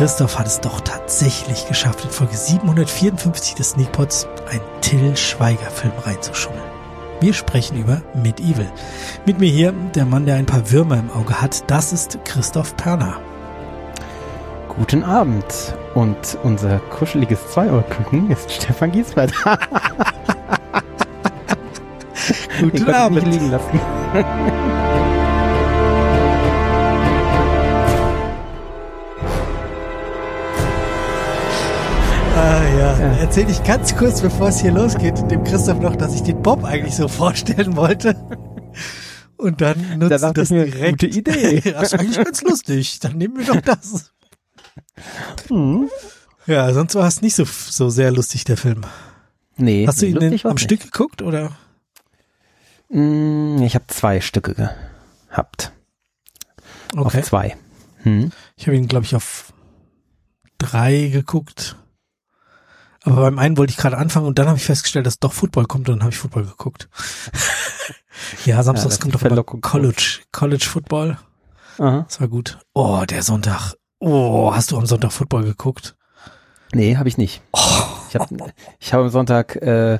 Christoph hat es doch tatsächlich geschafft, in Folge 754 des Sneakpots einen Till Schweiger-Film reinzuschummeln. Wir sprechen über Medieval. Mit mir hier der Mann, der ein paar Würmer im Auge hat. Das ist Christoph Perner. Guten Abend. Und unser kuscheliges Zweiohrküken ist Stefan Giesbert. Guten Abend. Nicht liegen lassen. Ah ja, Ja. erzähle ich ganz kurz, bevor es hier losgeht, dem Christoph noch, dass ich den Bob eigentlich so vorstellen wollte. Und dann nutzt Da das ich mir, direkt. gute Idee. das ist eigentlich ganz lustig. Dann nehmen wir doch das. Hm. Ja, sonst war es nicht so, so sehr lustig, der Film. Nee, Hast du ihn denn am nicht. Stück geguckt oder? Mm, Ich habe zwei Stücke gehabt. Auf zwei. Hm. Ich habe ihn, glaube ich, auf drei geguckt. Aber beim einen wollte ich gerade anfangen und dann habe ich festgestellt, dass doch Football kommt und dann habe ich Football geguckt. ja, samstags das kommt doch immer College, College Football. Aha. Das war gut. Oh, der Sonntag. Oh, hast du am Sonntag Football geguckt? Nee, habe ich nicht. Ich habe ich hab am Sonntag äh,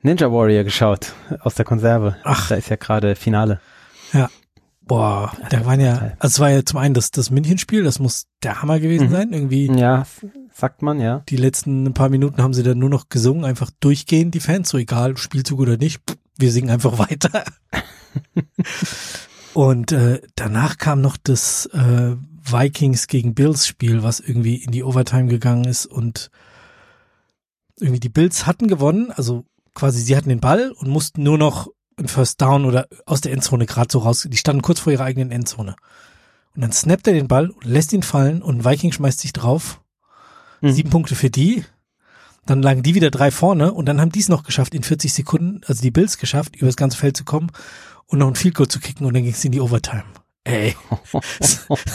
Ninja Warrior geschaut aus der Konserve. Ach. Da ist ja gerade Finale. Boah, da waren ja, also es war ja zum einen das, das Münchenspiel, das muss der Hammer gewesen Mhm. sein. Irgendwie Ja, sagt man, ja. die letzten paar Minuten haben sie dann nur noch gesungen, einfach durchgehend, die Fans, so egal, Spielzug oder nicht, wir singen einfach weiter. Und äh, danach kam noch das äh, Vikings gegen Bills Spiel, was irgendwie in die Overtime gegangen ist und irgendwie die Bills hatten gewonnen, also quasi sie hatten den Ball und mussten nur noch ein First Down oder aus der Endzone gerade so raus, die standen kurz vor ihrer eigenen Endzone. Und dann snappt er den Ball und lässt ihn fallen und Viking schmeißt sich drauf Mhm. sieben Punkte für die. Dann lagen die wieder drei vorne und dann haben die es noch geschafft, in 40 Sekunden, also die Bills geschafft, über das ganze Feld zu kommen und noch ein Field Goal zu kicken und dann ging es in die Overtime. Ey,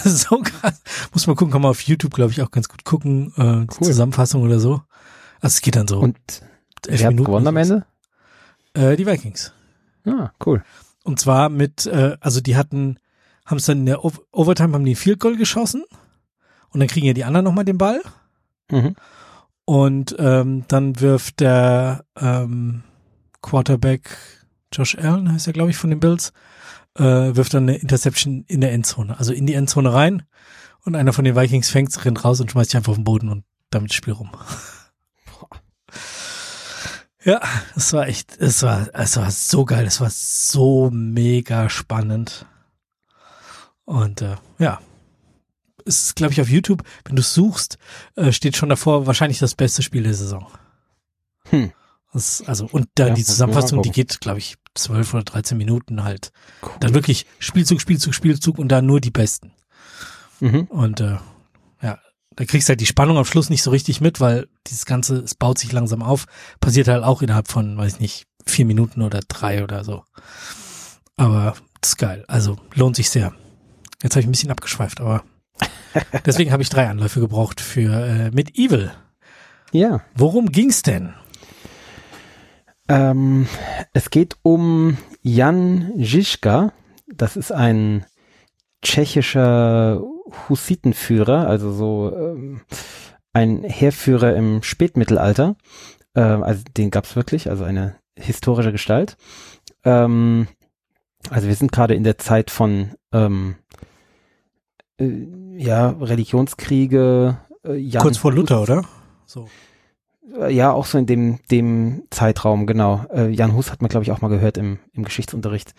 so krass. Muss man gucken, kann man auf YouTube, glaube ich, auch ganz gut gucken, äh, Cool. Zusammenfassung oder so. Also es geht dann so Und elf wer hat gewonnen am. Ende? Äh, die Vikings. Ah, cool. Und zwar mit, äh, also die hatten, haben es dann in der O- Overtime, haben die ein Field Goal geschossen und dann kriegen ja die anderen nochmal den Ball Mhm. Und ähm, dann wirft der ähm, Quarterback Josh Allen, heißt er, glaube ich, von den Bills, äh, wirft dann eine Interception in der Endzone, also in die Endzone rein. Und einer von den Vikings fängt, rennt raus und schmeißt sich einfach auf den Boden und damit das Spiel rum. Ja, es war echt, es war, es war so geil, es war so mega spannend. Und äh, ja, es ist, glaube ich, auf YouTube, wenn du suchst, äh, steht schon davor wahrscheinlich das beste Spiel der Saison. Hm. Das, also, und dann Ja, die Zusammenfassung, die geht, glaube ich, zwölf oder 13 Minuten halt. Dann wirklich Spielzug, Spielzug, Spielzug und da nur die Besten. Mhm. Und äh, da kriegst du halt die Spannung am Schluss nicht so richtig mit, weil dieses Ganze, es baut sich langsam auf, passiert halt auch innerhalb von, weiß ich nicht, vier Minuten oder drei oder so. Aber das ist geil. Also lohnt sich sehr. Jetzt habe ich ein bisschen abgeschweift, aber deswegen habe ich drei Anläufe gebraucht für äh, mit Evil. Ja. Worum ging's denn? Ähm, es geht um Jan Žižka. Das ist ein tschechischer Hussitenführer, also so ähm, ein Heerführer im Spätmittelalter. Ähm, also den gab's wirklich, also eine historische Gestalt. Ähm, also wir sind gerade in der Zeit von ähm, äh, ja Religionskriege. Äh, Jan Kurz vor Luther, oder? So. äh, Ja, auch so in dem, dem Zeitraum, genau. Äh, Jan Hus hat man, glaube ich, auch mal gehört im, im Geschichtsunterricht.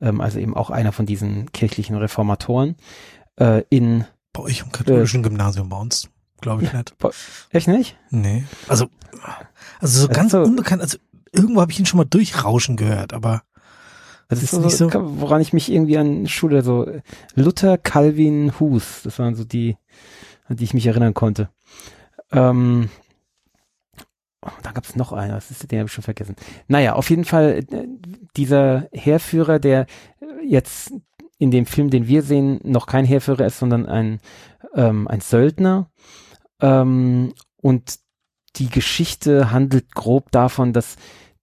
Ähm, also eben auch einer von diesen kirchlichen Reformatoren. Äh, in, Bei euch im katholischen Gymnasium bei uns, glaube ich nicht. echt nicht? Nee. Also, also so Also ganz so- unbekannt, also irgendwo habe ich ihn schon mal durchrauschen gehört, aber Das Ist ist, nicht so, so? woran ich mich irgendwie an Schule so, äh, Luther, Calvin, Hus, das waren so die, an die ich mich erinnern konnte. Ähm, oh, da gab es noch einen, was ist, den habe ich schon vergessen. Naja, auf jeden Fall äh, dieser Heerführer, der äh, jetzt in dem Film, den wir sehen, noch kein Heerführer ist, sondern ein, ähm, ein Söldner. Ähm, und die Geschichte handelt grob davon, dass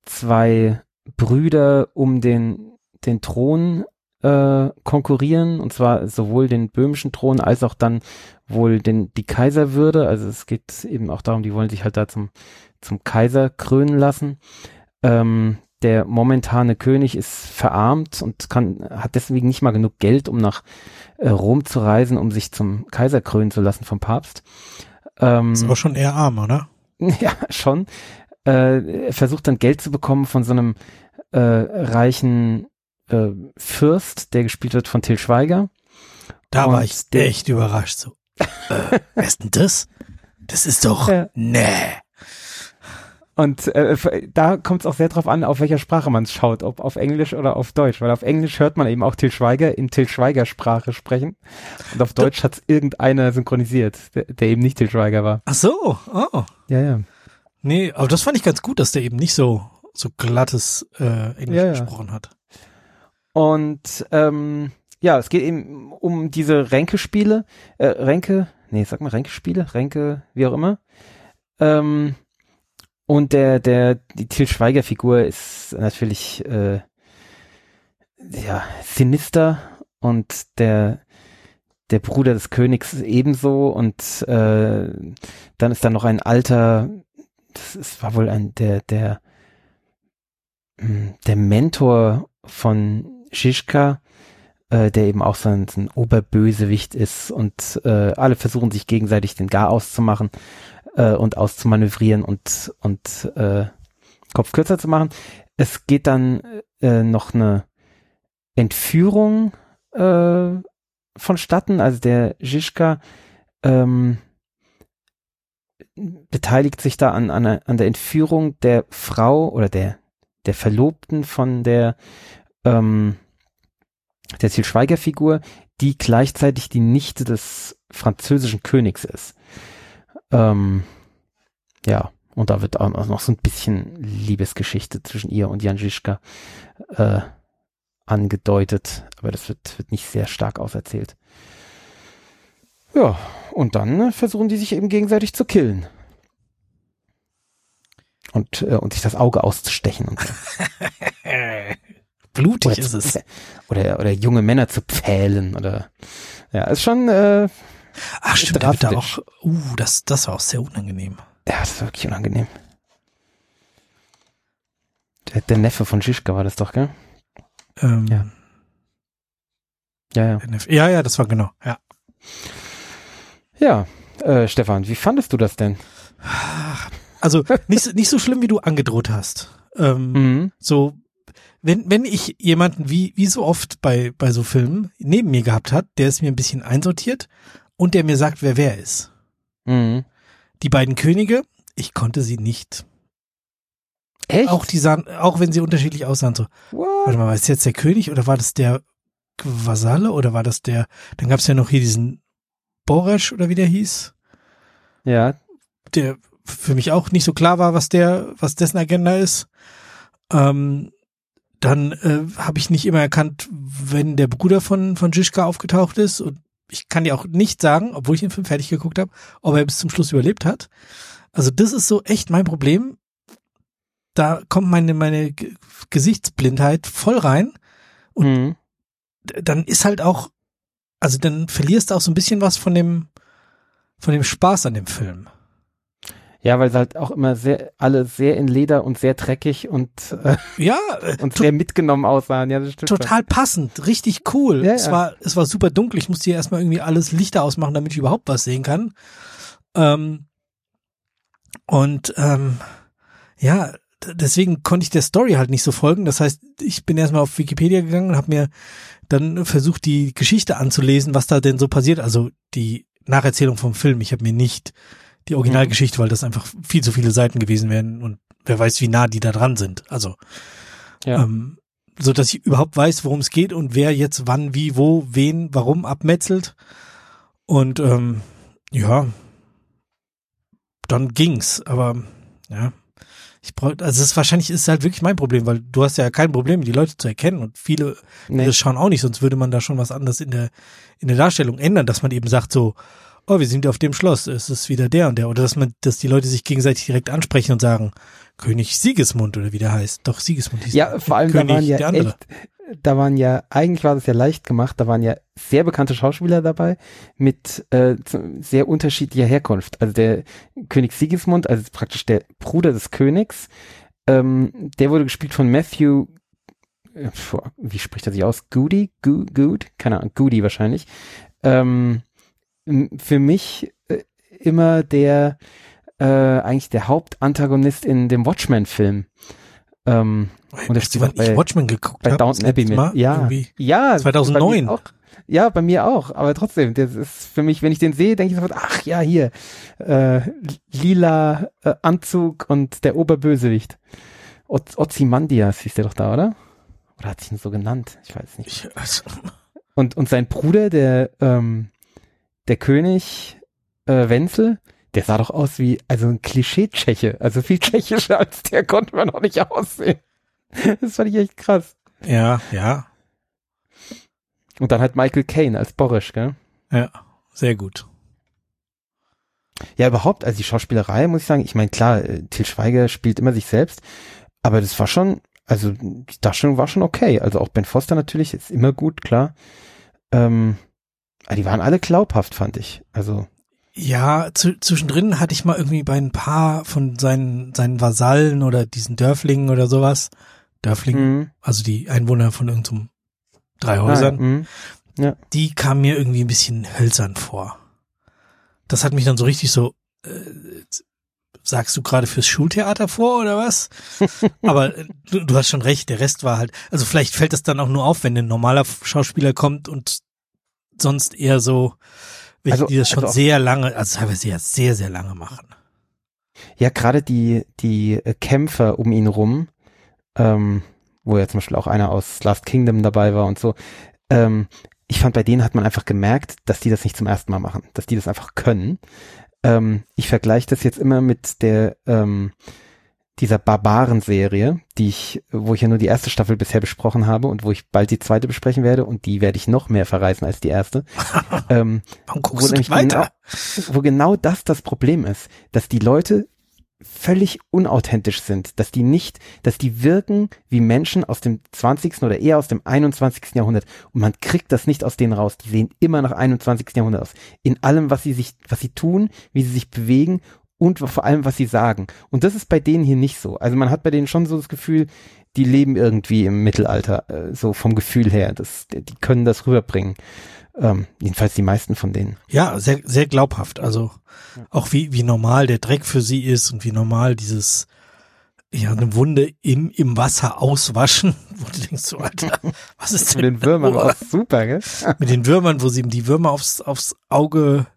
zwei Brüder um den, den Thron äh, konkurrieren, und zwar sowohl den böhmischen Thron als auch dann wohl den, die Kaiserwürde. Also es geht eben auch darum, die wollen sich halt da zum, zum Kaiser krönen lassen. Ähm, der momentane König ist verarmt und kann, hat deswegen nicht mal genug Geld, um nach äh, Rom zu reisen, um sich zum Kaiser krönen zu lassen vom Papst. Ähm, ist aber schon eher arm, oder? Ja, schon. Äh, er versucht dann Geld zu bekommen von so einem äh, reichen äh, Fürst, der gespielt wird von Till Schweiger. Da und war ich echt überrascht. So, äh, wer ist denn das? Das ist doch, ja. nee. Und äh, da kommt es auch sehr drauf an, auf welcher Sprache man es schaut, ob auf Englisch oder auf Deutsch, weil auf Englisch hört man eben auch Till Schweiger in Till Schweiger Sprache sprechen und auf Deutsch hat es irgendeiner synchronisiert, der, der, eben nicht Till Schweiger war. Ach so, oh. Ja, ja. Nee, aber das fand ich ganz gut, dass der eben nicht so so glattes äh, Englisch ja, gesprochen hat. Und ähm, ja, es geht eben um diese Ränkespiele, äh, Ränke, nee, sag mal Ränkespiele, Ränke, wie auch immer. Ähm, und der, der, die Til Schweiger Figur ist natürlich, äh, ja, sinister und der, der Bruder des Königs ebenso und äh, dann ist da noch ein alter, das ist, war wohl ein, der, der, hm, der Mentor von Shishka, äh, der eben auch so ein, so ein Oberbösewicht ist und äh, alle versuchen sich gegenseitig den Gar auszumachen äh, und auszumanövrieren und, und äh, Kopf kürzer zu machen. Es geht dann äh, noch eine Entführung äh, vonstatten, also der Zizka ähm, beteiligt sich da an, an, an der Entführung der Frau oder der, der Verlobten von der, ähm, der Til Schweiger-Figur, die gleichzeitig die Nichte des französischen Königs ist. Ähm, ja, und da wird auch noch so ein bisschen Liebesgeschichte zwischen ihr und Jan Žižka äh, angedeutet, aber das wird, wird nicht sehr stark auserzählt. Ja, und dann versuchen die sich eben gegenseitig zu killen. Und, äh, und sich das Auge auszustechen und so. Blutig oder ist es. Oder, oder junge Männer zu pfählen oder ja, ist schon äh, Ach stimmt, da, da auch, uh, das, das war auch sehr unangenehm. Ja, das ist wirklich unangenehm. Der, der Neffe von Schischka war das doch, gell? Ähm, ja. Ja, ja. Ja, ja, das war genau, ja. Ja, äh, Stefan, wie fandest du das denn? Also nicht, nicht so schlimm, wie du angedroht hast. Ähm, mhm. So, wenn, wenn ich jemanden wie, wie so oft bei, bei so Filmen neben mir gehabt hat, der ist mir ein bisschen einsortiert und der mir sagt, wer wer ist. Mhm. Die beiden Könige, ich konnte sie nicht. Echt? Auch die sahen, auch wenn sie unterschiedlich aussahen, so. What? Warte mal, war das jetzt der König oder war das der Vasalle oder war das der, dann gab es ja noch hier diesen Boresch oder wie der hieß. Ja. Der für mich auch nicht so klar war, was der, was dessen Agenda ist. Ähm, dann äh, habe ich nicht immer erkannt, wenn der Bruder von von Jischka aufgetaucht ist und ich kann dir auch nicht sagen, obwohl ich den Film fertig geguckt habe, ob er bis zum Schluss überlebt hat. Also das ist so echt mein Problem. Da kommt meine, meine Gesichtsblindheit voll rein. Und mhm. dann ist halt auch, also dann verlierst du auch so ein bisschen was von dem, von dem Spaß an dem Film. Ja, weil sie halt auch immer sehr, alle sehr in Leder und sehr dreckig und, äh, ja, und sehr mitgenommen aussahen. Ja, das stimmt total schon. passend, richtig cool. Ja, es ja. war, es war super dunkel. Ich musste hier erstmal irgendwie alles Lichter ausmachen, damit ich überhaupt was sehen kann. Ähm, und, ähm, ja, deswegen konnte ich der Story halt nicht so folgen. Das heißt, ich bin erstmal auf Wikipedia gegangen und habe mir dann versucht, die Geschichte anzulesen, was da denn so passiert. Also die Nacherzählung vom Film. Ich habe mir nicht die Originalgeschichte, weil das einfach viel zu viele Seiten gewesen wären und wer weiß, wie nah die da dran sind. Also, ja. ähm, so dass ich überhaupt weiß, worum es geht und wer jetzt wann, wie, wo, wen, warum abmetzelt. Und ähm, ja, dann ging's. Aber ja, ich brauche, also es ist wahrscheinlich ist halt wirklich mein Problem, weil du hast ja kein Problem, die Leute zu erkennen und viele nee. das schauen auch nicht, sonst würde man da schon was anderes in der in der Darstellung ändern, dass man eben sagt so, oh, wir sind auf dem Schloss, es ist wieder der und der. Oder dass man, dass die Leute sich gegenseitig direkt ansprechen und sagen, König Siegesmund oder wie der heißt. Doch, Siegesmund hieß Ja, vor allem König, da waren ja echt da waren ja, eigentlich war das ja leicht gemacht, da waren ja sehr bekannte Schauspieler dabei mit äh, sehr unterschiedlicher Herkunft. Also der König Sigismund, also praktisch der Bruder des Königs, ähm, der wurde gespielt von Matthew, äh, wie spricht er sich aus? Goody? Go Good? Keine Ahnung, Goody wahrscheinlich. Ähm, für mich äh, immer der, äh, eigentlich der Hauptantagonist in dem Watchmen-Film. Ähm, und das wann bei, ich Watchmen geguckt bei Downton Abbey mit. Ja, ja, 2009. Auch, ja, bei mir auch. Aber trotzdem, das ist für mich, wenn ich den sehe, denke ich sofort, ach ja, hier äh, lila äh, Anzug und der Oberbösewicht. Oz Ozymandias hieß der doch da, oder? Oder hat sich ihn so genannt? Ich weiß nicht. Ich, also. Und und sein Bruder, der ähm, der König äh, Wenzel, der sah doch aus wie also ein Klischee-Tscheche. Also viel tschechischer als der konnte man noch nicht aussehen. Das fand ich echt krass. Ja, ja. Und dann halt Michael Caine als Boris, gell? Ja, sehr gut. Ja, überhaupt, also die Schauspielerei, muss ich sagen, ich meine, klar, äh, Till Schweiger spielt immer sich selbst, aber das war schon, also die Darstellung war schon okay. Also auch Ben Foster natürlich ist immer gut, klar. Ähm, die waren alle glaubhaft, fand ich. Also ja, zu, zwischendrin hatte ich mal irgendwie bei ein paar von seinen, seinen Vasallen oder diesen Dörflingen oder sowas, Dörflingen, mhm. also die Einwohner von irgendeinem drei Häusern, ah, ja. Mhm. ja. die kamen mir irgendwie ein bisschen hölzern vor. Das hat mich dann so richtig so, äh, sagst du gerade fürs Schultheater vor oder was? Aber äh, du, du, hast schon recht, der Rest war halt, also vielleicht fällt das dann auch nur auf, wenn ein normaler Schauspieler kommt und sonst eher so, welche also, die das schon also sehr lange, also teilweise ja sehr, sehr lange machen. Ja, gerade die, die äh, Kämpfer um ihn rum, ähm, wo ja zum Beispiel auch einer aus Last Kingdom dabei war und so. Ähm, ich fand, bei denen hat man einfach gemerkt, dass die das nicht zum ersten Mal machen, dass die das einfach können. Ähm, ich vergleiche das jetzt immer mit der ähm, dieser Barbaren-Serie, die ich, wo ich ja nur die erste Staffel bisher besprochen habe und wo ich bald die zweite besprechen werde und die werde ich noch mehr verreisen als die erste. ähm, Warum guckst wo du weiter? Genau, wo genau das das Problem ist, dass die Leute völlig unauthentisch sind, dass die nicht, dass die wirken wie Menschen aus dem 20. oder eher aus dem 21. Jahrhundert und man kriegt das nicht aus denen raus. Die sehen immer nach 21. Jahrhundert aus. In allem, was sie sich, was sie tun, wie sie sich bewegen und vor allem, was sie sagen. Und das ist bei denen hier nicht so. Also man hat bei denen schon so das Gefühl, die leben irgendwie im Mittelalter, äh, so vom Gefühl her. Das, die können das rüberbringen. Ähm, jedenfalls die meisten von denen. Ja, sehr, sehr glaubhaft. Also ja. auch wie, wie normal der Dreck für sie ist und wie normal dieses, ja, eine Wunde im, im Wasser auswaschen, wo du denkst so, Alter, was ist denn? Mit den Würmern auch super, gell? Mit den Würmern, wo sie ihm die Würmer aufs, aufs Auge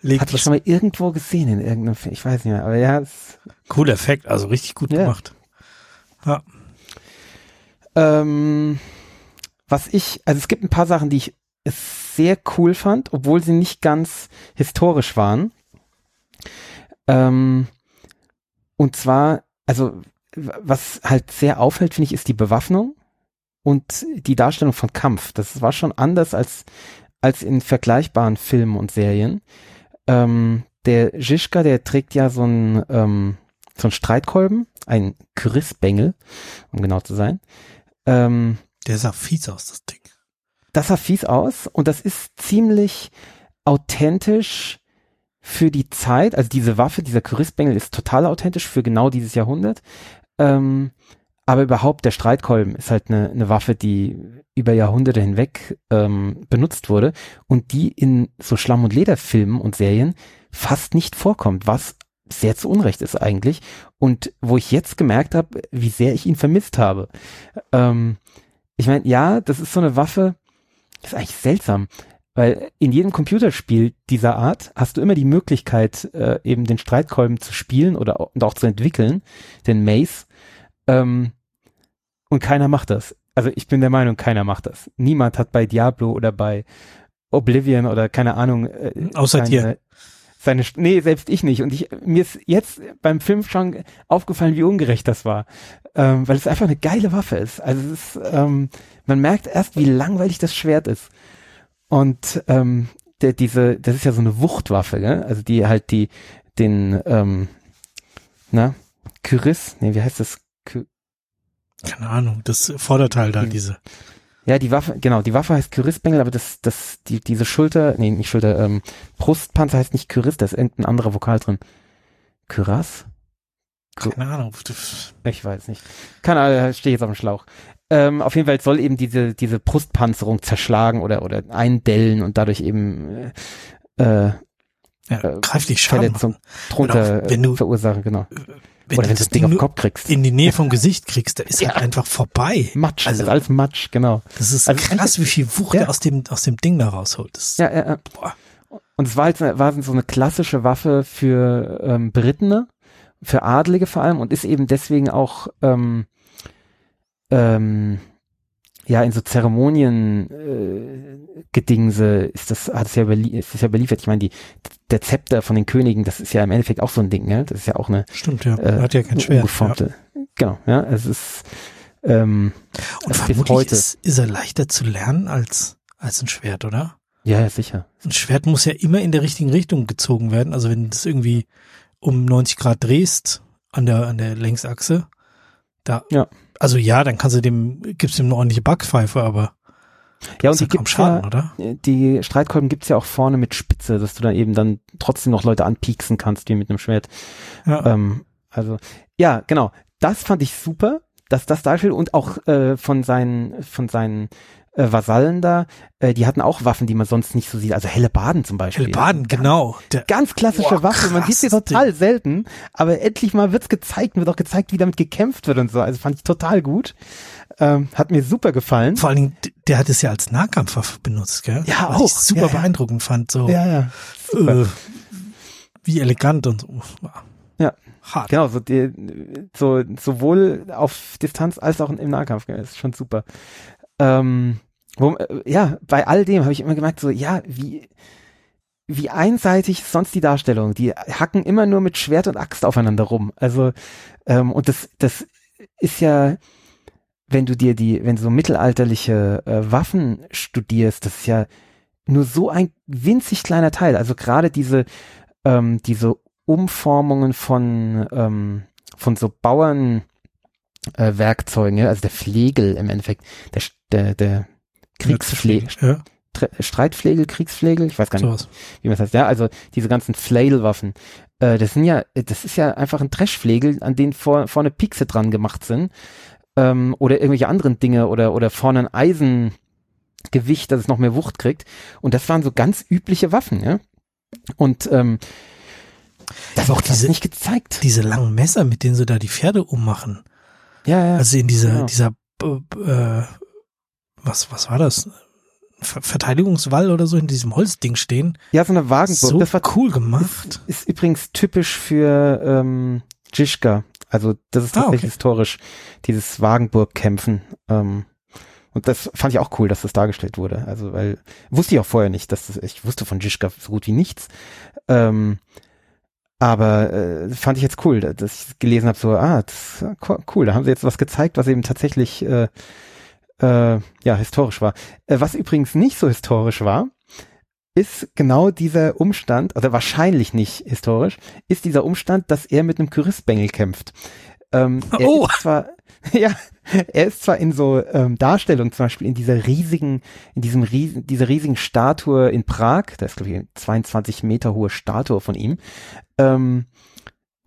legt. Hatte ich schon mal irgendwo gesehen in irgendeinem Film, ich weiß nicht mehr, aber ja. Cooler Effekt, also richtig gut ja. gemacht. Ja. Ähm, was ich, also es gibt ein paar Sachen, die ich sehr cool fand, obwohl sie nicht ganz historisch waren. Ähm, und zwar, also was halt sehr auffällt, finde ich, ist die Bewaffnung und die Darstellung von Kampf. Das war schon anders als, als in vergleichbaren Filmen und Serien. Ähm, der Žižka, der trägt ja so ein ähm, so ein Streitkolben, ein Chris-Bengel, um genau zu sein. Ähm, der sah fies aus, das Ding. Das sah fies aus und das ist ziemlich authentisch für die Zeit. Also diese Waffe, dieser Chris-Bengel ist total authentisch für genau dieses Jahrhundert. Ähm, aber überhaupt der Streitkolben ist halt eine, eine Waffe, die über Jahrhunderte hinweg ähm, benutzt wurde und die in so Schlamm- und Lederfilmen und Serien fast nicht vorkommt, was sehr zu Unrecht ist eigentlich. Und wo ich jetzt gemerkt habe, wie sehr ich ihn vermisst habe. Ähm, ich meine, ja, das ist so eine Waffe, ist eigentlich seltsam, weil in jedem Computerspiel dieser Art hast du immer die Möglichkeit, äh, eben den Streitkolben zu spielen oder und auch zu entwickeln, den Maze. Ähm, und keiner macht das. Also ich bin der Meinung, keiner macht das. Niemand hat bei Diablo oder bei Oblivion oder keine Ahnung. Äh, Außer seine, dir. Seine, nee, selbst ich nicht. Und ich, mir ist jetzt beim Film schon aufgefallen, wie ungerecht das war. Ähm, weil es einfach eine geile Waffe ist. Also es ist, ähm, man merkt erst, wie langweilig das Schwert ist. Und ähm, der, diese, das ist ja so eine Wuchtwaffe, gell? Also die halt die, den, ähm, na, Kyris, nee, wie heißt das? Keine Ahnung, das Vorderteil da, diese. Ja, die Waffe, genau, die Waffe heißt Kyrissbengel, aber das, das, die, diese Schulter, nee, nicht Schulter, ähm, Brustpanzer heißt nicht Kyriss, da ist irgendein anderer Vokal drin. Kyras? Keine Ahnung. Ich weiß nicht. Keine Ahnung, stehe jetzt auf dem Schlauch. Ähm, auf jeden Fall soll eben diese, diese Brustpanzerung zerschlagen oder, oder eindellen und dadurch eben äh, äh, ja, kräftig Schaden Verletzung drunter wenn du, verursachen, genau. Wenn oder wenn du das Ding auf den Kopf kriegst. in die Nähe vom Gesicht kriegst, da ist Ja. halt einfach vorbei. Matsch, Also- ist alles Matsch, genau. Das ist Also krass, wie viel Wucht Ja. er aus dem, aus dem Ding da rausholt. Das, Ja, ja, ja. Boah. Und es war halt war so eine klassische Waffe für ähm, Berittene, für Adlige vor allem und ist eben deswegen auch ähm, ähm, ja in so Zeremonien äh, Gedingse ist das hat es ja überlie ist es ja überliefert. Ich meine die der Zepter von den Königen, das ist ja im Endeffekt auch so ein Ding, ne? Das ist ja auch eine Stimmt, ja. äh, Hat ja kein Schwert. Ja. Genau, ja, es ist ähm, Und bis vermutlich heute. ist, ist er leichter zu lernen als, als ein Schwert, oder? ja, ja, sicher. Ein Schwert muss ja immer in der richtigen Richtung gezogen werden. Also wenn du das irgendwie um 90 Grad drehst an der, an der Längsachse, da, Ja. Also ja, dann kannst du dem, gibst ihm eine ordentliche Backpfeife, aber Ja, und die gibt's Schaden, ja, oder? die Streitkolben gibt's ja auch vorne mit Spitze, dass du dann eben dann trotzdem noch Leute anpieksen kannst, wie mit einem Schwert. Ja. Ähm, also, ja, genau. Das fand ich super, dass das darstellt und auch äh, von seinen, von seinen äh, Vasallen da, äh, die hatten auch Waffen, die man sonst nicht so sieht. Also helle Baden zum Beispiel. Hellbaden, Ganz- genau. Der, Ganz klassische Boah, Waffe. Man sieht sie total selten, aber endlich mal wird's gezeigt, wird auch gezeigt, wie damit gekämpft wird und so. Also fand ich total gut. Ähm, hat mir super gefallen. vor allen Dingen, der hat es ja als Nahkampfwaffe benutzt, gell? Ja, Was auch. ich super Ja, ja. beeindruckend fand, so, Ja, ja. äh, wie elegant und so. Ja. Hart. Genau, so, die, so sowohl auf Distanz als auch im Nahkampf. gell, ist schon super. Ähm, wo, äh, ja, bei all dem habe ich immer gemerkt, so, ja, wie, wie einseitig ist sonst die Darstellung. Die hacken immer nur mit Schwert und Axt aufeinander rum. Also, ähm, und das, das ist ja, wenn du dir die, wenn du so mittelalterliche äh, Waffen studierst, das ist ja nur so ein winzig kleiner Teil. Also gerade diese, ähm, diese Umformungen von, ähm, von so Bauern äh, Werkzeugen, ja, also der Flegel im Endeffekt, der, der, der Kriegsflegel, Ja, Tre- Streitflegel, Kriegsflegel, ich weiß gar nicht, sowas. wie man das heißt, ja, also diese ganzen Flailwaffen, äh, das sind ja, das ist ja einfach ein Dreschflegel, an denen vor, vorne Pixe dran gemacht sind, ähm, oder irgendwelche anderen Dinge oder, oder vorne ein Eisengewicht, dass es noch mehr Wucht kriegt. Und das waren so ganz übliche Waffen, ja. Und ähm, das auch diese- nicht gezeigt. Diese langen Messer, mit denen sie da die Pferde ummachen. ja, ja. Also in dieser, genau. dieser, b- äh, was, was war das? Ver Verteidigungswall oder so in diesem Holzding stehen. ja, so eine Wagenburg. So das war cool gemacht. ist übrigens typisch für ähm, Jischka. Also das ist Ah, tatsächlich okay. historisch, dieses Wagenburg-Kämpfen. Ähm, und das fand ich auch cool, dass das dargestellt wurde. Also, weil wusste ich auch vorher nicht, dass das, ich wusste von Jischka so gut wie nichts. Ähm, aber äh, fand ich jetzt cool, dass ich gelesen habe, so, ah, das, ist co- cool, da haben sie jetzt was gezeigt, was eben tatsächlich äh, äh, ja historisch war. Äh, was übrigens nicht so historisch war, ist genau dieser Umstand, oder wahrscheinlich nicht historisch, ist dieser Umstand, dass er mit einem Kyrissbengel kämpft. Ähm, er Oh. ist zwar, ja, er ist zwar in so ähm, Darstellungen, zum Beispiel in dieser riesigen, in diesem riesen, dieser riesigen Statue in Prag, da ist glaube ich eine 22 Meter hohe Statue von ihm, ähm,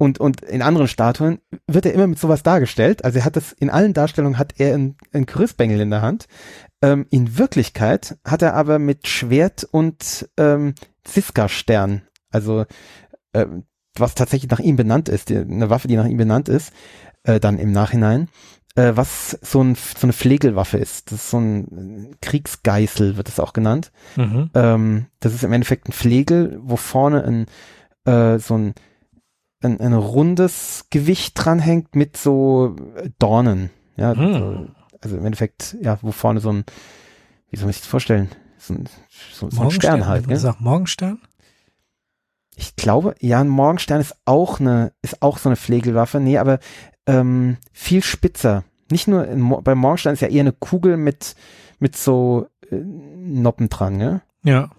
und, und in anderen Statuen wird er immer mit sowas dargestellt. Also er hat das, in allen Darstellungen hat er einen, einen Kyrissbengel in der Hand. Ähm, in Wirklichkeit hat er aber mit Schwert und ähm, Ziska-Stern, also ähm, was tatsächlich nach ihm benannt ist, die, eine Waffe, die nach ihm benannt ist, äh, dann im Nachhinein, äh, was so, ein, so eine Pflegelwaffe ist. Das ist so ein Kriegsgeißel, wird es auch genannt. Mhm. Ähm, das ist im Endeffekt ein Flegel, wo vorne ein äh, so ein, ein, ein rundes Gewicht dranhängt mit so Dornen. Ja, Hm. so, also im Endeffekt, ja, wo vorne so ein, wie soll man sich das vorstellen? So ein, so, so ein Stern halt, ne? gell? Sag Morgenstern? Ich glaube, ja, ein Morgenstern ist auch eine, ist auch so eine Pflegelwaffe. Nee, aber ähm, viel spitzer. Nicht nur, in, beim Morgenstern ist ja eher eine Kugel mit, mit so äh, Noppen dran, ne? Ja.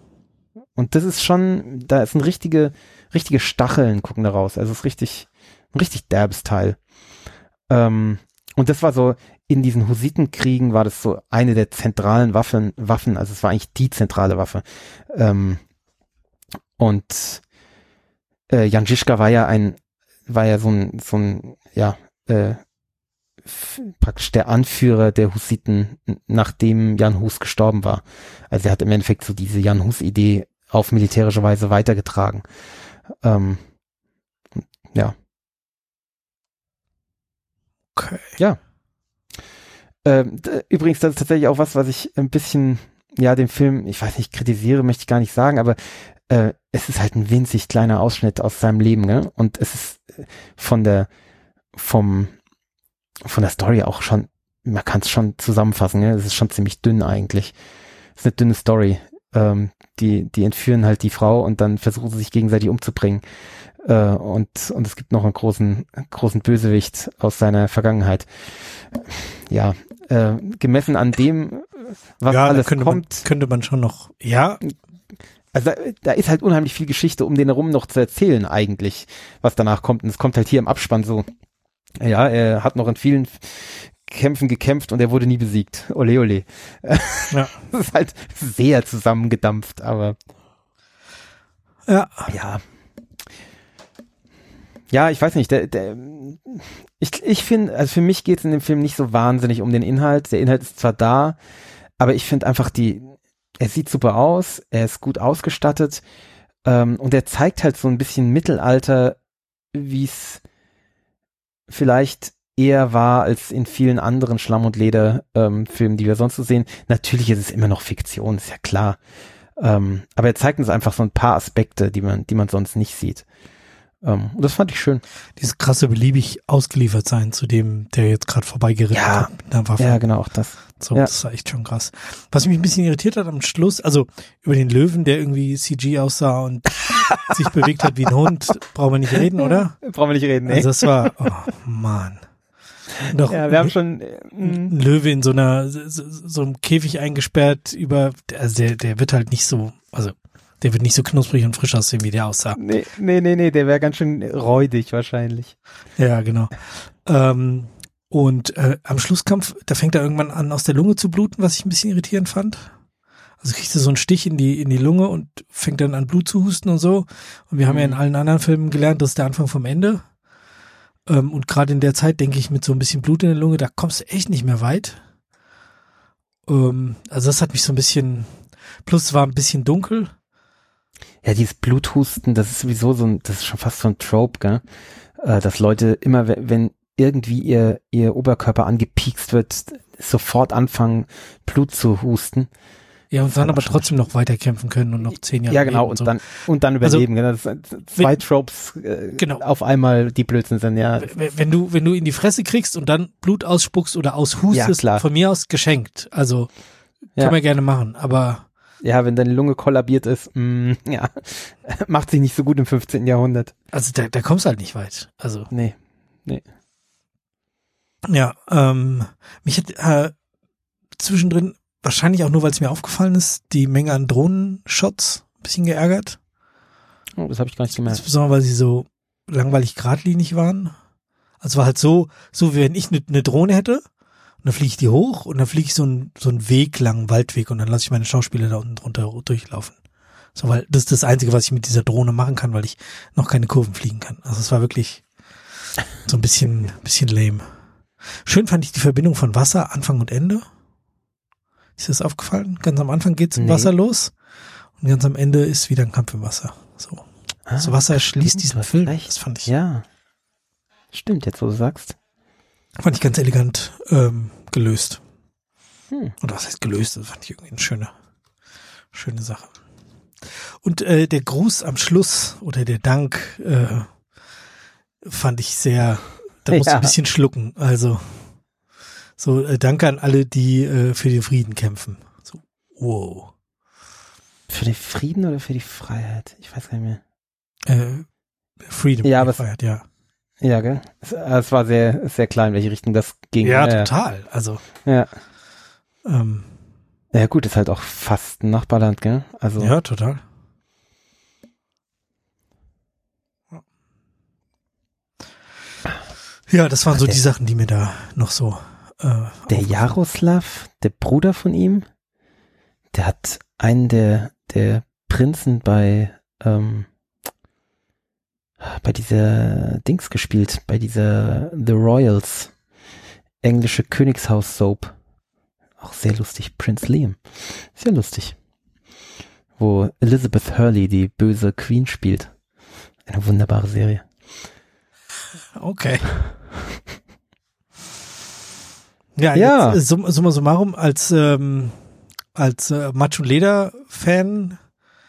Und das ist schon, da sind richtige, richtige Stacheln gucken da raus. Also es ist richtig, ein richtig derbes Teil. Ähm, und das war so in diesen Hussitenkriegen war das so eine der zentralen Waffen, Waffen, also es war eigentlich die zentrale Waffe. Ähm, und äh, Jan Žižka war ja ein, war ja so ein, so ein, ja, äh, praktisch der Anführer der Hussiten, nachdem Jan Hus gestorben war. Also er hat im Endeffekt so diese Jan Hus-Idee auf militärische Weise weitergetragen. Ähm, ja. Okay. Ja. Ähm, übrigens, das ist tatsächlich auch was, was ich ein bisschen, ja, dem Film, ich weiß nicht, kritisiere, möchte ich gar nicht sagen, aber äh, es ist halt ein winzig kleiner Ausschnitt aus seinem Leben, ne? Und es ist äh, von der, vom, von der Story auch schon, man kann es schon zusammenfassen, ne? Es ist schon ziemlich dünn eigentlich. Es ist eine dünne Story. Ähm, die, die entführen halt die Frau und dann versuchen sie sich gegenseitig umzubringen. Äh, und, und es gibt noch einen großen, großen Bösewicht aus seiner Vergangenheit. Ja, äh, gemessen an dem, was ja, alles könnte kommt. Man, könnte man schon noch, ja, Also da, da ist halt unheimlich viel Geschichte, um den herum noch zu erzählen eigentlich, was danach kommt. Und es kommt halt hier im Abspann so. Ja, er hat noch in vielen Kämpfen gekämpft und er wurde nie besiegt. Ole ole. Ja. Das ist halt sehr zusammengedampft, aber ja, ja. Ja, ich weiß nicht. Der, der, ich ich finde, also für mich geht es in dem Film nicht so wahnsinnig um den Inhalt. Der Inhalt ist zwar da, aber ich finde einfach die, er sieht super aus, er ist gut ausgestattet ähm, und er zeigt halt so ein bisschen Mittelalter, wie es vielleicht eher war als in vielen anderen Schlamm- und Leder-Filmen, die wir sonst so sehen. Natürlich ist es immer noch Fiktion, ist ja klar. Ähm, aber er zeigt uns einfach so ein paar Aspekte, die man, die man sonst nicht sieht. Ähm, und das fand ich schön. dieses krasse beliebig ausgeliefert sein zu dem, der jetzt gerade vorbeigeritten Ja. kommt mit einer Waffe. Ja, genau, auch das. So, Ja. das war echt schon krass. Was mich ein bisschen irritiert hat am Schluss, also über den Löwen, der irgendwie CG aussah und sich bewegt hat wie ein Hund, brauchen wir nicht reden, oder? Brauchen wir nicht reden, Also das war, oh Mann. Auch Ja, wir haben schon, äh, ein Löwe in so einer, so, so einem Käfig eingesperrt über, also der, der wird halt nicht so, also der wird nicht so knusprig und frisch aussehen, wie der aussah. nee, nee, nee, nee, der wäre ganz schön räudig wahrscheinlich. Ja, genau. Ähm, und äh, am Schlusskampf, da fängt er irgendwann an, aus der Lunge zu bluten, was ich ein bisschen irritierend fand. Also kriegst du so einen Stich in die, in die Lunge und fängt dann an Blut zu husten und so. Und wir haben ja in Mhm. allen anderen Filmen gelernt, das ist der Anfang vom Ende. Ähm, und gerade in der Zeit denke ich, mit so ein bisschen Blut in der Lunge, da kommst du echt nicht mehr weit. Ähm, also das hat mich so ein bisschen, plus war ein bisschen dunkel. Ja, dieses Bluthusten, das ist sowieso so ein, das ist schon fast so ein Trope, gell? Äh, dass Leute immer, we- wenn irgendwie ihr, ihr Oberkörper angepiekst wird, sofort anfangen, Blut zu husten. Ja, und dann aber trotzdem noch weiter kämpfen können und noch zehn Jahre Ja, genau, und so. dann, und dann Also, überleben? Das sind zwei Tropes äh, Genau. auf einmal, die Blödsinn sind, ja. Wenn du, wenn du in die Fresse kriegst und dann Blut ausspuckst oder aushustest, Ja, von mir aus geschenkt. Also Ja. können wir gerne machen, aber Ja, wenn deine Lunge kollabiert ist, mh, ja, macht sich nicht so gut im 15. Jahrhundert. also da, da kommst du halt nicht weit. Also Nee. ja, ähm, mich hat äh, zwischendrin wahrscheinlich auch nur, weil es mir aufgefallen ist, die Menge an Drohnenshots ein bisschen geärgert. Oh, das habe ich gar nicht gemerkt. Insbesondere, weil sie so langweilig geradlinig waren. Also war halt so, so wie wenn ich eine ne Drohne hätte und dann fliege ich die hoch und dann fliege ich so einen so einen Weg lang, Waldweg und dann lasse ich meine Schauspieler da unten drunter durchlaufen. So, weil das ist das Einzige, was ich mit dieser Drohne machen kann, weil ich noch keine Kurven fliegen kann. Also es war wirklich so ein bisschen, bisschen lame. Schön fand ich die Verbindung von Wasser, Anfang und Ende. Ist dir das aufgefallen? Ganz am Anfang geht's im Nee. Wasser los und ganz am Ende ist wieder ein Kampf im Wasser. So. Ah, Wasser schließt diesen Film. recht. Das fand ich, Ja. Stimmt, jetzt wo du sagst. fand ich ganz elegant ähm, gelöst. Hm. Und was heißt gelöst? Das fand ich irgendwie eine schöne, schöne Sache. Und äh, der Gruß am Schluss oder der Dank äh, fand ich sehr, da ich Ja. ein bisschen schlucken. Also so äh, Danke an alle, die äh, für den Frieden kämpfen. So, wow. Für den Frieden oder für die Freiheit? Ich weiß gar nicht mehr. Äh, Freedom, Ja, die aber Freiheit, ja. Ja, gell? Es, äh, es war sehr, sehr klar, in welche Richtung das ging. Ja, ja, total. Also, ja. ähm, Ja, gut, ist halt auch fast ein Nachbarland, gell? Also, ja, total. Ja, das waren so die Sachen, die mir da noch so Äh, Der Jaroslav, der Bruder von ihm, der hat einen der, der Prinzen bei, ähm, bei dieser Dings gespielt, bei dieser The Royals, englische Königshaus-Soap. Auch sehr lustig. Prince Liam. Sehr lustig. Wo Elizabeth Hurley die böse Queen spielt. Eine wunderbare Serie. Okay. Ja, Ja. Jetzt, äh, summa summa summarum, als, ähm, als äh, Macho Leder Fan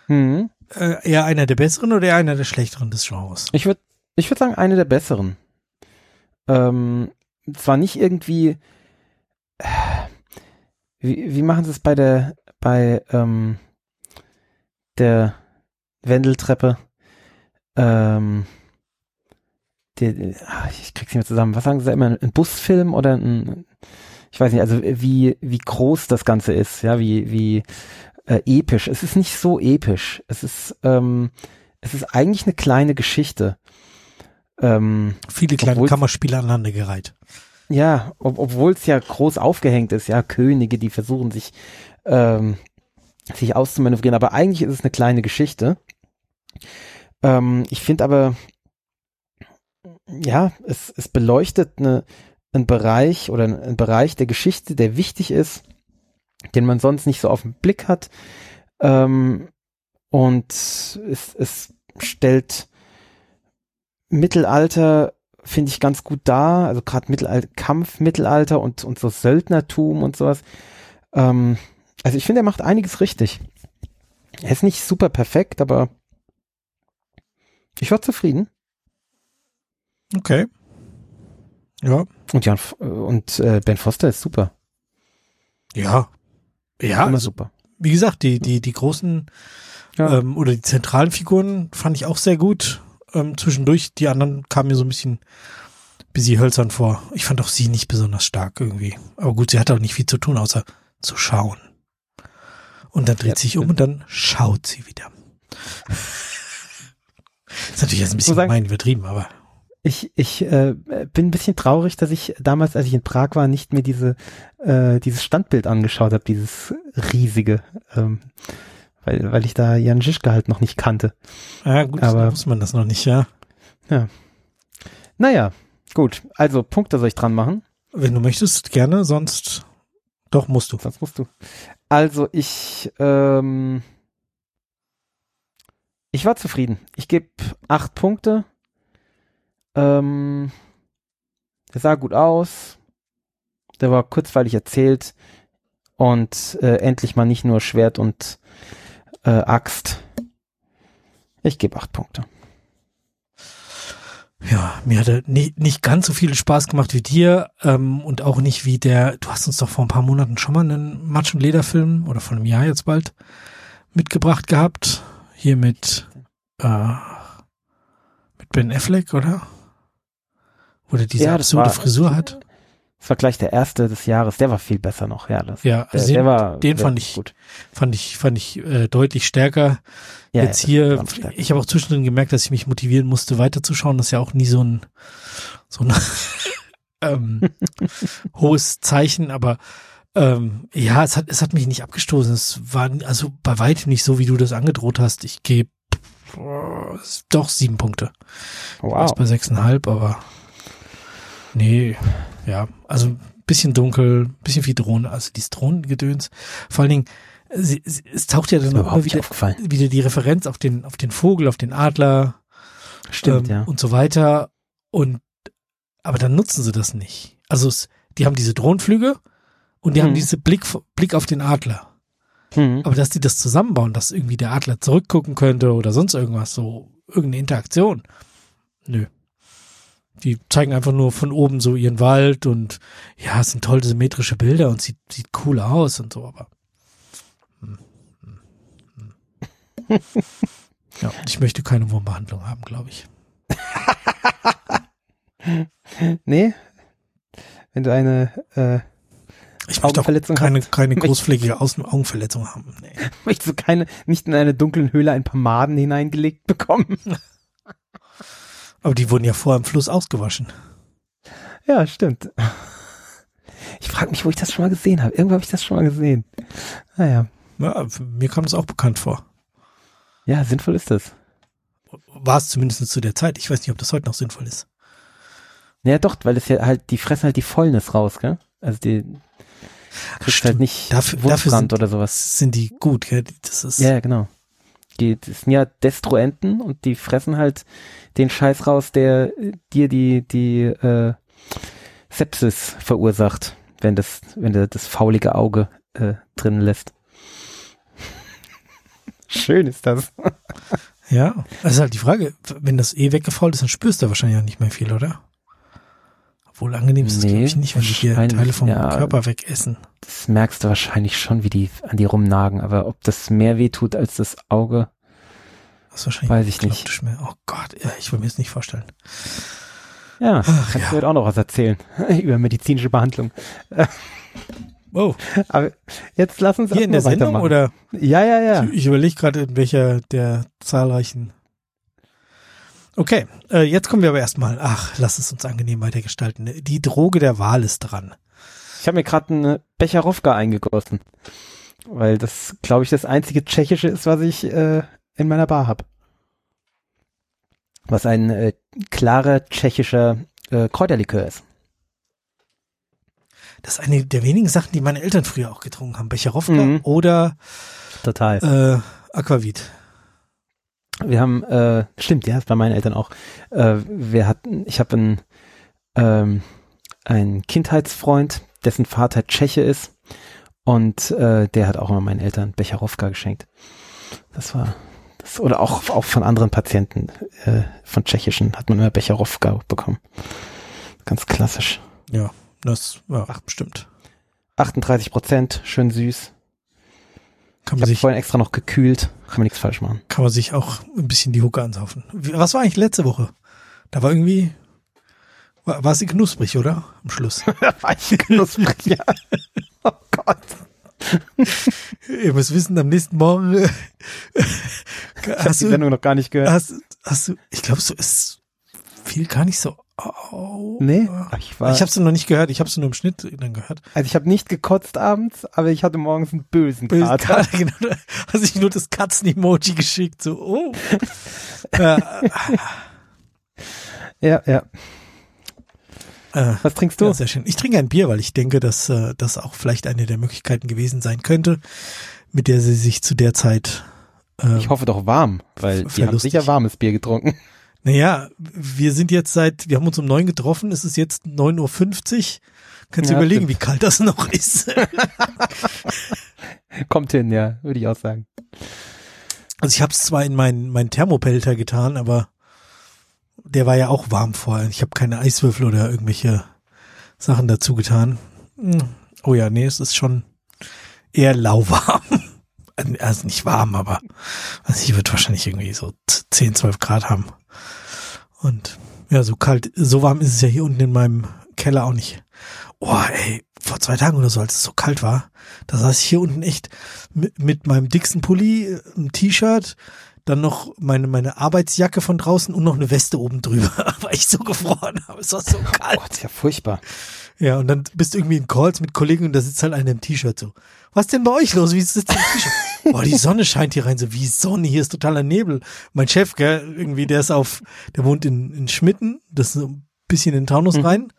Mhm. äh, eher einer der besseren oder eher einer der schlechteren des Genres? Ich würde ich würd sagen, eine der besseren. Ähm, zwar nicht irgendwie, äh, wie, wie machen sie es bei der, bei ähm, der Wendeltreppe? Ähm, die, ah, ich krieg's nicht mehr zusammen. Was sagen sie da immer? Ein Busfilm oder ein, ich weiß nicht, also wie, wie groß das Ganze ist, ja, wie, wie äh, episch. Es ist nicht so episch. Es ist, ähm, es ist eigentlich eine kleine Geschichte. Ähm, Viele kleine Kammerspiele aneinandergereiht. ja, ob, obwohl es ja groß aufgehängt ist, ja, Könige, die versuchen sich, ähm, sich auszumanövrieren, aber eigentlich ist es eine kleine Geschichte. Ähm, ich finde aber, ja, es, es beleuchtet eine, einen Bereich oder einen, Bereich der Geschichte, der wichtig ist, den man sonst nicht so auf den Blick hat. Ähm, und es, es stellt Mittelalter finde ich ganz gut da, also gerade Mittelalter, Kampf, Mittelalter und, und so Söldnertum und sowas. Ähm, also ich finde, er macht einiges richtig. Er ist nicht super perfekt, aber ich war zufrieden. Okay. Ja. Und Jan und äh, Ben Foster ist super. Ja. Ja, Immer super. wie gesagt, die, die, die großen Ja. ähm, oder die zentralen Figuren fand ich auch sehr gut. Ähm, zwischendurch, die anderen kamen mir so ein bisschen bisschen hölzern vor. Ich fand auch sie nicht besonders stark irgendwie. Aber gut, sie hat auch nicht viel zu tun, außer zu schauen. Und dann dreht Ja, sie sich um und dann schaut sie wieder. ist natürlich jetzt ein bisschen sagen- gemein übertrieben, aber Ich, ich äh, bin ein bisschen traurig, dass ich damals, als ich in Prag war, nicht mir diese äh, dieses Standbild angeschaut habe, dieses riesige, ähm, weil, weil ich da Jan Žižka halt noch nicht kannte. ja gut, Aber- muss man das noch nicht, ja. Naja, gut. Also Punkte soll ich dran machen. Wenn du möchtest, gerne, sonst doch musst du. Sonst musst du. Also ich, ähm, ich war zufrieden. Ich gebe acht Punkte. Ähm, der sah gut aus. Der war kurzweilig erzählt und äh, endlich mal nicht nur Schwert und äh, Axt. Ich gebe acht Punkte. Ja, mir hat er nicht, nicht ganz so viel Spaß gemacht wie dir ähm, und auch nicht wie der, du hast uns doch vor ein paar Monaten schon mal einen Matsch- und Lederfilm oder vor einem Jahr jetzt bald mitgebracht gehabt. Hier mit, äh, mit Ben Affleck, oder? Wo der diese Ja, absurde war- Frisur hat. Das war gleich der erste des Jahres. Der war viel besser noch. Ja, das, Ja, der, also der den, war den fand ich- gut. fand ich, fand ich äh, deutlich stärker. Ja, jetzt ja, hier, stark. ich habe auch zwischendrin gemerkt, dass ich mich motivieren musste, weiterzuschauen. Das ist ja auch nie so ein, so ein ähm, hohes Zeichen, aber ähm, ja, es hat, es hat mich nicht abgestoßen. Es war also bei weitem nicht so, wie du das angedroht hast. Ich gebe doch sieben Punkte. Wow. Wow. bei sechseinhalb, aber nee, ja, also ein bisschen dunkel, ein bisschen viel Drohne, also dieses Drohnengedöns. Vor allen Dingen, sie, sie, es taucht ja dann auch wieder, wieder die Referenz auf den, auf den Vogel, auf den Adler Stimmt, ähm, ja. und so weiter. Und aber dann nutzen sie das nicht. Also es, die haben diese Drohnenflüge und die Mhm. haben diese Blick, Blick auf den Adler. Mhm. Aber dass die das zusammenbauen, dass irgendwie der Adler zurückgucken könnte oder sonst irgendwas, so irgendeine Interaktion. Nö. Die zeigen einfach nur von oben so ihren Wald und ja, es sind tolle symmetrische Bilder und sieht, sieht cool aus und so, aber. hm, hm, hm. ja, ich möchte keine Wurmbehandlung haben, glaube ich. Nee. Wenn du eine, äh, Ich möchte auch Augenverletzung keine, hast. keine großflächige Außen Augenverletzung haben. Nee. möchtest du keine, nicht in eine dunklen Höhle ein paar Maden hineingelegt bekommen? Aber die wurden ja vorher im Fluss ausgewaschen. Ja, stimmt. Ich frage mich, wo ich das schon mal gesehen habe. Irgendwo habe ich das schon mal gesehen. Naja. Ja, mir kam das auch bekannt vor. Ja, sinnvoll ist das. War es zumindest zu der Zeit. Ich weiß nicht, ob das heute noch sinnvoll ist. Naja, doch, weil es ja halt, die fressen halt die Fäulnis raus, gell? Also die kriegst Stimmt. halt nicht Dafür- dafür sind- oder sowas. Sind die gut, gell? Das ist, ja, genau. Die, das sind ja Destruenten und die fressen halt den Scheiß raus, der äh, dir die, die äh, Sepsis verursacht, wenn das, wenn du das faulige Auge äh, drin lässt. Schön ist das. ja. Das ist halt die Frage, wenn das eh weggefault ist, dann spürst du wahrscheinlich auch nicht mehr viel, oder? Obwohl angenehm ist es, Nee, glaube ich, nicht, wenn die hier Teile vom ja. Körper wegessen. Das merkst du wahrscheinlich schon, wie die an die rumnagen, aber ob das mehr weh tut als das Auge, Das wahrscheinlich Weiß ich nicht. mehr. Oh Gott, ja, ich will mir das nicht vorstellen. ja, Ach, kannst ja. du heute auch noch was erzählen über medizinische Behandlung. Wow. Aber jetzt lass uns Hier in der Sendung weitermachen. oder? Ja, ja, ja. Ich, ich überlege gerade, in welcher der zahlreichen. Okay, äh, jetzt kommen wir aber erstmal. Ach, lass es uns angenehm weitergestalten. Die Droge der Wahl ist dran. Ich habe mir gerade eine Becherowka eingegossen, weil das, glaube ich, das einzige Tschechische ist, was ich äh, in meiner Bar habe. Was ein äh, klarer tschechischer äh, Kräuterlikör ist. Das ist eine der wenigen Sachen, die meine Eltern früher auch getrunken haben. Becherowka Mhm. oder Total. äh, Aquavit. Wir haben, äh, stimmt, ja, bei meinen Eltern auch. Äh, wir hatten, ich habe einen, ähm, einen Kindheitsfreund, dessen Vater Tscheche ist und äh, der hat auch immer meinen Eltern Becherowka geschenkt. Das war, das, oder auch, auch von anderen Patienten, äh, von tschechischen hat man immer Becherowka bekommen. Ganz klassisch. Ja, das ja, ach, bestimmt. 38 Prozent, schön süß. Kann Ich man, habe sich, vorhin extra noch gekühlt, kann man nichts falsch machen. kann man sich auch ein bisschen die Hucke ansaufen. Was war eigentlich letzte Woche? Da war irgendwie, war, war sie knusprig, oder? Am Schluss. Weich knusprig, ja. Oh Gott. Ihr müsst wissen, am nächsten Morgen äh, Ich habe hast die du, Sendung noch gar nicht gehört. hast, hast du, ich glaube, so ist viel gar nicht so. Oh, Nee, ich war, Ich habe es noch nicht gehört. Ich habe es nur im Schnitt dann gehört. also ich habe nicht gekotzt abends, aber ich hatte morgens einen bösen Böse Kater. Kater, genau. Hast ich nur das Katzen-Emoji geschickt. So, oh. ja, Ja, ja. äh, Was trinkst du? ja, sehr schön. Ich trinke ein Bier, weil ich denke, dass äh, das auch vielleicht eine der Möglichkeiten gewesen sein könnte, mit der sie sich zu der Zeit. Äh, Ich hoffe doch warm, weil die haben Verlustig. sicher warmes Bier getrunken. Naja, wir sind jetzt seit, wir haben uns um neun getroffen. Es ist jetzt 9.50 Uhr. Kannst du Ja, überlegen, stimmt. wie kalt das noch ist. Kommt hin, ja, würde ich auch sagen. Also ich habe es zwar in meinen mein Thermopelter getan, aber der war ja auch warm vorher. Ich habe keine Eiswürfel oder irgendwelche Sachen dazu getan. Hm. Oh ja, nee, es ist schon eher lauwarm. Also nicht warm, aber also ich wird wahrscheinlich irgendwie so 10, 12 Grad haben. Und ja, so kalt, so warm ist es ja hier unten in meinem Keller auch nicht. Oh, ey, vor zwei Tagen oder so, als es so kalt war, da saß ich hier unten echt mit, mit meinem dicksten Pulli, äh, einem T-Shirt, dann noch meine, meine Arbeitsjacke von draußen und noch eine Weste oben drüber, weil ich so gefroren habe. Es war so Oh kalt. Gott, ist ja furchtbar. Ja, und dann bist du irgendwie in Calls mit Kollegen und da sitzt halt einer im T-Shirt so. Was denn bei euch los? Wie sitzt ihr im T-Shirt? Boah, die Sonne scheint hier rein, so wie Sonne, hier ist totaler Nebel. Mein Chef, gell, irgendwie, der ist auf, der wohnt in, in Schmitten, das ist so ein bisschen in den Taunus Mhm. rein.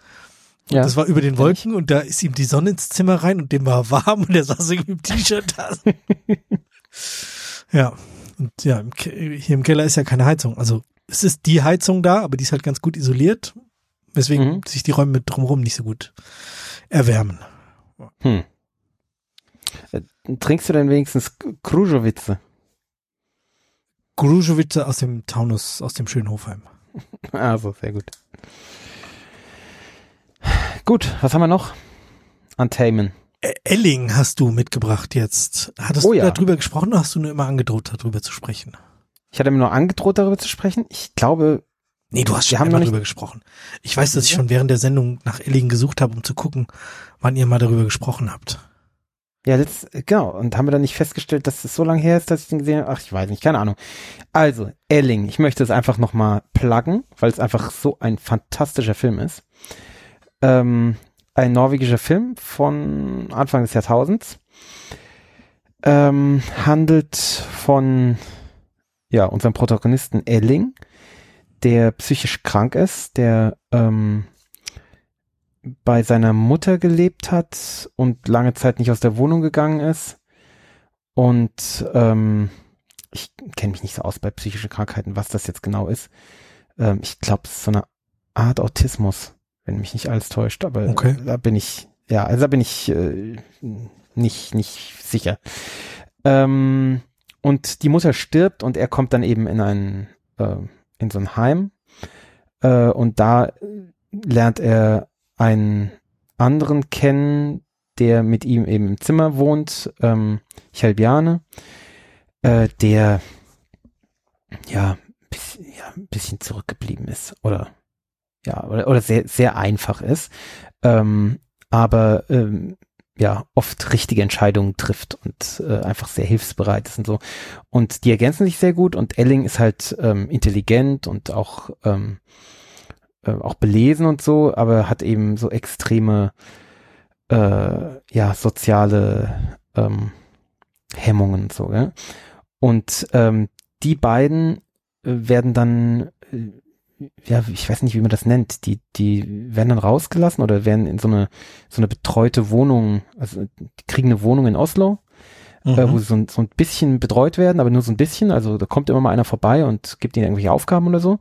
Ja. Das war über den Wolken und da ist ihm die Sonne ins Zimmer rein und dem war warm und der saß irgendwie im T-Shirt da. ja. Und ja, im hier im Keller ist ja keine Heizung. Also es ist die Heizung da, aber die ist halt ganz gut isoliert, weswegen Mhm. sich die Räume drumherum nicht so gut erwärmen. Hm. Trinkst du denn wenigstens Krujowitze? Grujovice aus dem Taunus, aus dem schönen Hofheim. Also, sehr gut. Gut, was haben wir noch? Untamen. Ä- Elling hast du mitgebracht jetzt. Hattest Oh du ja. darüber gesprochen oder hast du nur immer angedroht, darüber zu sprechen? Ich hatte mir noch angedroht, darüber zu sprechen. Ich glaube, Nee, du hast Wir schon haben einmal darüber gesprochen. Ich weiß, dass ich schon während der Sendung nach Elling gesucht habe, um zu gucken, wann ihr mal darüber gesprochen habt. Ja, letzt, genau. Und haben wir dann nicht festgestellt, dass es so lange her ist, dass ich den gesehen habe? Ach, ich weiß nicht, keine Ahnung. Also, Elling, ich möchte es einfach nochmal pluggen, weil es einfach so ein fantastischer Film ist. Ähm, ein norwegischer Film von Anfang des Jahrtausends. Ähm, handelt von ja, unserem Protagonisten Elling, der psychisch krank ist, der ähm, bei seiner Mutter gelebt hat und lange Zeit nicht aus der Wohnung gegangen ist. Und ähm, ich kenne mich nicht so aus bei psychischen Krankheiten, was das jetzt genau ist. Ähm, ich glaube, es ist so eine Art Autismus, wenn mich nicht alles täuscht, aber okay. da bin ich, ja, also da bin ich äh, nicht, nicht sicher. Ähm, und die Mutter stirbt und er kommt dann eben in ein, äh, in so ein Heim. Äh, und da lernt er einen anderen kennen, der mit ihm eben im Zimmer wohnt, ähm, Chalbiane, äh, der ja, bis, ja ein bisschen zurückgeblieben ist oder ja oder, oder sehr sehr einfach ist, ähm, aber ähm, ja oft richtige Entscheidungen trifft und äh, einfach sehr hilfsbereit ist und so. Und die ergänzen sich sehr gut und Elling ist halt ähm, intelligent und auch ähm, äh, auch belesen und so, aber hat eben so extreme äh, ja soziale ähm, Hemmungen so, ja. Und ähm, die beiden äh, werden dann äh, ja, ich weiß nicht, wie man das nennt, die, die werden dann rausgelassen oder werden in so eine, so eine betreute Wohnung, also die kriegen eine Wohnung in Oslo, äh, mhm. äh, wo sie so ein, so ein bisschen betreut werden, aber nur so ein bisschen, also da kommt immer mal einer vorbei und gibt ihnen irgendwelche Aufgaben oder so.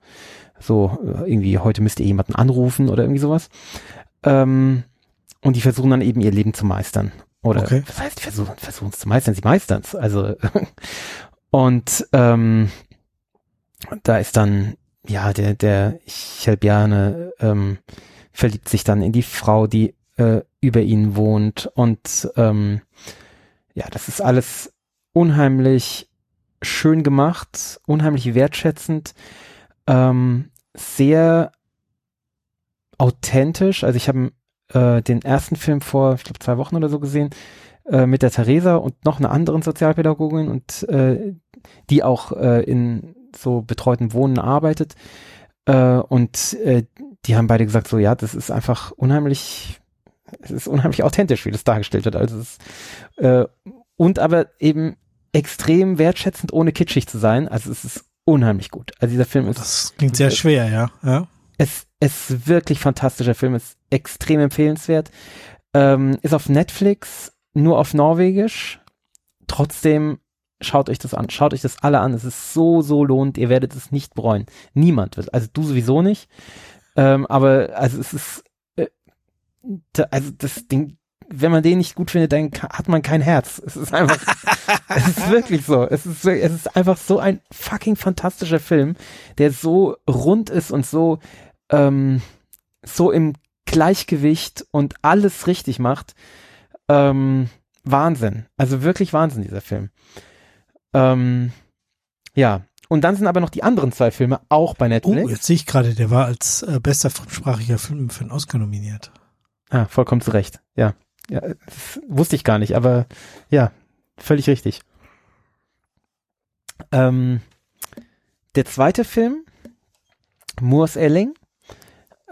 So, äh, irgendwie, heute müsst ihr jemanden anrufen oder irgendwie sowas. Ähm, und die versuchen dann eben ihr Leben zu meistern. Oder okay. was heißt, versuchen, versuchen es zu meistern, sie meistern es. Also und ähm, da ist dann, ja, der, der Chelbiane ähm, verliebt sich dann in die Frau, die äh, über ihn wohnt. Und ähm, ja, das ist alles unheimlich schön gemacht, unheimlich wertschätzend, ähm, sehr authentisch. Also ich habe äh, den ersten Film vor, ich glaube, zwei Wochen oder so gesehen, äh, mit der Theresa und noch einer anderen Sozialpädagogin und äh, die auch äh, in so betreuten Wohnen arbeitet. Äh, und äh, die haben beide gesagt, so ja, das ist einfach unheimlich, es ist unheimlich authentisch, wie das dargestellt wird. Also es, äh, und aber eben extrem wertschätzend, ohne kitschig zu sein. Also es ist unheimlich gut. Also dieser Film ist. Das klingt sehr schwer, ja. ja. Es, es ist wirklich fantastischer Film, ist extrem empfehlenswert. Ähm, ist auf Netflix, nur auf Norwegisch. Trotzdem schaut euch das an. Schaut euch das alle an. Es ist so, so lohnt. Ihr werdet es nicht bereuen. Niemand wird. Also du sowieso nicht. Ähm, aber also es ist, äh, da, also das Ding, wenn man den nicht gut findet, dann hat man kein Herz. Es ist einfach, es ist wirklich so. Es ist, es ist einfach so ein fucking fantastischer Film, der so rund ist und so, ähm, so im Gleichgewicht und alles richtig macht. Ähm, Wahnsinn. Also wirklich Wahnsinn, dieser Film. Ähm, ja. Und dann sind aber noch die anderen zwei Filme auch bei Netflix. Oh, jetzt sehe ich gerade, der war als äh, bester fremdsprachiger Film für einen Oscar nominiert. Ah, vollkommen zu Recht. Ja. Ja wusste ich gar nicht, aber ja, völlig richtig. Ähm, der zweite Film, Moors Elling.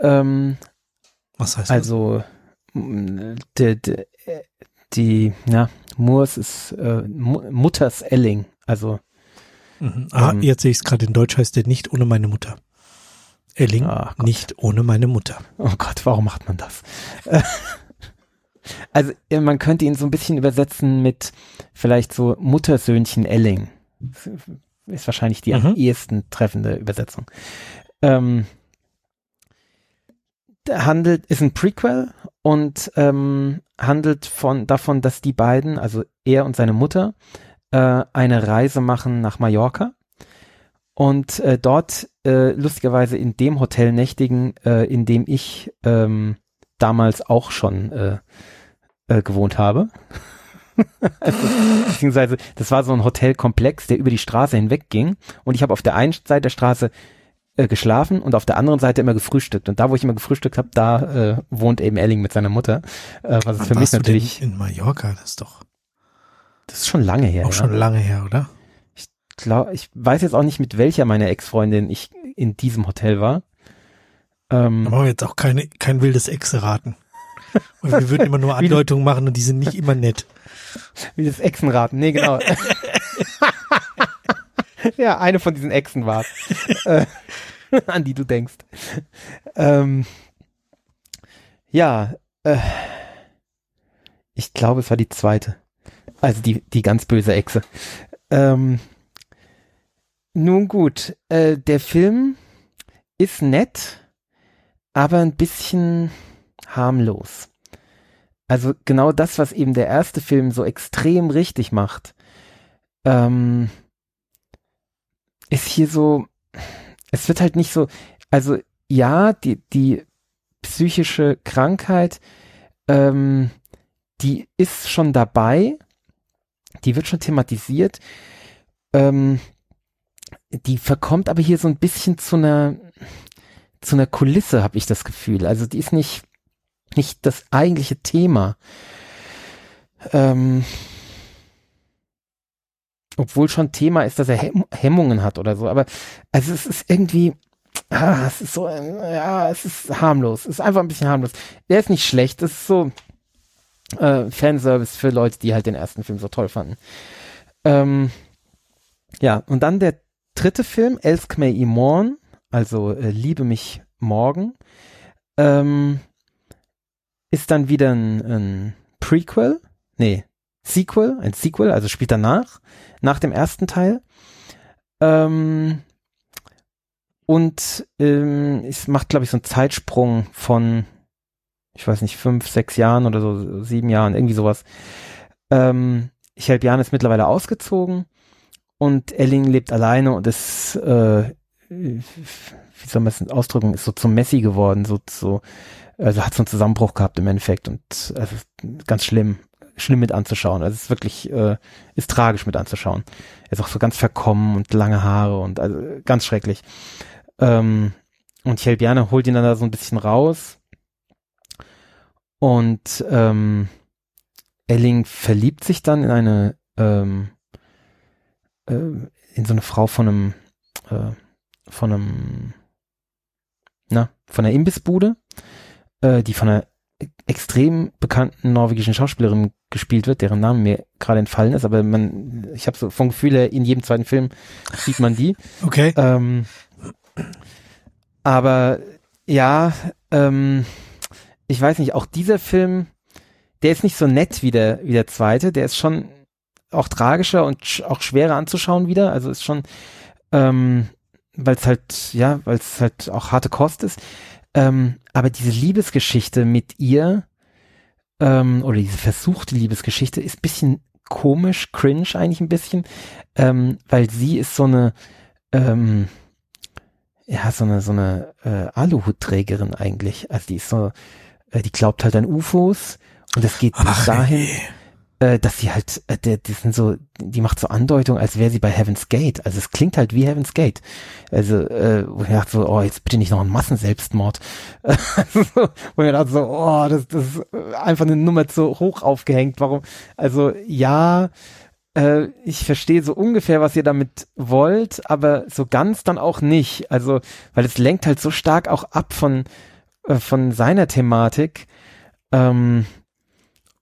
Ähm, Was heißt also, das? Die, die, die, ja, Moors ist äh, Mutters Elling. Also. Mhm. Ah, ähm, jetzt sehe ich es gerade. In Deutsch heißt der nicht ohne meine Mutter. Elling, nicht ohne meine Mutter. Oh Gott, warum macht man das? also äh, man könnte ihn so ein bisschen übersetzen mit vielleicht so Muttersöhnchen Elling. Ist wahrscheinlich die mhm. am ehesten treffende Übersetzung. Ähm, handelt, ist ein Prequel und ähm, handelt von davon, dass die beiden, also er und seine Mutter, äh, eine Reise machen nach Mallorca und äh, dort äh, lustigerweise in dem Hotel nächtigen, äh, in dem ich ähm, damals auch schon äh, äh, gewohnt habe. also, beziehungsweise das war so ein Hotelkomplex, der über die Straße hinweg ging und ich habe auf der einen Seite der Straße äh, geschlafen und auf der anderen Seite immer gefrühstückt und da, wo ich immer gefrühstückt habe, da äh, wohnt eben Elling mit seiner Mutter, äh, was ist für mich natürlich in Mallorca, das ist doch das ist schon lange her. Auch ja. schon lange her, oder? Ich glaube, ich weiß jetzt auch nicht, mit welcher meiner Ex-Freundin ich in diesem Hotel war. Ähm, Aber jetzt auch keine, kein wildes Ex raten. Und wir würden immer nur Andeutungen machen und die sind nicht immer nett. Wie das Echsenrad. Nee, genau. ja, eine von diesen Echsen war äh, an die du denkst. Ähm, ja, äh, ich glaube, es war die zweite. Also die, die ganz böse Echse. Ähm, nun gut, äh, der Film ist nett, aber ein bisschen harmlos. Also genau das, was eben der erste Film so extrem richtig macht, ähm, ist hier so, es wird halt nicht so, also ja, die, die psychische Krankheit, ähm, die ist schon dabei, die wird schon thematisiert, ähm, die verkommt aber hier so ein bisschen zu einer, zu einer Kulisse, habe ich das Gefühl. Also die ist nicht, nicht das eigentliche Thema. Ähm, obwohl schon Thema ist, dass er Hem Hemmungen hat oder so. Aber also es ist irgendwie, ah, es ist so, ja, es ist harmlos. Es ist einfach ein bisschen harmlos. Der ist nicht schlecht. Es ist so äh, Fanservice für Leute, die halt den ersten Film so toll fanden. Ähm, ja, und dann der dritte Film, Elsk Me Imorn, also äh, Liebe mich morgen, ähm, ist dann wieder ein, ein Prequel, nee, Sequel, ein Sequel, also spielt danach, nach dem ersten Teil. Ähm, und ähm, es macht, glaube ich, so einen Zeitsprung von, ich weiß nicht, fünf, sechs Jahren oder so, sieben Jahren, irgendwie sowas. Ähm, Chelbian ist mittlerweile ausgezogen und Elling lebt alleine und ist, äh, wie soll man es ausdrücken, ist so zum Messi geworden, so, so, also hat so einen Zusammenbruch gehabt im Endeffekt und also ganz schlimm, schlimm mit anzuschauen. Also es ist wirklich, äh, ist tragisch mit anzuschauen. Er ist auch so ganz verkommen und lange Haare und also ganz schrecklich. Ähm, und Chelbiane holt ihn dann da so ein bisschen raus und ähm, Elling verliebt sich dann in eine ähm, äh, in so eine Frau von einem, äh, von einem, na, von einer Imbissbude, äh, die von einer extrem bekannten norwegischen Schauspielerin gespielt wird, deren Name mir gerade entfallen ist, aber man, ich habe so vom Gefühl her, in jedem zweiten Film sieht man die. Okay. Ähm, aber ja, ähm, ich weiß nicht, auch dieser Film, der ist nicht so nett wie der, wie der zweite, der ist schon auch tragischer und sch auch schwerer anzuschauen wieder. Also ist schon, ähm, weil es halt, ja, weil es halt auch harte Kost ist. Ähm, aber diese Liebesgeschichte mit ihr, ähm, oder diese versuchte Liebesgeschichte, ist bisschen komisch, cringe eigentlich ein bisschen, ähm, weil sie ist so eine, ähm, ja, so eine, so eine äh, Aluhutträgerin eigentlich. Also die ist so, äh, die glaubt halt an UFOs und es geht bis dahin. Ey äh, dass sie halt, äh, die, die sind so, die macht so Andeutung, als wäre sie bei Heaven's Gate. Also es klingt halt wie Heaven's Gate. Also, äh, wo ich dachte so, oh, jetzt bitte nicht noch ein Massenselbstmord. also, wo ich dachte so, oh, das, das ist einfach eine Nummer zu hoch aufgehängt. Warum? Also, ja, äh, ich verstehe so ungefähr, was ihr damit wollt, aber so ganz dann auch nicht. Also, weil es lenkt halt so stark auch ab von, äh, von seiner Thematik. Ähm,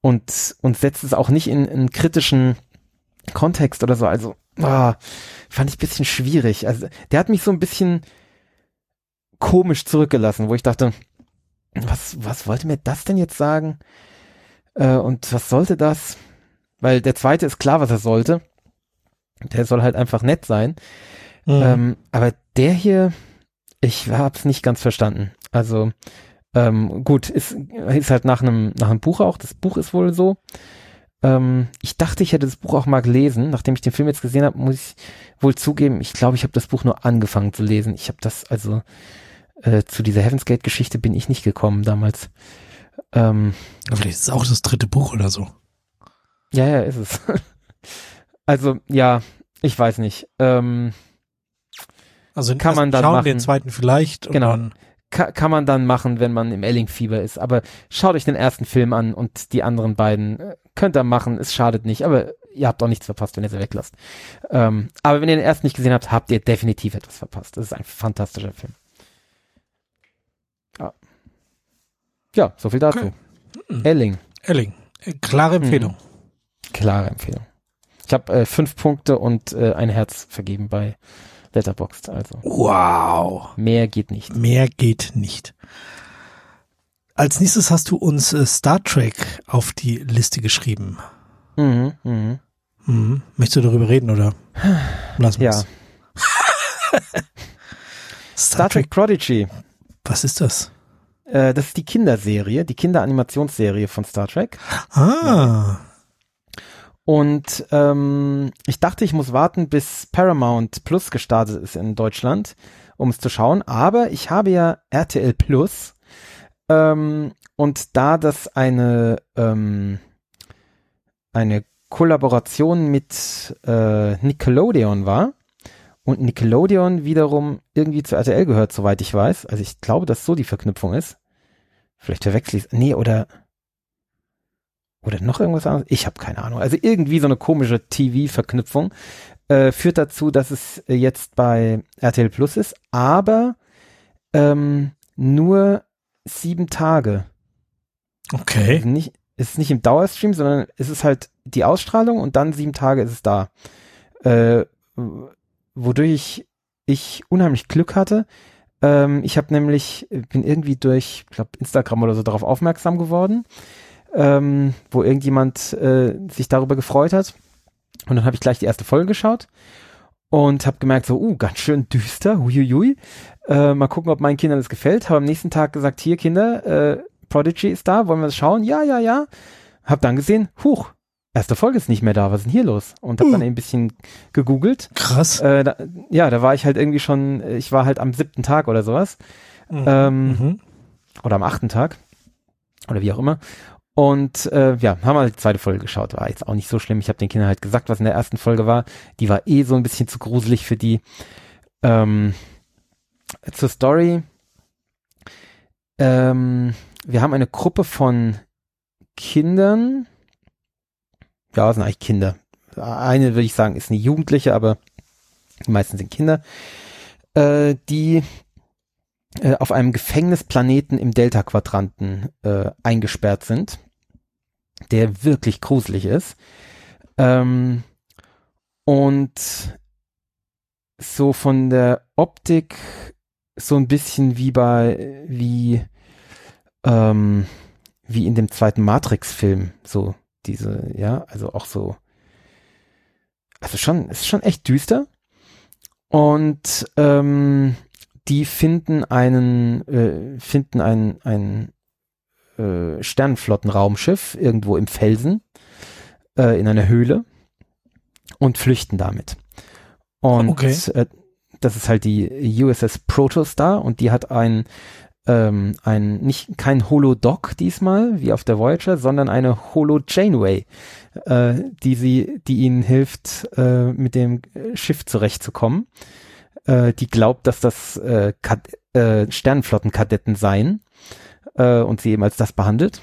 und, und setzt es auch nicht in einen kritischen Kontext oder so. Also, oh, fand ich bisschen schwierig. Also, der hat mich so ein bisschen komisch zurückgelassen, wo ich dachte, was, was wollte mir das denn jetzt sagen? Äh, und was sollte das? Weil der zweite ist klar, was er sollte. Der soll halt einfach nett sein. Mhm. Ähm, aber der hier, ich hab's nicht ganz verstanden. Also, ähm, gut, ist, ist halt nach einem, nach einem Buch auch. Das Buch ist wohl so. Ähm, ich dachte, ich hätte das Buch auch mal gelesen. Nachdem ich den Film jetzt gesehen habe, muss ich wohl zugeben, ich glaube, ich habe das Buch nur angefangen zu lesen. Ich habe das, also äh, zu dieser Heaven's Gate Geschichte bin ich nicht gekommen damals. Ähm, Vielleicht ist es auch das dritte Buch oder so. Ja, ja, ist es. also, ja, ich weiß nicht. Ähm, also kann man dann schauen machen. den zweiten vielleicht. Genau kann, kann man dann machen, wenn man im Elling-Fieber ist. Aber schaut euch den ersten Film an und die anderen beiden äh, könnt ihr machen, es schadet nicht, aber ihr habt auch nichts verpasst, wenn ihr sie weglasst. Ähm, aber wenn ihr den ersten nicht gesehen habt, habt ihr definitiv etwas verpasst. Das ist ein fantastischer Film. Ja, ja so viel dazu. Okay. Elling. Elling. Äh, Klare Empfehlung. Klare Empfehlung. Ich habe äh, fünf Punkte und äh, ein Herz vergeben bei Letterboxd. Also Wow. mehr geht nicht. Mehr geht nicht. Als nächstes hast du uns äh, Star Trek auf die Liste geschrieben. Mhm, mhm. Mhm. Möchtest du darüber reden oder? Lass Ja. mal's. Star Trek Prodigy. Was ist das? Äh, das ist die Kinderserie, die Kinderanimationsserie von Star Trek. Ah. Und ähm, ich dachte, ich muss warten, bis Paramount Plus gestartet ist in Deutschland, um es zu schauen. Aber ich habe ja RTL Plus. Ähm, und da das eine, ähm, eine Kollaboration mit äh, Nickelodeon war und Nickelodeon wiederum irgendwie zu RTL gehört, soweit ich weiß. Also ich glaube, dass so die Verknüpfung ist. Vielleicht verwechsel ich es. Nee, oder oder noch irgendwas anderes? Ich habe keine Ahnung. Also irgendwie so eine komische TV-Verknüpfung äh, führt dazu, dass es jetzt bei RTL Plus ist, aber ähm, nur sieben Tage. Okay. Also nicht, es ist nicht im Dauerstream, sondern es ist halt die Ausstrahlung und dann sieben Tage ist es da. Äh, wodurch ich, ich unheimlich Glück hatte. Ähm, ich habe nämlich, bin irgendwie durch, ich glaube, Instagram oder so darauf aufmerksam geworden, ähm, wo irgendjemand äh, sich darüber gefreut hat. Und dann habe ich gleich die erste Folge geschaut und habe gemerkt, so, uh, ganz schön düster, huiuiui. Äh, mal gucken, ob meinen Kindern das gefällt. Habe am nächsten Tag gesagt, hier Kinder, äh, Prodigy ist da, wollen wir das schauen? Ja, ja, ja. Hab dann gesehen, huch, erste Folge ist nicht mehr da, was ist denn hier los? Und habe Uh. dann ein bisschen gegoogelt. Krass. Äh, da, ja, da war ich halt irgendwie schon, ich war halt am siebten Tag oder sowas. Ähm, Mhm. oder am achten Tag. Oder wie auch immer. Und äh, ja, haben wir die zweite Folge geschaut. War jetzt auch nicht so schlimm. Ich habe den Kindern halt gesagt, was in der ersten Folge war. Die war eh so ein bisschen zu gruselig für die. Ähm, zur Story. Ähm, wir haben eine Gruppe von Kindern. Ja, sind eigentlich Kinder. Eine würde ich sagen, ist eine Jugendliche, aber die meisten sind Kinder. Äh, die äh, auf einem Gefängnisplaneten im Delta-Quadranten äh, eingesperrt sind, der wirklich gruselig ist. Ähm, und so von der Optik so ein bisschen wie bei, wie, ähm, wie in dem zweiten Matrix-Film, so diese, ja, also auch so, also schon, ist schon echt düster. Und ähm, die finden einen, äh, finden ein, ein äh, Sternenflottenraumschiff irgendwo im Felsen äh, in einer Höhle und flüchten damit. Und Okay. äh, das ist halt die USS Protostar und die hat ein ähm, ein nicht kein Holodoc diesmal wie auf der Voyager, sondern eine Holo Janeway, äh, die sie, die ihnen hilft, äh, mit dem Schiff zurechtzukommen. Äh, die glaubt, dass das äh, äh, Sternenflottenkadetten seien äh, und sie eben als das behandelt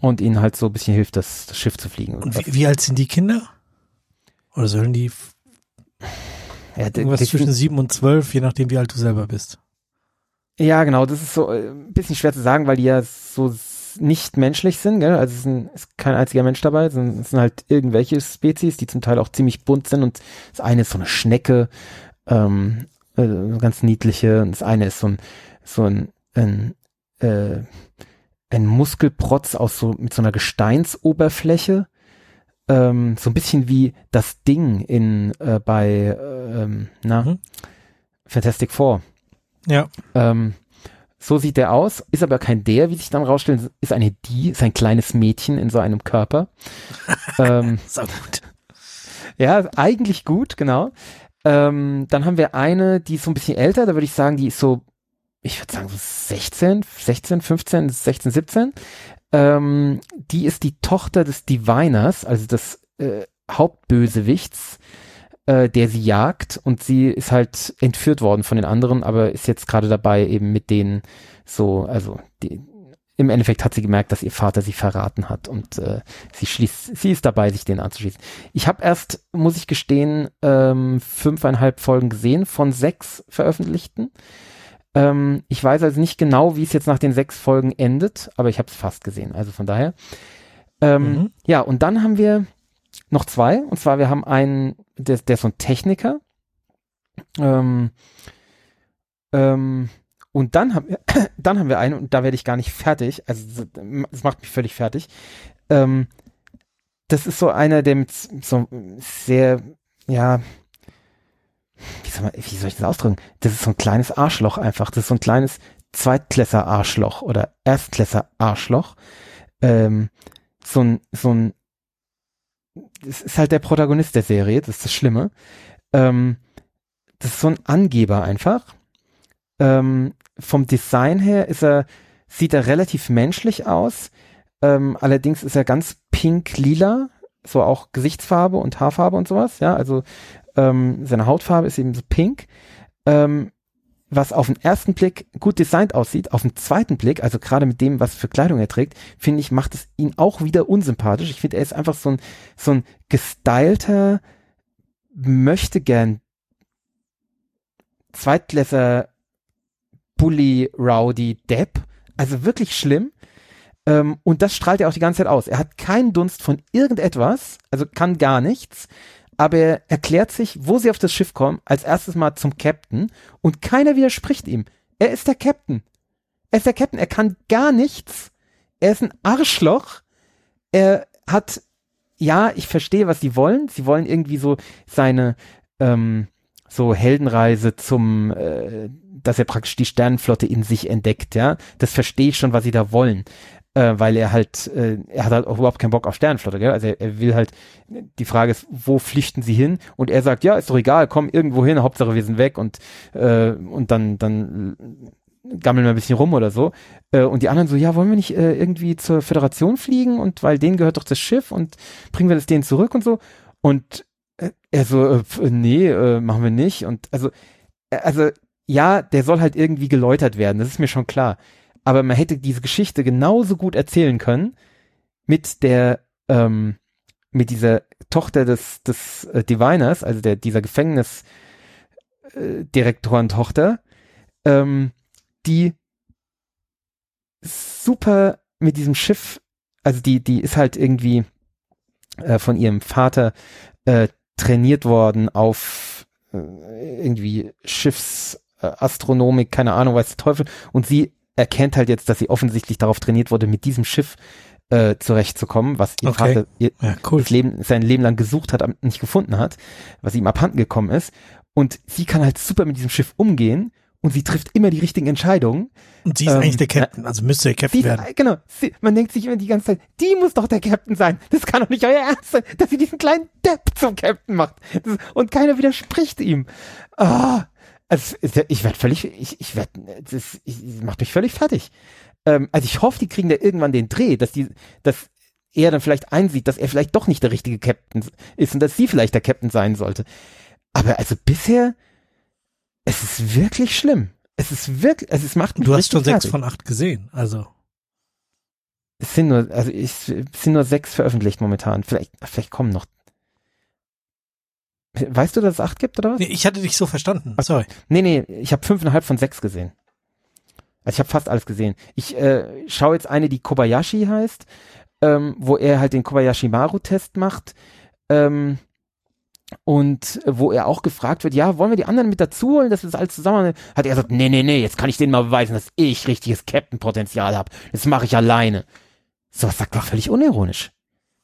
und ihnen halt so ein bisschen hilft, das, das Schiff zu fliegen. Und wie, wie alt sind die Kinder? Oder sollen die ja, irgendwas zwischen sieben und zwölf, je nachdem, wie alt du selber bist? Ja, genau, das ist so äh, ein bisschen schwer zu sagen, weil die ja so nicht menschlich sind, gell? Also es ist, ein, ist kein einziger Mensch dabei, es sind, es sind halt irgendwelche Spezies, die zum Teil auch ziemlich bunt sind und das eine ist so eine Schnecke, ähm, äh, ganz niedliche, und das eine ist so ein, so ein, ein, äh, ein Muskelprotz aus so, mit so einer Gesteinsoberfläche, ähm, so ein bisschen wie das Ding in, äh, bei, ähm, na, Mhm. Fantastic Four. Ja. Ähm, so sieht der aus, ist aber kein der, wie sich dann rausstellt, ist eine die, ist ein kleines Mädchen in so einem Körper. ähm, So gut. ja, eigentlich gut, genau. Ähm, dann haben wir eine, die ist so ein bisschen älter, da würde ich sagen, die ist so, ich würde sagen so 16, 16, 15, 16, 17. Ähm, die ist die Tochter des Diviners, also des äh, Hauptbösewichts, äh, der sie jagt und sie ist halt entführt worden von den anderen, aber ist jetzt gerade dabei eben mit denen so, also die, im Endeffekt hat sie gemerkt, dass ihr Vater sie verraten hat und äh, sie schließt, sie ist dabei, sich denen anzuschließen. Ich habe erst, muss ich gestehen, ähm, fünfeinhalb Folgen gesehen von sechs veröffentlichten. Ähm, ich weiß also nicht genau, wie es jetzt nach den sechs Folgen endet, aber ich habe es fast gesehen. Also von daher. Ähm, Mhm. Ja, und dann haben wir noch zwei. Und zwar, wir haben einen, der, der ist so ein Techniker. Ähm, ähm, und dann haben wir, dann haben wir einen, und da werde ich gar nicht fertig. Also, das macht mich völlig fertig. Ähm, das ist so einer, der mit so sehr, ja, wie soll, man, wie soll ich das ausdrücken? Das ist so ein kleines Arschloch einfach. Das ist so ein kleines Zweitklässer-Arschloch oder Erstklässer-Arschloch. Ähm, so ein, so ein, das ist halt der Protagonist der Serie, das ist das Schlimme. Ähm, das ist so ein Angeber einfach. Ähm, vom Design her ist er, sieht er relativ menschlich aus. Ähm, allerdings ist er ganz pink-lila, so auch Gesichtsfarbe und Haarfarbe und sowas, ja, also ähm, seine Hautfarbe ist eben so pink. Ähm, was auf den ersten Blick gut designt aussieht, auf den zweiten Blick, also gerade mit dem, was für Kleidung er trägt, finde ich, macht es ihn auch wieder unsympathisch. Ich finde, er ist einfach so ein, so ein gestylter, möchte gern Zweitklässer Bully Rowdy Depp. Also wirklich schlimm. Ähm, und das strahlt er auch die ganze Zeit aus. Er hat keinen Dunst von irgendetwas, also kann gar nichts aber er erklärt sich, wo sie auf das Schiff kommen, als erstes mal zum Captain und keiner widerspricht ihm. Er ist der Captain. Er ist der Captain. Er kann gar nichts. Er ist ein Arschloch. Er hat, ja, ich verstehe, was sie wollen. Sie wollen irgendwie so seine, ähm, so Heldenreise zum, äh, dass er praktisch die Sternenflotte in sich entdeckt, ja. Das verstehe ich schon, was sie da wollen äh, weil er halt, äh, er hat halt auch überhaupt keinen Bock auf Sternenflotte, gell? Also er, er, will halt, die Frage ist, wo flüchten sie hin? Und er sagt, ja, ist doch egal, komm irgendwo hin, Hauptsache wir sind weg und, äh, und dann, dann gammeln wir ein bisschen rum oder so. Äh, und die anderen so, ja, wollen wir nicht äh, irgendwie zur Föderation fliegen und weil denen gehört doch das Schiff und bringen wir das denen zurück und so. Und äh, er so, äh, nee, äh, machen wir nicht. Und also, äh, also ja, der soll halt irgendwie geläutert werden, das ist mir schon klar aber man hätte diese Geschichte genauso gut erzählen können mit der, ähm, mit dieser Tochter des, des äh, Diviners, also der, dieser Gefängnisdirektorentochter, äh, ähm, die super mit diesem Schiff, also die, die ist halt irgendwie äh, von ihrem Vater äh, trainiert worden auf äh, irgendwie Schiffsastronomik, keine Ahnung, weiß Teufel, und sie erkennt halt jetzt, dass sie offensichtlich darauf trainiert wurde, mit diesem Schiff äh, zurechtzukommen, was ihr Okay. Vater ihr Ja, cool. Leben, sein Leben lang gesucht hat, aber nicht gefunden hat, was ihm abhanden gekommen ist. Und sie kann halt super mit diesem Schiff umgehen und sie trifft immer die richtigen Entscheidungen. Und sie ist Ähm, eigentlich der Captain, also müsste der Captain Sie, werden. genau, sie, man denkt sich immer die ganze Zeit, die muss doch der Captain sein. Das kann doch nicht euer Ernst sein, dass sie diesen kleinen Depp zum Captain macht. Das, und keiner widerspricht ihm. Ah, also ich werde völlig, ich, ich werde, das, ich, macht mich völlig fertig. Ähm, also ich hoffe, die kriegen da irgendwann den Dreh, dass die, dass er dann vielleicht einsieht, dass er vielleicht doch nicht der richtige Captain ist und dass sie vielleicht der Captain sein sollte. Aber also bisher, es ist wirklich schlimm. Es ist wirklich, also es macht mich Du hast schon sechs von acht gesehen, also. Es sind nur, also ich, es sind nur sechs veröffentlicht momentan. Vielleicht, vielleicht kommen noch. Weißt du, dass es acht gibt oder was? Nee, ich hatte dich so verstanden. Sorry. Nee, nee, ich habe fünfeinhalb von sechs gesehen. Also ich habe fast alles gesehen. Ich äh, schaue jetzt eine, die Kobayashi heißt, ähm, wo er halt den Kobayashi Maru-Test macht. Ähm, und wo er auch gefragt wird, ja, wollen wir die anderen mit dazu holen, dass wir das alles zusammen hat er gesagt, nee, nee, nee, jetzt kann ich denen mal beweisen, dass ich richtiges Captain-Potenzial habe. Das mache ich alleine. So was sagt er völlig unironisch.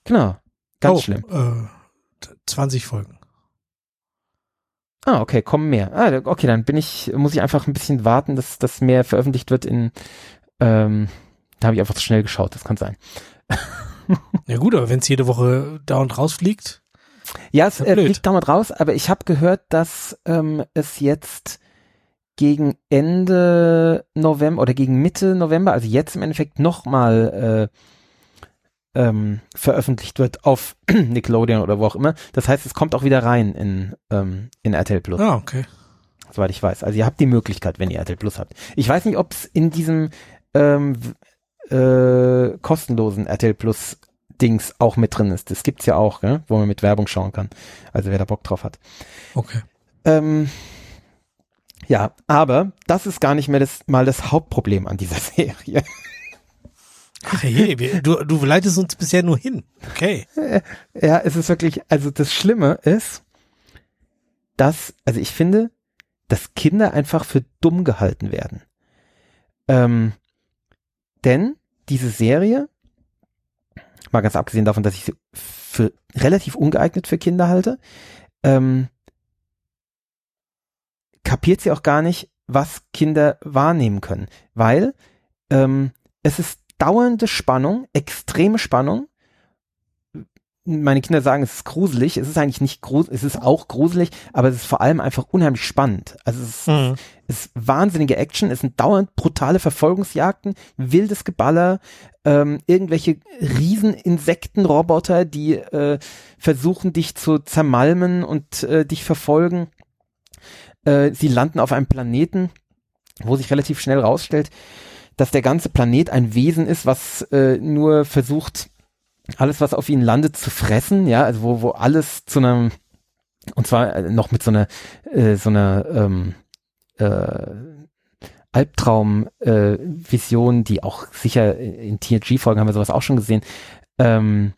Genau. Ganz oh, schlimm. Äh, 20 Folgen. Ah, okay, kommen mehr. Ah, okay, dann bin ich, muss ich einfach ein bisschen warten, dass das mehr veröffentlicht wird in, ähm, da habe ich einfach zu schnell geschaut, das kann sein. Ja gut, aber wenn es jede Woche da und rausfliegt, Ja, es Ja, äh, blöd. liegt damals raus, aber ich habe gehört, dass ähm, es jetzt gegen Ende November oder gegen Mitte November, also jetzt im Endeffekt nochmal äh, ähm, veröffentlicht wird auf Nickelodeon oder wo auch immer. Das heißt, es kommt auch wieder rein in, ähm, in RTL Plus. ah, okay. soweit ich weiß. Also ihr habt die Möglichkeit, wenn ihr RTL Plus habt. Ich weiß nicht, ob es in diesem ähm, äh, kostenlosen RTL Plus Dings auch mit drin ist. Das gibt's ja auch, gell? wo man mit Werbung schauen kann. Also wer da Bock drauf hat. Okay. Ähm, Ja, aber das ist gar nicht mehr das, mal das Hauptproblem an dieser Serie. Ach hey, wir, du, du leitest uns bisher nur hin. Okay. Ja, es ist wirklich, also das Schlimme ist, dass, also ich finde, dass Kinder einfach für dumm gehalten werden. Ähm, denn diese Serie, mal ganz abgesehen davon, dass ich sie für relativ ungeeignet für Kinder halte, ähm, kapiert sie auch gar nicht, was Kinder wahrnehmen können, weil ähm, es ist dauernde Spannung, extreme Spannung. Meine Kinder sagen, es ist gruselig. Es ist eigentlich nicht gruselig, es ist auch gruselig, aber es ist vor allem einfach unheimlich spannend. Also es ist, mhm. es ist wahnsinnige Action, es sind dauernd brutale Verfolgungsjagden, wildes Geballer, ähm, irgendwelche Rieseninsektenroboter, die äh, versuchen, dich zu zermalmen und äh, dich verfolgen. Äh, sie landen auf einem Planeten, wo sich relativ schnell rausstellt, dass der ganze Planet ein Wesen ist, was äh, nur versucht, alles, was auf ihn landet, zu fressen, ja, also wo, wo alles zu einem, und zwar äh, noch mit so einer, äh, so einer ähm, äh, Albtraum-Vision, äh, die auch sicher in TNG-Folgen haben wir sowas auch schon gesehen, ähm,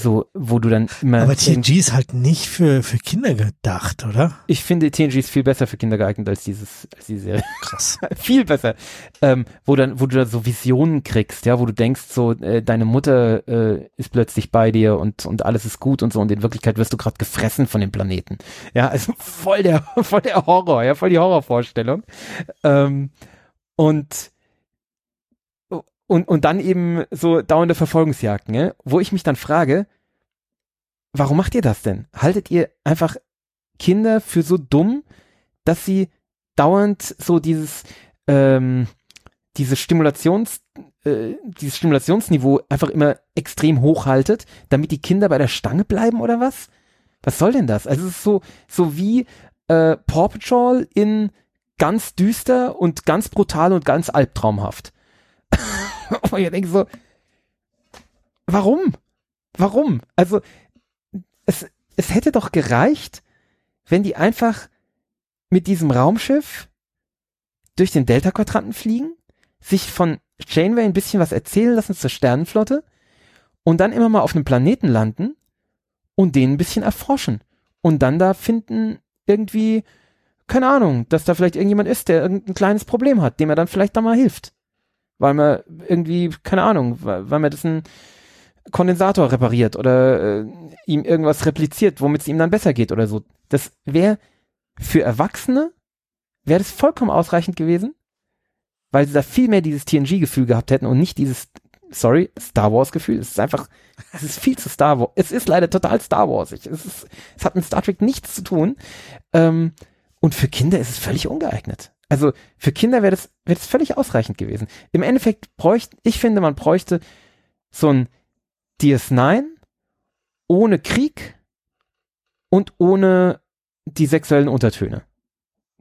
so, wo du dann immer. Aber TNG ist halt nicht für, für Kinder gedacht, oder? Ich finde TNG ist viel besser für Kinder geeignet als dieses, als diese Serie. Krass. viel besser. Ähm, wo dann, wo du da so Visionen kriegst, ja, wo du denkst, so, äh, deine Mutter äh, ist plötzlich bei dir und, und alles ist gut und so und in Wirklichkeit wirst du gerade gefressen von dem Planeten. Ja, also voll der, voll der Horror, ja, voll die Horrorvorstellung. Ähm, und und, und dann eben so dauernde Verfolgungsjagden, ne? wo ich mich dann frage, warum macht ihr das denn? Haltet ihr einfach Kinder für so dumm, dass sie dauernd so dieses, ähm, diese Stimulations, äh, dieses Stimulationsniveau einfach immer extrem hoch haltet, damit die Kinder bei der Stange bleiben oder was? Was soll denn das? Also es ist so, so wie äh, Paw Patrol in ganz düster und ganz brutal und ganz albtraumhaft. Und ich denke so, warum? Warum? Also, es, es hätte doch gereicht, wenn die einfach mit diesem Raumschiff durch den Delta-Quadranten fliegen, sich von Janeway ein bisschen was erzählen lassen zur Sternenflotte und dann immer mal auf einem Planeten landen und den ein bisschen erforschen und dann da finden irgendwie, keine Ahnung, dass da vielleicht irgendjemand ist, der irgendein kleines Problem hat, dem er dann vielleicht da mal hilft weil man irgendwie, keine Ahnung, weil, weil man das ein Kondensator repariert oder äh, ihm irgendwas repliziert, womit es ihm dann besser geht oder so. Das wäre für Erwachsene, wäre das vollkommen ausreichend gewesen, weil sie da viel mehr dieses TNG-Gefühl gehabt hätten und nicht dieses, sorry, Star Wars-Gefühl. Es ist einfach, es ist viel zu Star Wars. Es ist leider total Star Warsig. Es, ist, es hat mit Star Trek nichts zu tun. Ähm, und für Kinder ist es völlig ungeeignet. Also für Kinder wäre das, wäre das völlig ausreichend gewesen. Im Endeffekt bräuchte, ich finde, man bräuchte so ein DS9 ohne Krieg und ohne die sexuellen Untertöne.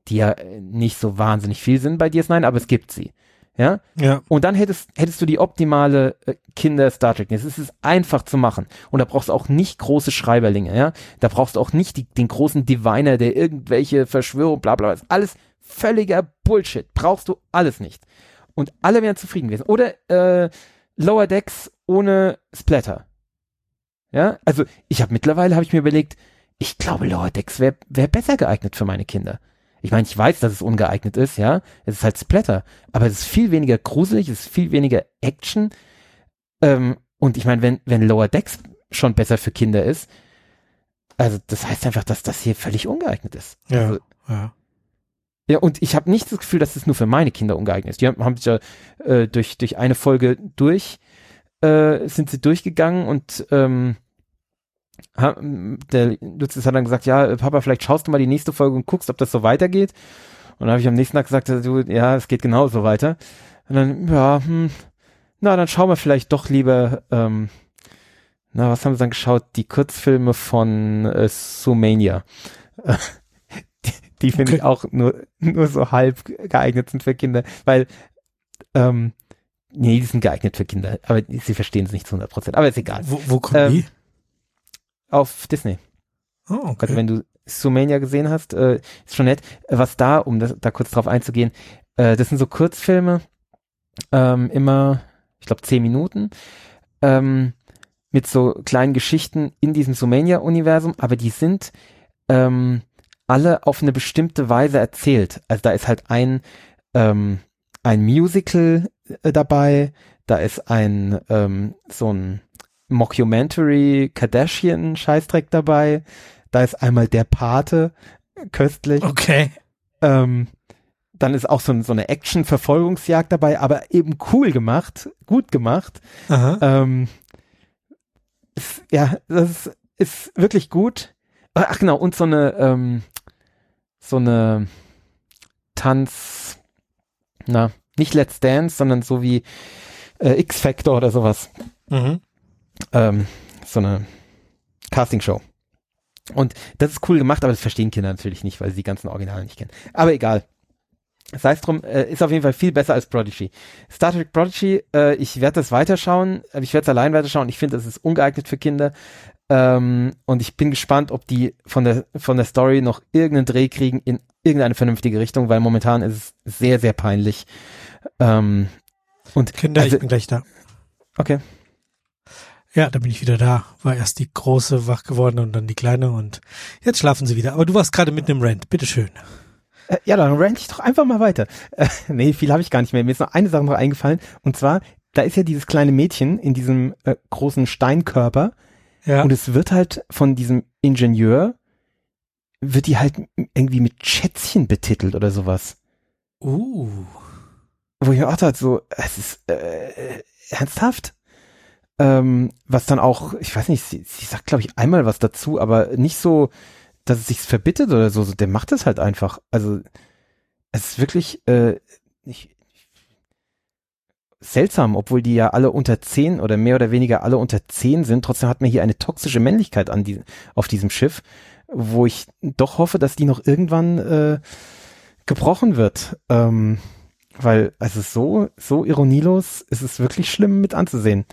Die ja nicht so wahnsinnig viel sind bei DS9, aber es gibt sie. Ja? ja. Und dann hättest, hättest du die optimale äh, Kinder-Star Trek. Es ist einfach zu machen. Und da brauchst du auch nicht große Schreiberlinge, ja. Da brauchst du auch nicht die, den großen Diviner, der irgendwelche Verschwörung, bla, bla, bla. Alles völliger Bullshit. Brauchst du alles nicht. Und alle wären zufrieden gewesen. Oder äh, Lower Decks ohne Splatter. Ja, also ich habe mittlerweile habe ich mir überlegt, ich glaube Lower Decks wäre wär besser geeignet für meine Kinder. Ich meine, ich weiß, dass es ungeeignet ist, ja. Es ist halt Splatter, aber es ist viel weniger gruselig, es ist viel weniger Action. Ähm, und ich meine, wenn wenn Lower Decks schon besser für Kinder ist, also das heißt einfach, dass das hier völlig ungeeignet ist. Ja, also, ja. Ja, und ich habe nicht das Gefühl, dass es nur für meine Kinder ungeeignet ist. Die haben, haben sich ja äh, durch, durch eine Folge durch, äh, sind sie durchgegangen und ähm, der Lucius hat dann gesagt, ja, Papa, vielleicht schaust du mal die nächste Folge und guckst, ob das so weitergeht. Und dann habe ich am nächsten Tag gesagt, du, ja, es geht genauso weiter. Und dann, ja, hm, na, dann schauen wir vielleicht doch lieber, ähm, na, was haben sie dann geschaut? Die Kurzfilme von äh, Sumania. die finde okay. ich auch nur, nur so halb geeignet sind für Kinder, weil, ähm, nee, die sind geeignet für Kinder, aber sie verstehen es nicht zu 100 Prozent, aber ist egal. Wo, wo kommen ähm, die? Auf Disney. Oh, okay. Also wenn du Sumania gesehen hast, äh, ist schon nett. Was da, um das, da kurz drauf einzugehen, äh, das sind so Kurzfilme, ähm, immer, ich glaube, zehn Minuten, ähm, mit so kleinen Geschichten in diesem Sumania-Universum, aber die sind ähm, alle auf eine bestimmte Weise erzählt. Also da ist halt ein, ähm, ein Musical äh, dabei, da ist ein ähm, so ein Mockumentary Kardashian Scheißdreck dabei, da ist einmal der Pate köstlich. Okay. Ähm, dann ist auch so, so eine Action-Verfolgungsjagd dabei, aber eben cool gemacht, gut gemacht. Ähm, ist, ja, das ist, ist wirklich gut. Ach genau, und so eine, ähm, so eine Tanz, na, nicht Let's Dance, sondern so wie äh, X-Factor oder sowas. Mhm. Ähm, so eine Castingshow. Und das ist cool gemacht, aber das verstehen Kinder natürlich nicht, weil sie die ganzen Originale nicht kennen. Aber egal. Sei es drum, äh, ist auf jeden Fall viel besser als Prodigy. Star Trek Prodigy, äh, ich werde das weiterschauen, äh, ich werde es allein weiterschauen. Ich finde, das ist ungeeignet für Kinder. Ähm, und ich bin gespannt, ob die von der, von der Story noch irgendeinen Dreh kriegen in irgendeine vernünftige Richtung, weil momentan ist es sehr, sehr peinlich. Ähm, und Kinder, also- ich bin gleich da. okay. Ja, da bin ich wieder da. War erst die große wach geworden und dann die kleine und jetzt schlafen sie wieder. Aber du warst gerade mitten im Rant. Bitteschön. Äh, ja, dann rant ich doch einfach mal weiter. Äh, nee, viel habe ich gar nicht mehr. Mir ist noch eine Sache noch eingefallen. Und zwar, da ist ja dieses kleine Mädchen in diesem äh, großen Steinkörper. Ja. Und es wird halt von diesem Ingenieur, wird die halt irgendwie mit Schätzchen betitelt oder sowas. uh. Wo ich mir auch dachte, so, es ist äh, ernsthaft? Ähm, was dann auch, ich weiß nicht, sie, sie sagt, glaube ich, einmal was dazu, aber nicht so, dass es sich verbittet oder so. so. Der macht es halt einfach. Also, es ist wirklich äh, nicht, seltsam, obwohl die ja alle unter 10 oder mehr oder weniger alle unter 10 sind. Trotzdem hat man hier eine toxische Männlichkeit an die, auf diesem Schiff, wo ich doch hoffe, dass die noch irgendwann äh, gebrochen wird. Ähm, weil, also so, so ironielos ist es wirklich schlimm mit anzusehen.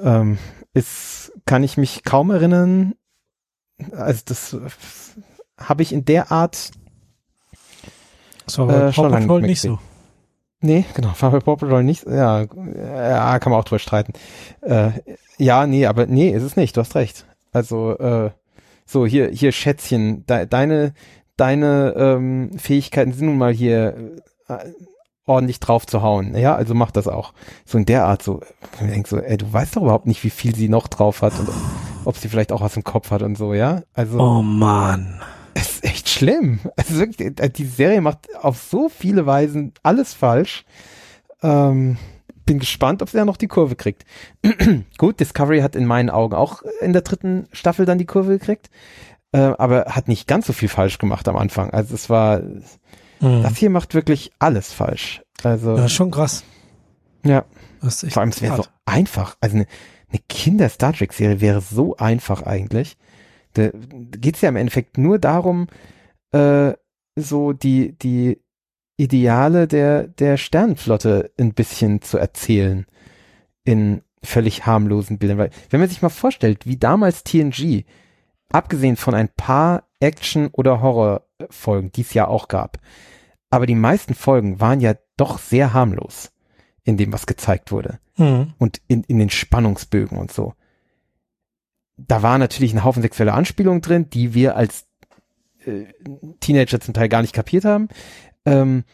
Ähm, ist, kann ich mich kaum erinnern, also das habe ich in der Art, bei Äh, schon lange nicht so. Nee, genau, Paw Patrol nicht, ja, ja, kann man auch drüber streiten. Äh, ja, nee, aber nee, ist es nicht, du hast recht. Also, äh, so, hier, hier, Schätzchen, de, deine, deine ähm, Fähigkeiten sind nun mal hier äh, ordentlich drauf zu hauen. Ja, also mach das auch. So in der Art, so, ich denk so, ey, du weißt doch überhaupt nicht, wie viel sie noch drauf hat und ob sie vielleicht auch was im Kopf hat und so, ja? Also, Oh Mann. Es ist echt schlimm. Also wirklich, äh, die Serie macht auf so viele Weisen alles falsch. Ähm, bin gespannt, ob sie da noch die Kurve kriegt. Gut, Discovery hat in meinen Augen auch in der dritten Staffel dann die Kurve gekriegt, äh, aber hat nicht ganz so viel falsch gemacht am Anfang. Also es war, Mhm. das hier macht wirklich alles falsch. Also Ja, schon krass. ja, vor allem es wäre so einfach. Also eine, eine Kinder-Star Trek-Serie wäre so einfach eigentlich. Da geht es ja im Endeffekt nur darum, äh, so die, die Ideale der, der Sternenflotte ein bisschen zu erzählen in völlig harmlosen Bildern. Weil, wenn man sich mal vorstellt, wie damals TNG, abgesehen von ein paar Action- oder Horrorfolgen, die es ja auch gab, aber die meisten Folgen waren ja doch sehr harmlos in dem, was gezeigt wurde Mhm. und in, in den Spannungsbögen und so. Da war natürlich ein Haufen sexueller Anspielungen drin, die wir als äh, Teenager zum Teil gar nicht kapiert haben. Ähm,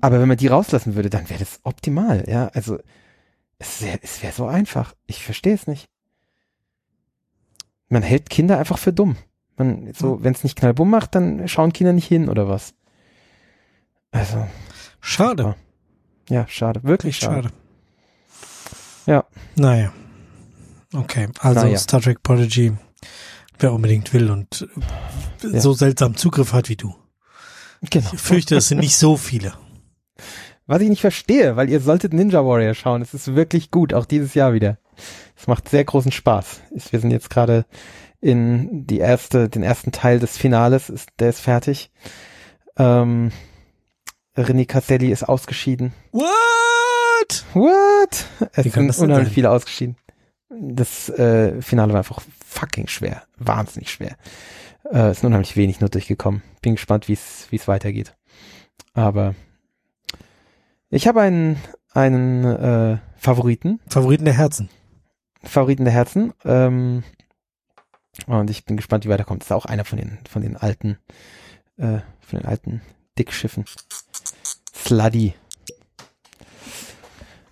aber wenn man die rauslassen würde, dann wäre das optimal, ja. Also es wäre wär so einfach. Ich verstehe es nicht. Man hält Kinder einfach für dumm. Man, so, wenn es nicht knallbumm macht, dann schauen Kinder nicht hin oder was. Also, Schade. ja, schade. Wirklich schade. schade. Ja. Naja. Okay, also Naja. Star Trek Prodigy, wer unbedingt will und Ja. so seltsam Zugriff hat wie du. Genau. Ich fürchte, es sind nicht so viele. Was ich nicht verstehe, weil ihr solltet Ninja Warrior schauen. Es ist wirklich gut, auch dieses Jahr wieder. Es macht sehr großen Spaß. Wir sind jetzt gerade in die erste, den ersten Teil des Finales, ist, der ist fertig. Ähm, René Casselli ist ausgeschieden. What? What? Es sind unheimlich viele ausgeschieden. Das äh, Finale war einfach fucking schwer. Wahnsinnig schwer. Äh, ist unheimlich wenig nur durchgekommen. Bin gespannt, wie es weitergeht. Aber ich habe einen, einen äh, Favoriten. Favoriten der Herzen. Favoriten der Herzen. Ähm, und ich bin gespannt, wie weiterkommt. Das ist auch einer von den, von den alten, äh, von den alten Dickschiffen. Sluddy.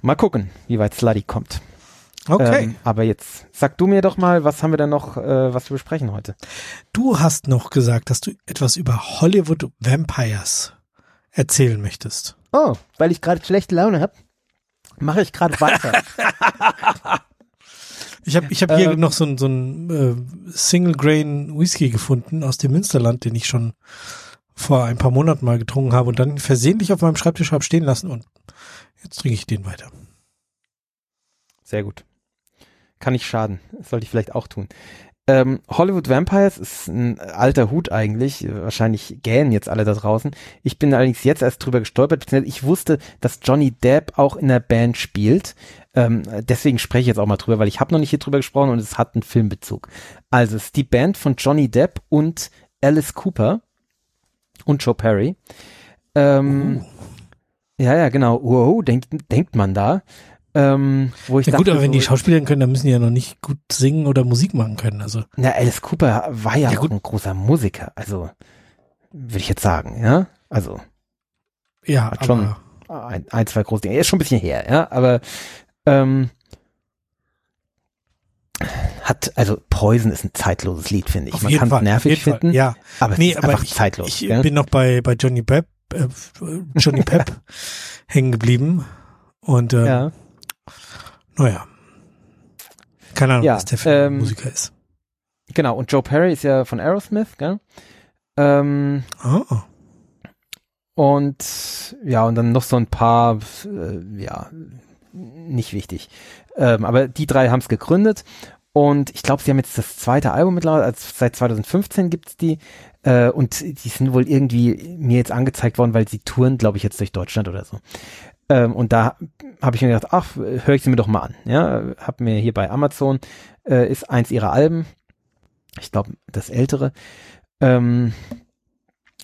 Mal gucken, wie weit Sluddy kommt. Okay. Ähm, aber jetzt sag du mir doch mal, was haben wir denn noch, äh, was wir besprechen heute? Du hast noch gesagt, dass du etwas über Hollywood Vampires erzählen möchtest. Oh, weil ich gerade schlechte Laune habe, mache ich gerade weiter. Ich habe ich hab hier ähm, noch so ein, so ein äh, Single Grain Whisky gefunden aus dem Münsterland, den ich schon vor ein paar Monaten mal getrunken habe und dann versehentlich auf meinem Schreibtisch habe stehen lassen und jetzt trinke ich den weiter. Sehr gut. Kann nicht schaden. Das sollte ich vielleicht auch tun. Ähm, Hollywood Vampires ist ein alter Hut eigentlich. Wahrscheinlich gähnen jetzt alle da draußen. Ich bin allerdings jetzt erst drüber gestolpert. Ich wusste, dass Johnny Depp auch in der Band spielt. Ähm, deswegen spreche ich jetzt auch mal drüber, weil ich habe noch nicht hier drüber gesprochen und es hat einen Filmbezug. Also es ist die Band von Johnny Depp und Alice Cooper und Joe Perry. Ähm, uh. Ja, ja, genau. Wow, denkt, denkt man da. Ähm, wo ich ja, dachte, gut, aber wenn so, die Schauspieler können, dann müssen die ja noch nicht gut singen oder Musik machen können. Also. Na, Alice Cooper war ja, ja auch ein großer Musiker. Also, würde ich jetzt sagen, ja. Also. Ja, hat schon ein, ein, zwei große Dinge. Er ist schon ein bisschen her, ja. Aber ähm, hat, also Poison ist ein zeitloses Lied, finde ich. Auf Man kann es nervig finden, Fall, ja. aber es nee, ist aber einfach ich, zeitlos. Ich ja? bin noch bei, bei Johnny Pep, äh, Johnny Pep hängen geblieben. Und äh, ja. Naja. Keine Ahnung, Ja, was der für ähm, Musiker ist. Genau, und Joe Perry ist ja von Aerosmith, gell? Ähm, Oh. und ja, und dann noch so ein paar, äh, ja, nicht wichtig. Ähm, aber die drei haben es gegründet und ich glaube, sie haben jetzt das zweite Album mittlerweile, also seit 2015 gibt's die äh, und die sind wohl irgendwie mir jetzt angezeigt worden, weil sie touren, glaube ich, jetzt durch Deutschland oder so. Ähm, und da habe ich mir gedacht, ach, höre ich sie mir doch mal an. Ja, habe mir hier bei Amazon äh, ist eins ihrer Alben, ich glaube das ältere, ähm,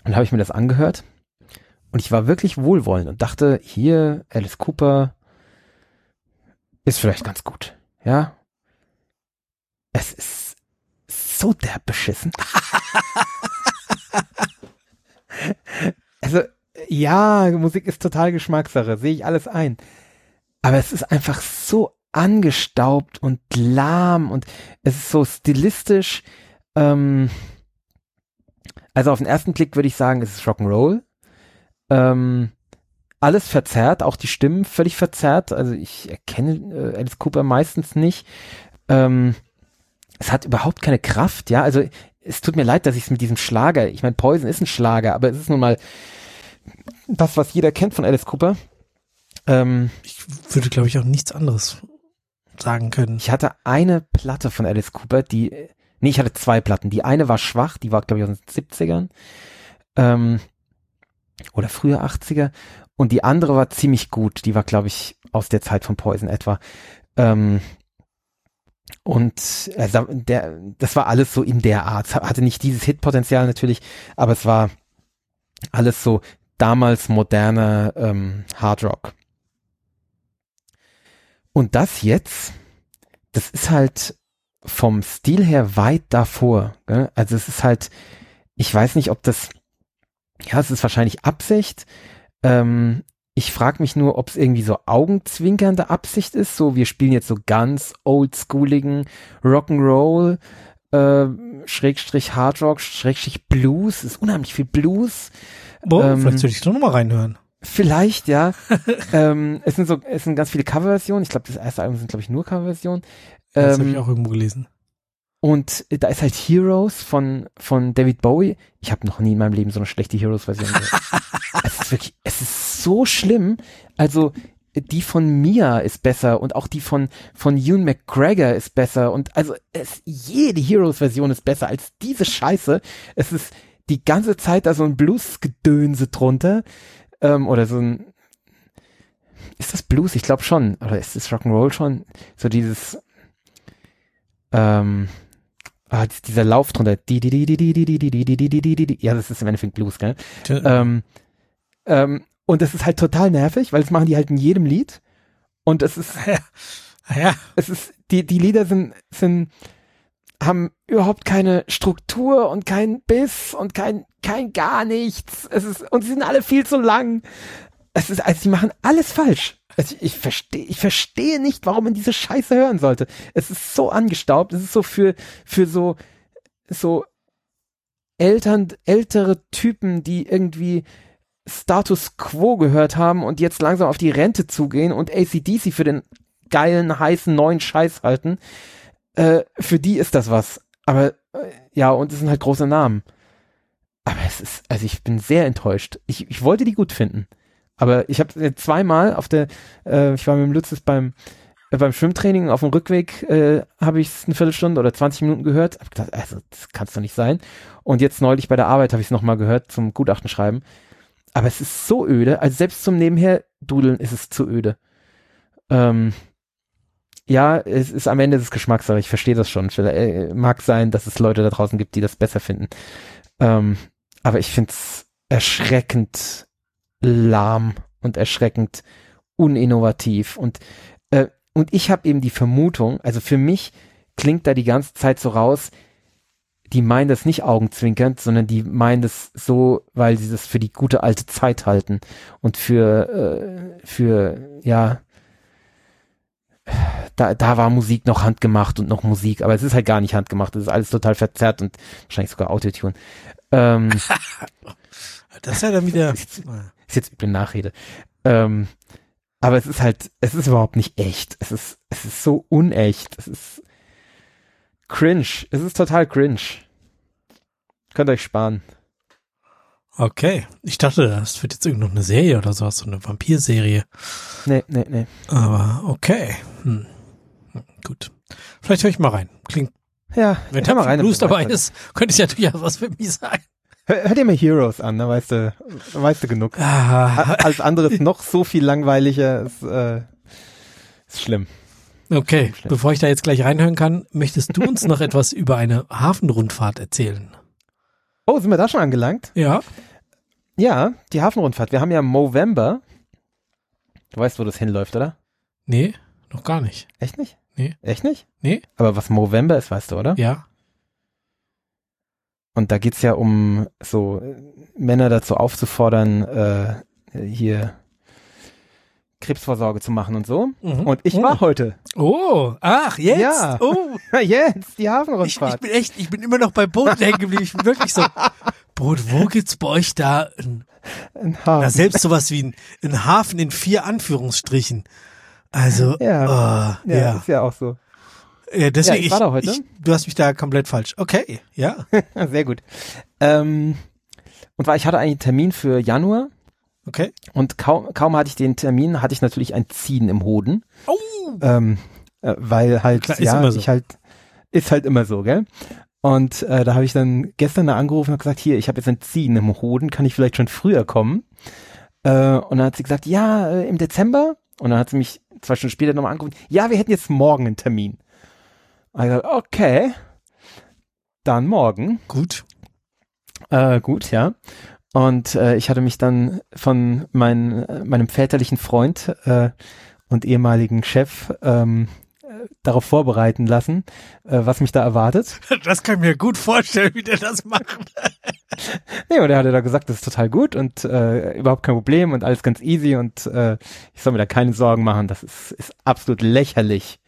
und habe ich mir das angehört und ich war wirklich wohlwollend und dachte, hier Alice Cooper ist vielleicht ganz gut, ja. Es ist so derb beschissen. also ja, Musik ist total Geschmackssache, sehe ich alles ein. Aber es ist einfach so angestaubt und lahm und es ist so stilistisch. Ähm, also auf den ersten Blick würde ich sagen, es ist Rock'n'Roll. Ähm, alles verzerrt, auch die Stimmen völlig verzerrt. Also ich erkenne äh, Alice Cooper meistens nicht. Ähm, es hat überhaupt keine Kraft, ja. Also es tut mir leid, dass ich es mit diesem Schlager, ich meine, Poison ist ein Schlager, aber es ist nun mal das, was jeder kennt von Alice Cooper. Ähm, Ich würde, glaube ich, auch nichts anderes sagen können. ich hatte eine Platte von Alice Cooper, die, nee, ich hatte zwei Platten. Die eine war schwach, die war, glaube ich, aus den 70ern. Ähm, oder frühe 80er. Und die andere war ziemlich gut. Die war, glaube ich, aus der Zeit von Poison etwa. Ähm, und also der, das war alles so in der Art. Hatte nicht dieses Hitpotenzial natürlich, aber es war alles so damals moderner ähm, Hard Rock. Und das jetzt, das ist halt vom Stil her weit davor. Gell? Also es ist halt, ich weiß nicht, ob das, ja, es ist wahrscheinlich Absicht. Ähm, ich frage mich nur, ob es irgendwie so augenzwinkernde Absicht ist. So, wir spielen jetzt so ganz oldschooligen Rock'n'Roll, äh, Schrägstrich Hardrock, Schrägstrich Blues. Es ist unheimlich viel Blues. Boah, ähm, vielleicht sollte ich doch noch mal reinhören. Vielleicht, ja. ähm, es sind so, es sind ganz viele Coverversionen. Ich glaube, das erste Album sind, glaube ich, nur Coverversionen. Das habe ich Ähm, auch irgendwo gelesen. und da ist halt Heroes von, von David Bowie. Ich habe noch nie in meinem Leben so eine schlechte Heroes-Version gehört. es ist wirklich, es ist so schlimm. Also, die von Mia ist besser und auch die von, von Ewan McGregor ist besser und also es, jede Heroes-Version ist besser als diese Scheiße. Es ist die ganze Zeit da so ein Blues-Gedönse drunter. Ähm, oder so ein. Ist das Blues? Ich glaube schon. Oder ist das Rock'n'Roll schon? So dieses. Ähm, ah, dieser Lauf drunter. Ja, das ist im Endeffekt Blues, gell? Ähm, ähm, und das ist halt total nervig, weil das machen die halt in jedem Lied. Und es ist. Ja. ja. Es ist, die, die Lieder sind, sind haben überhaupt keine Struktur und keinen Biss und kein, kein gar nichts. Es ist, und sie sind alle viel zu lang. Es ist, also sie machen alles falsch. Also ich verstehe, ich verstehe nicht, warum man diese Scheiße hören sollte. Es ist so angestaubt. Es ist so für, für so, so Eltern, ältere Typen, die irgendwie Status Quo gehört haben und jetzt langsam auf die Rente zugehen und ACDC für den geilen, heißen, neuen Scheiß halten. Äh, für die ist das was. Aber äh, ja, und es sind halt große Namen. Aber es ist, also ich bin sehr enttäuscht. Ich, ich wollte die gut finden. Aber ich habe zweimal auf der, äh, ich war mit dem Lutzes beim, äh, beim Schwimmtraining auf dem Rückweg, äh, habe ich es eine Viertelstunde oder 20 Minuten gehört. Hab gedacht, also das kann es doch nicht sein. Und jetzt neulich bei der Arbeit habe ich es nochmal gehört zum Gutachten schreiben. Aber es ist so öde, also selbst zum Nebenher dudeln ist es zu öde. Ähm, ja, es ist am Ende des Geschmackssache, ich verstehe das schon. Äh, mag sein, dass es Leute da draußen gibt, die das besser finden. Ähm, aber ich finde es erschreckend lahm und erschreckend uninnovativ. Und, äh, und ich habe eben die Vermutung, also für mich klingt da die ganze Zeit so raus, die meinen das nicht augenzwinkernd, sondern die meinen das so, weil sie das für die gute alte Zeit halten und für, äh, für, ja, da, da war Musik noch handgemacht und noch Musik, aber es ist halt gar nicht handgemacht, es ist alles total verzerrt und wahrscheinlich sogar Autotune. Ähm, das ist ja dann wieder. Ist, ist jetzt üble Nachrede. Ähm, aber es ist halt, es ist überhaupt nicht echt. Es ist, es ist so unecht. Es ist cringe. Es ist total cringe. Könnt euch sparen. Okay. Ich dachte, das wird jetzt irgendeine Serie oder sowas, so eine Vampirserie. Nee, nee, nee. Aber okay. Hm. Gut. Vielleicht höre ich mal rein. Klingt. Ja, wenn da mal rein. Blues dabei ist, könnte es ja durchaus was für mich sein. Hör, hör dir mal Heroes an, da weißt du, weißt du genug. Ah. Alles andere ist noch so viel langweiliger, ist, äh, ist schlimm. Okay, schlimm. bevor ich da jetzt gleich reinhören kann, möchtest du uns noch etwas über eine Hafenrundfahrt erzählen? Oh, sind wir da schon angelangt? Ja. Ja, die Hafenrundfahrt. Wir haben ja Movember. Du weißt, wo das hinläuft, oder? Nee, noch gar nicht. Echt nicht? Nee. Echt nicht? Nee. Aber was Movember ist, weißt du, oder? Ja. Und da geht's ja um so Männer dazu aufzufordern, äh, hier Krebsvorsorge zu machen und so. Mhm. Und ich oh. war heute. Oh, ach, jetzt? Ja. Oh. jetzt, die Hafenrundfahrt. Ich, ich, bin echt, ich bin immer noch bei Boot hängen geblieben. Ich bin wirklich so, Boot, wo gibt's bei euch da ein, ein Hafen? Na, selbst sowas wie ein, ein Hafen in vier Anführungsstrichen. Also, ja, oh, ja, ja, ist ja auch so. Ja, deswegen, ja, ich war da heute. Ich, du hast mich da komplett falsch. Okay, ja. Sehr gut. Ähm, und weil ich hatte einen Termin für Januar. Okay. Und kaum, kaum hatte ich den Termin, hatte ich natürlich ein Ziehen im Hoden. Oh. Ähm, äh, weil halt, Klar, ja, so. ich halt, ist halt immer so, gell? Und äh, da habe ich dann gestern da angerufen und gesagt, hier, ich habe jetzt ein Ziehen im Hoden, kann ich vielleicht schon früher kommen? Äh, und dann hat sie gesagt, ja, äh, im Dezember. Und dann hat sie mich zwei Stunden später nochmal angerufen, ja, wir hätten jetzt morgen einen Termin. Also, okay. Dann morgen. Gut. Äh, gut, ja. Und äh, ich hatte mich dann von mein, äh, meinem väterlichen Freund äh, und ehemaligen Chef ähm, darauf vorbereiten lassen, äh, was mich da erwartet. Das kann ich mir gut vorstellen, wie der das macht. nee, und er hatte da gesagt, das ist total gut und äh, überhaupt kein Problem und alles ganz easy und äh, ich soll mir da keine Sorgen machen, das ist, ist absolut lächerlich.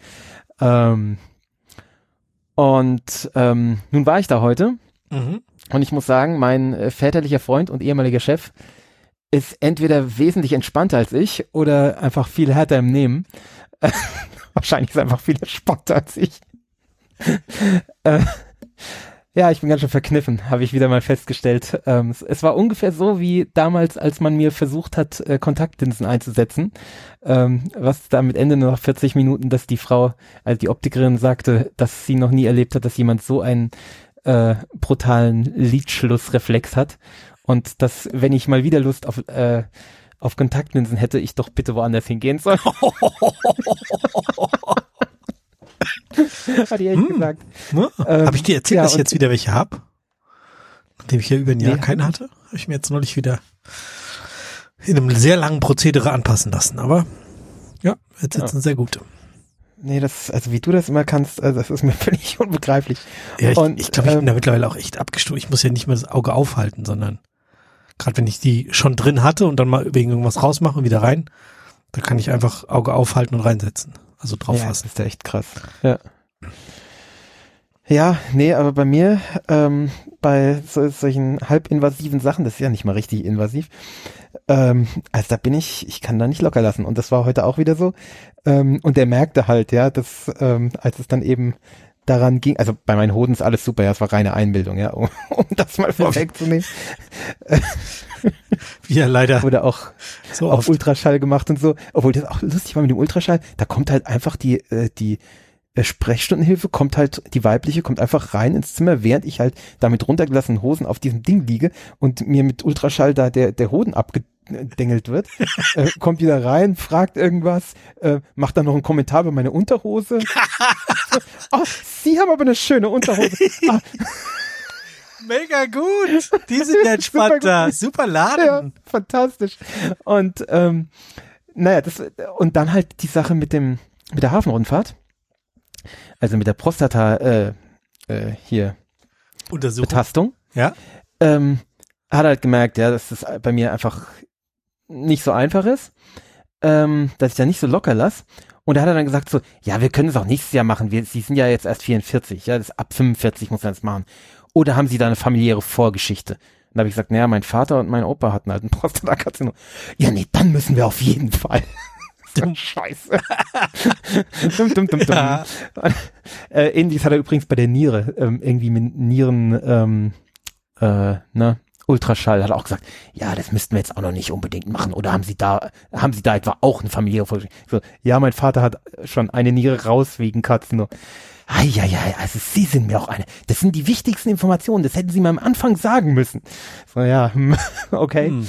Ähm, und ähm, nun war ich da heute mhm. und ich muss sagen, mein äh, väterlicher Freund und ehemaliger Chef ist entweder wesentlich entspannter als ich oder einfach viel härter im Nehmen. Wahrscheinlich ist einfach viel entspannter als ich. äh, ja, ich bin ganz schön verkniffen, habe ich wieder mal festgestellt. Ähm, es, es, war ungefähr so wie damals, als man mir versucht hat, äh, Kontaktlinsen einzusetzen. Ähm, was da mit Ende noch 40 Minuten, dass die Frau, also die Optikerin sagte, dass sie noch nie erlebt hat, dass jemand so einen äh, brutalen Lidschlussreflex hat. Und dass, wenn ich mal wieder Lust auf, äh, auf Kontaktlinsen hätte, ich doch bitte woanders hingehen soll. Hat die echt Hm. gesagt. Ne? Ähm, habe ich dir erzählt, ja, dass ich jetzt wieder welche hab? Nachdem ich ja über ein Jahr Nee, keine hatte, habe ich mir jetzt neulich wieder in einem sehr langen Prozedere anpassen lassen. Aber ja, jetzt Ja. sitzen sehr gute. Nee, das, also wie du das immer kannst, also das ist mir völlig unbegreiflich. Ja, ich Und, ich, glaube, ich bin ähm, da mittlerweile auch echt abgestuft. Ich muss ja nicht mehr das Auge aufhalten, sondern gerade wenn ich die schon drin hatte und dann mal wegen irgendwas rausmache und wieder rein, da kann ich einfach Auge aufhalten und reinsetzen. Also drauf Ja, das fassen. ist ja echt krass. Ja. Ja, nee, aber bei mir, ähm, bei so, solchen halbinvasiven Sachen, das ist ja nicht mal richtig invasiv, ähm, also da bin ich, ich kann da nicht locker lassen. Und das war heute auch wieder so. Ähm, und der merkte halt, ja, dass, ähm, als es dann eben daran ging, also bei meinen Hoden ist alles super, ja, es war reine Einbildung, ja, um, um das mal vorwegzunehmen. Ja leider Wurde auch so auf. Ultraschall gemacht und so. Obwohl das auch lustig war mit dem Ultraschall, da kommt halt einfach die, äh, die äh, Sprechstundenhilfe, kommt halt, die weibliche kommt einfach rein ins Zimmer, während ich halt da mit runtergelassenen Hosen auf diesem Ding liege und mir mit Ultraschall da der, der Hoden abgedengelt wird, äh, kommt wieder rein, fragt irgendwas, äh, macht dann noch einen Kommentar über meine Unterhose. oh, Sie haben aber eine schöne Unterhose. Ah, Mega gut. Die sind ja entspannter. Super Ja, Laden. fantastisch. Und ähm, naja, das und dann halt die Sache mit dem mit der Hafenrundfahrt, also mit der Prostata äh, äh, hier Untersuchung. Betastung, Ja. ähm, hat halt gemerkt, ja, dass das bei mir einfach nicht so einfach ist, ähm, dass ich da nicht so locker lasse. Und da hat er dann gesagt so, ja, wir können es auch nächstes Jahr machen. Wir, Sie sind ja jetzt erst 44, ja, das ab 45 muss man das machen. Oder haben Sie da eine familiäre Vorgeschichte? Und da habe ich gesagt, naja, mein Vater und mein Opa hatten halt einen Prostatakarzinom. Ja, nee, dann müssen wir auf jeden Fall. Scheiße. dum, dum, dum, dum. Ja. Äh, ähnliches hat er übrigens bei der Niere, ähm, irgendwie mit Nieren, ähm, äh, ne, Ultraschall, hat auch gesagt, ja, das müssten wir jetzt auch noch nicht unbedingt machen. Oder haben Sie da, haben Sie da etwa auch eine familiäre Vorgeschichte? So, ja, mein Vater hat schon eine Niere raus wegen Karzinom. Eieiei, also Sie sind mir auch eine. Das sind die wichtigsten Informationen. Das hätten Sie mir am Anfang sagen müssen. So, ja, hm, okay. Hm.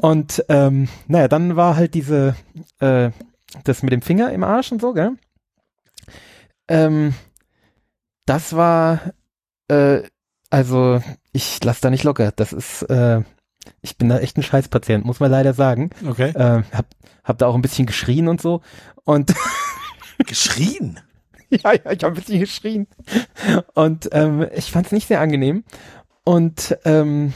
Und ähm, naja, dann war halt diese, äh, das mit dem Finger im Arsch und so, gell? Ähm, das war, äh, also ich lass da nicht locker. Das ist, äh, ich bin da echt ein Scheißpatient, muss man leider sagen. Okay. Äh, hab, hab da auch ein bisschen geschrien und so. Und Geschrien. ja, ja, ich habe ein bisschen geschrien. Und ähm, ich fand es nicht sehr angenehm. Und ähm,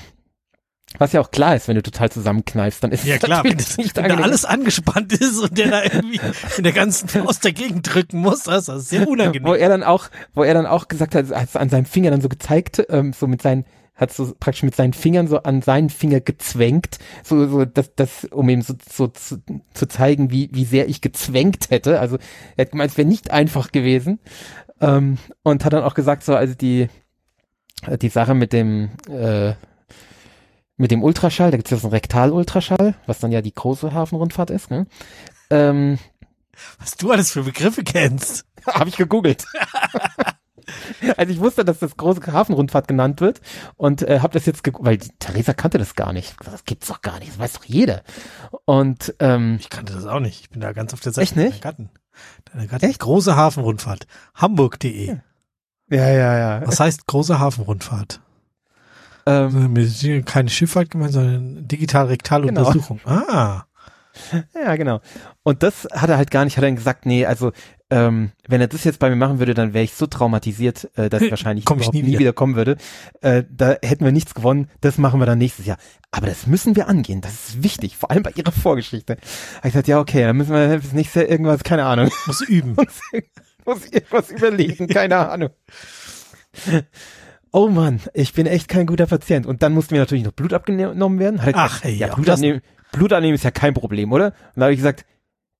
was ja auch klar ist, wenn du total zusammenkneifst, dann ist Ja es klar, wenn, nicht wenn da alles angespannt ist und der da irgendwie in der ganzen Faust dagegen drücken muss, das ist sehr wo unangenehm. er dann auch, wo er dann auch gesagt hat, hat an seinem Finger dann so gezeigt, ähm, so mit seinen, hat so praktisch mit seinen Fingern so an seinen Finger gezwängt, so, so, das, das, um ihm so, so zu, zu zeigen, wie, wie sehr ich gezwängt hätte. Also er hat gemeint, es wäre nicht einfach gewesen. Ähm, und hat dann auch gesagt, so, also die, die Sache mit dem, äh, mit dem Ultraschall, da gibt es ja so einen Rektal-Ultraschall, was dann ja die große Hafenrundfahrt ist, ne? Ähm, Was du alles für Begriffe kennst. Habe ich gegoogelt. also ich wusste, dass das große Hafenrundfahrt genannt wird und äh, habe das jetzt weil Theresa kannte das gar nicht. Das gibt's doch gar nicht, das weiß doch jeder. Und ähm, Ich kannte das auch nicht. Ich bin da ganz auf der Seite Echt nicht? deiner Gatten. Deine Gatten. Echt? Große Hafenrundfahrt. Hamburg.de. ja, ja, ja. Was heißt große Hafenrundfahrt? Also Ähm, mit- Keine Schifffahrt gemeint, sondern digital-rektal-Untersuchung. Ah. ja, genau. Und das hat er halt gar nicht, hat er gesagt, nee, also ähm, wenn er das jetzt bei mir machen würde, dann wäre ich so traumatisiert, äh, dass ich wahrscheinlich Komm ich nie nie wieder. wieder kommen würde. Äh, da hätten wir nichts gewonnen. Das machen wir dann nächstes Jahr. Aber das müssen wir angehen. Das ist wichtig, vor allem bei ihrer Vorgeschichte. Hab ich gesagt, ja, okay, dann müssen wir das nächste Jahr irgendwas, keine Ahnung. Muss üben. muss irgendwas überlegen, keine Ahnung. Oh Mann, ich bin echt kein guter Patient. Und dann musste mir natürlich noch Blut abgenommen werden. Er Ach, hey, ja, Blut, abnehmen, Blut abnehmen ist ja kein Problem, oder? Und da habe ich gesagt,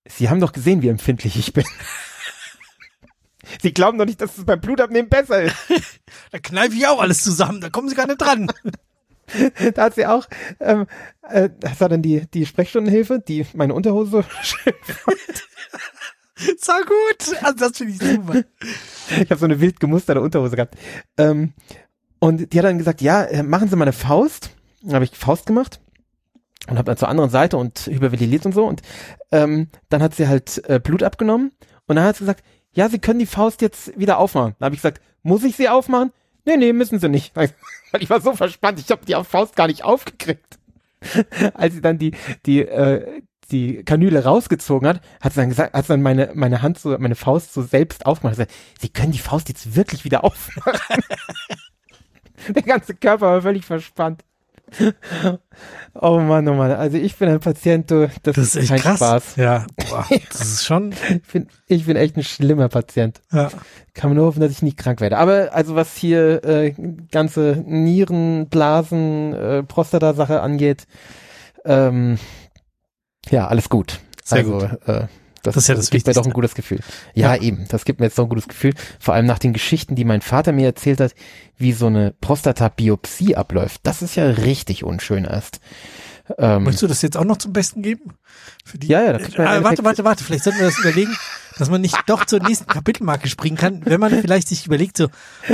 Sie haben doch gesehen, wie empfindlich ich bin. Sie glauben doch nicht, dass es beim Blutabnehmen besser ist. Da kneife ich auch alles zusammen. Da kommen sie gar nicht dran. Da hat sie auch, ähm, äh, das war dann die, die Sprechstundenhilfe, die meine Unterhose so schön So gut. Also das finde ich super. Ich habe so eine wild gemusterte Unterhose gehabt. Ähm, und die hat dann gesagt, ja, äh, machen Sie mal eine Faust. Dann habe ich Faust gemacht und habe dann zur anderen Seite und hyperventiliert und so. Und ähm, dann hat sie halt äh, Blut abgenommen und dann hat sie gesagt, ja, Sie können die Faust jetzt wieder aufmachen. Dann habe ich gesagt, muss ich sie aufmachen? Nee, nee, müssen Sie nicht. Weil ich war so verspannt, ich habe die Faust gar nicht aufgekriegt. Als sie dann die, die, äh, die Kanüle rausgezogen hat, hat sie dann gesagt, hat sie dann meine, meine Hand so, meine Faust so selbst aufgemacht. Gesagt, sie können die Faust jetzt wirklich wieder aufmachen. Der ganze Körper war völlig verspannt. Oh Mann, oh Mann. Also ich bin ein Patient, du, das, Das ist echt kein krass. Spaß. Ja, boah, das ist schon, Ich bin, ich bin echt ein schlimmer Patient. ja. Kann man nur hoffen, dass ich nicht krank werde. Aber also was hier äh, ganze Nieren, Blasen, äh, Prostata-Sache angeht, ähm, ja, alles gut. Sehr also, gut. Äh, das, Das ist ja das gibt mir doch Wichtigste. ein gutes Gefühl. Ja, Ja. eben. Das gibt mir jetzt so ein gutes Gefühl. Vor allem nach den Geschichten, die mein Vater mir erzählt hat, wie so eine Prostata-Biopsie abläuft. Das ist ja richtig unschön erst. Ähm, Möchtest du das jetzt auch noch zum Besten geben? Für die? Ja, ja, da kriegt man ah, warte, warte, warte. Vielleicht sollten wir das überlegen, dass man nicht doch zur nächsten Kapitelmarke springen kann, wenn man vielleicht sich überlegt so,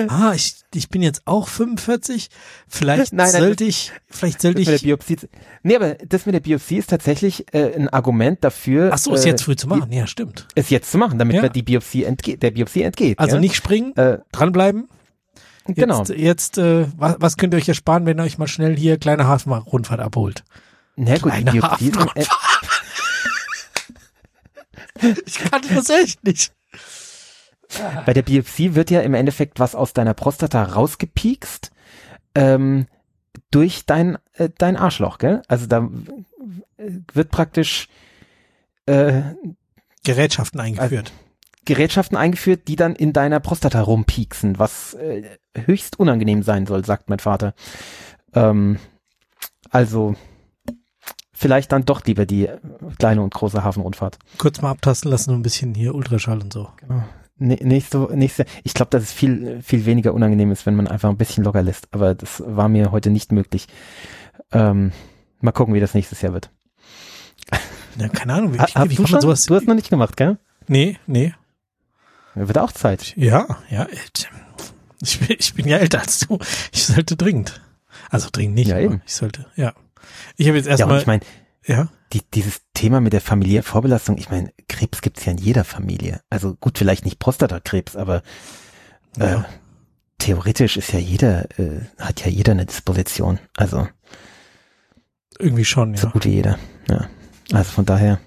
ah, ich, ich bin jetzt auch 45, vielleicht Nein, nein, sollte ich, vielleicht sollte das mit der ich, Biopsie. Nee, aber das mit der Biopsie ist tatsächlich äh, ein Argument dafür. ach so, ist äh, jetzt früh zu machen. Ja, stimmt. es jetzt zu machen, damit Ja. die Biopsie entgeht, der Biopsie entgeht. Also ja? nicht springen, Äh, dranbleiben. genau. Jetzt, jetzt äh, was, was könnt ihr euch ersparen, wenn ihr euch mal schnell hier kleine Hafenrundfahrt abholt? Na gut, die Kleine Biopsie. Äh, Ich kannte das echt nicht. bei der Biopsie wird ja im Endeffekt was aus deiner Prostata rausgepiekst ähm, durch dein äh, dein Arschloch, gell? Also da wird praktisch äh, Gerätschaften eingeführt. Gerätschaften eingeführt, die dann in deiner Prostata rumpieksen, was äh, höchst unangenehm sein soll, sagt mein Vater. Ähm, also vielleicht dann doch lieber die kleine und große Hafenrundfahrt. Kurz mal abtasten lassen und ein bisschen hier Ultraschall und so. Nee, nächste, nächste, ich glaube, dass es viel, viel weniger unangenehm ist, wenn man einfach ein bisschen locker lässt. Aber das war mir heute nicht möglich. Ähm, mal gucken, wie das nächstes Jahr wird. Ja, keine Ahnung, wie, Ha, wie, du schon? sowas? Du hast noch nicht gemacht, gell? Nee, nee. Wird auch Zeit. Ja, ja. Ich bin, ich bin ja älter als du. Ich sollte dringend. Also dringend nicht, Ja, aber eben. ich sollte, ja. Ich habe jetzt Ja, und erstmal, ich meine, ja, die, dieses Thema mit der familiären Vorbelastung, ich meine, Krebs gibt's ja in jeder Familie. Also gut, vielleicht nicht Prostatakrebs, aber äh, Ja. theoretisch ist ja jeder, äh, hat ja jeder eine Disposition. Also irgendwie schon, so ja. gut wie jeder. Ja. Also von daher,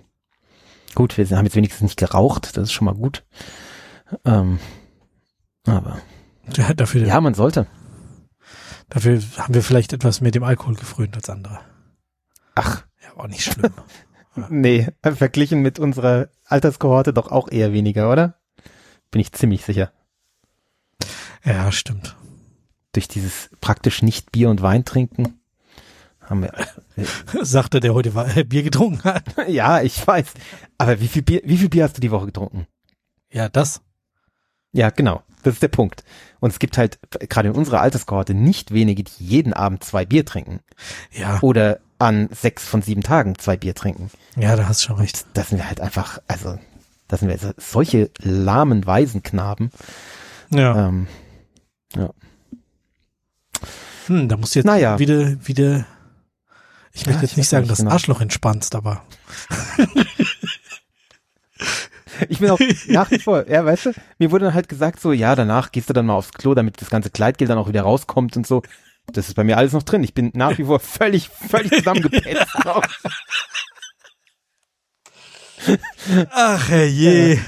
gut, wir haben jetzt wenigstens nicht geraucht, das ist schon mal gut. Ähm, aber ja dafür, ja, man sollte. dafür haben wir vielleicht etwas mit dem Alkohol gefrönt als andere. Ach, Ja, war auch nicht schlimm. nee, verglichen mit unserer Alterskohorte doch auch eher weniger, oder? Bin ich ziemlich sicher. ja, stimmt. Durch dieses praktisch nicht Bier und Wein trinken haben wir Sagte, der heute war, äh, Bier getrunken hat. Ja, ich weiß. Aber wie viel Bier, wie viel Bier hast du die Woche getrunken? Ja, das. Ja, genau. Das ist der Punkt. Und es gibt halt gerade in unserer Alterskohorte nicht wenige, die jeden Abend zwei Bier trinken. Ja, Oder an sechs von sieben Tagen zwei Bier trinken. ja, da hast du schon recht. Das sind wir halt einfach, also, das sind wir so- solche lahmen Waisenknaben. Ja. Ähm, Hm, da musst du jetzt Naja. wieder, wieder, ich möchte Ja, jetzt ich nicht sagen, nicht das genau. Arschloch entspannst, aber ich bin auch nach wie vor, ja, weißt du, mir wurde dann halt gesagt so, ja, danach gehst du dann mal aufs Klo, damit das ganze Kleidgel dann auch wieder rauskommt und so. Das ist bei mir alles noch drin. Ich bin nach wie vor völlig, völlig zusammengepetzt. ach je.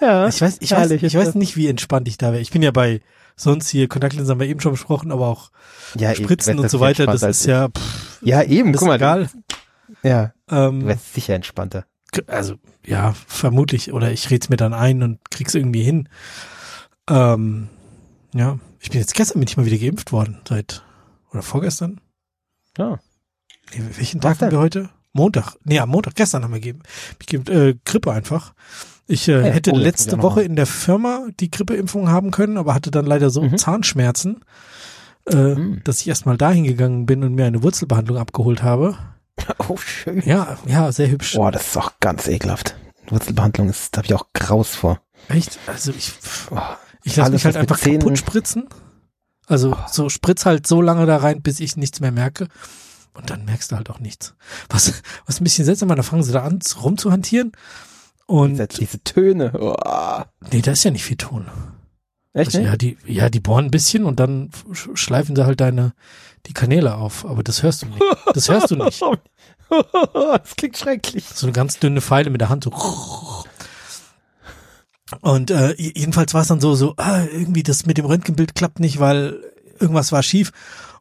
ja, Ich weiß, ich weiß, ich weiß nicht, wie entspannt ich da wäre. Ich bin ja bei sonst hier Kontaktlinsen haben wir eben schon besprochen, aber auch ja, eben, Spritzen du und so weiter, das ist ja, pff. Ja, eben, das guck ist mal. egal. Du, ja, du Ähm, wärst sicher entspannter. also ja, vermutlich oder ich red's mir dann ein und krieg's irgendwie hin. Ähm, ja, ich bin jetzt gestern bin ich mal wieder geimpft worden seit oder vorgestern. Ja. Nee, welchen Tag haben wir heute? Montag. Nee, am Montag, gestern haben wir gegeben. Ich gebe äh, Grippe einfach. Ich äh, Ja, hätte oh, letzte Woche in der Firma die Grippeimpfung haben können, aber hatte dann leider so Mhm. Zahnschmerzen, äh, Mhm. dass ich erstmal dahin gegangen bin und mir eine Wurzelbehandlung abgeholt habe. Oh, schön. Ja, ja, sehr hübsch. Boah, das ist auch ganz ekelhaft. Wurzelbehandlung ist, da habe ich auch Graus vor. Echt? Also ich, Oh, ich lasse mich halt einfach Zähnen- kaputt spritzen. Also so spritz halt so lange da rein, bis ich nichts mehr merke. Und dann merkst du halt auch nichts. Was, was ein bisschen seltsam war, da fangen sie da an rumzuhantieren. Und Diese, diese Töne. Oh. nee, da ist ja nicht viel Ton. Echt, Also, ja, die, ja, die bohren ein bisschen und dann sch- schleifen sie halt deine, die Kanäle auf. Aber das hörst du nicht. Das hörst du nicht. das klingt schrecklich. So eine ganz dünne Pfeile mit der Hand so. Und äh, jedenfalls war es dann so, so, ah, irgendwie das mit dem Röntgenbild klappt nicht, weil irgendwas war schief.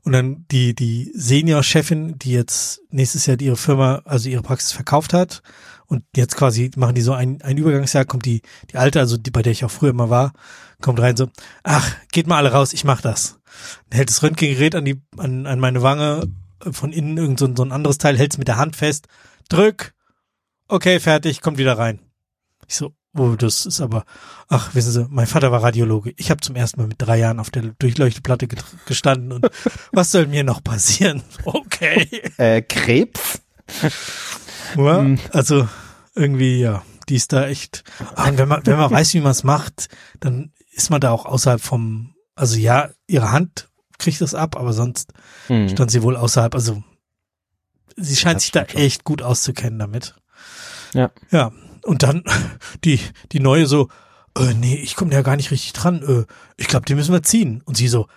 Und dann die, die Senior-Chefin, die jetzt nächstes Jahr ihre Firma, also ihre Praxis verkauft hat und jetzt quasi machen die so ein, ein Übergangsjahr, kommt die, die alte, also die, bei der ich auch früher immer war, kommt rein so, ach, geht mal alle raus, ich mach das. Dann hält das Röntgengerät an die, an, an meine Wange, von innen irgend so, so ein anderes Teil, hält es mit der Hand fest, drück, okay, fertig, kommt wieder rein. Ich so, oh, das ist aber, ach, wissen Sie, mein Vater war Radiologe. Ich habe zum ersten Mal mit drei Jahren auf der Durchleuchteplatte gestanden und was soll mir noch passieren? Okay. Äh, Krebs? Ja, Hm. Also irgendwie, ja, die ist da echt. Und wenn man, wenn man weiß, wie man es macht, dann ist man da auch außerhalb vom, also ja, ihre Hand kriegt das ab, aber sonst Hm. stand sie wohl außerhalb. Also sie scheint sich da schon. echt gut auszukennen damit. Ja. Ja. Und dann die, die neue so, äh, nee, ich komme ja gar nicht richtig dran. Äh, ich glaube, den müssen wir ziehen. Und sie so,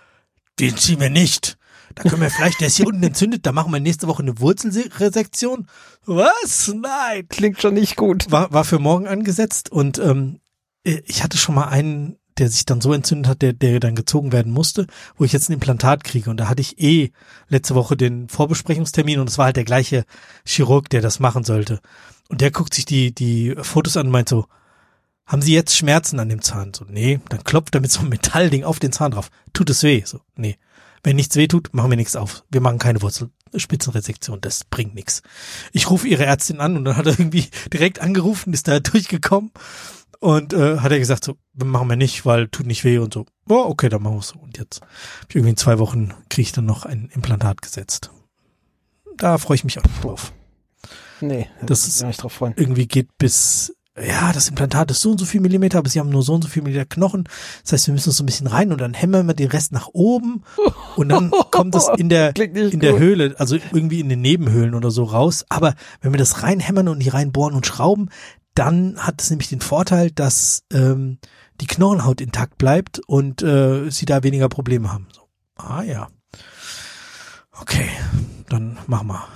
den ziehen wir nicht. Da können wir vielleicht, der ist hier unten entzündet, da machen wir nächste Woche eine Wurzelresektion. Was? Nein. Klingt schon nicht gut. War, war für morgen angesetzt und ähm, ich hatte schon mal einen, der sich dann so entzündet hat, der, der dann gezogen werden musste, wo ich jetzt ein Implantat kriege. Und da hatte ich eh letzte Woche den Vorbesprechungstermin und es war halt der gleiche Chirurg, der das machen sollte. Und der guckt sich die, die Fotos an und meint so, haben Sie jetzt Schmerzen an dem Zahn? So, nee. Dann klopft er mit so einem Metallding auf den Zahn drauf. Tut es weh? So, nee. Wenn nichts weh tut, machen wir nichts auf. Wir machen keine Wurzelspitzenresektion. Das bringt nichts. Ich rufe ihre Ärztin an und dann hat er irgendwie direkt angerufen, ist da durchgekommen und äh, hat er gesagt, so, machen wir nicht, weil tut nicht weh und so. Oh, okay, dann machen wir so. Und jetzt irgendwie in zwei Wochen kriege ich dann noch ein Implantat gesetzt. Da freue ich mich auch drauf. Nee, Das da ist- kann ich drauf freuen. Irgendwie geht bis, ja, das Implantat ist so und so viel Millimeter, aber sie haben nur so und so viel Millimeter Knochen. Das heißt, wir müssen so ein bisschen rein und dann hämmern wir den Rest nach oben und dann kommt das in der, in der gut. Höhle, also irgendwie in den Nebenhöhlen oder so raus. Aber wenn wir das reinhämmern und die reinbohren und schrauben, dann hat es nämlich den Vorteil, dass ähm, die Knochenhaut intakt bleibt und äh, sie da weniger Probleme haben. So. Ah ja. Okay, dann machen wir.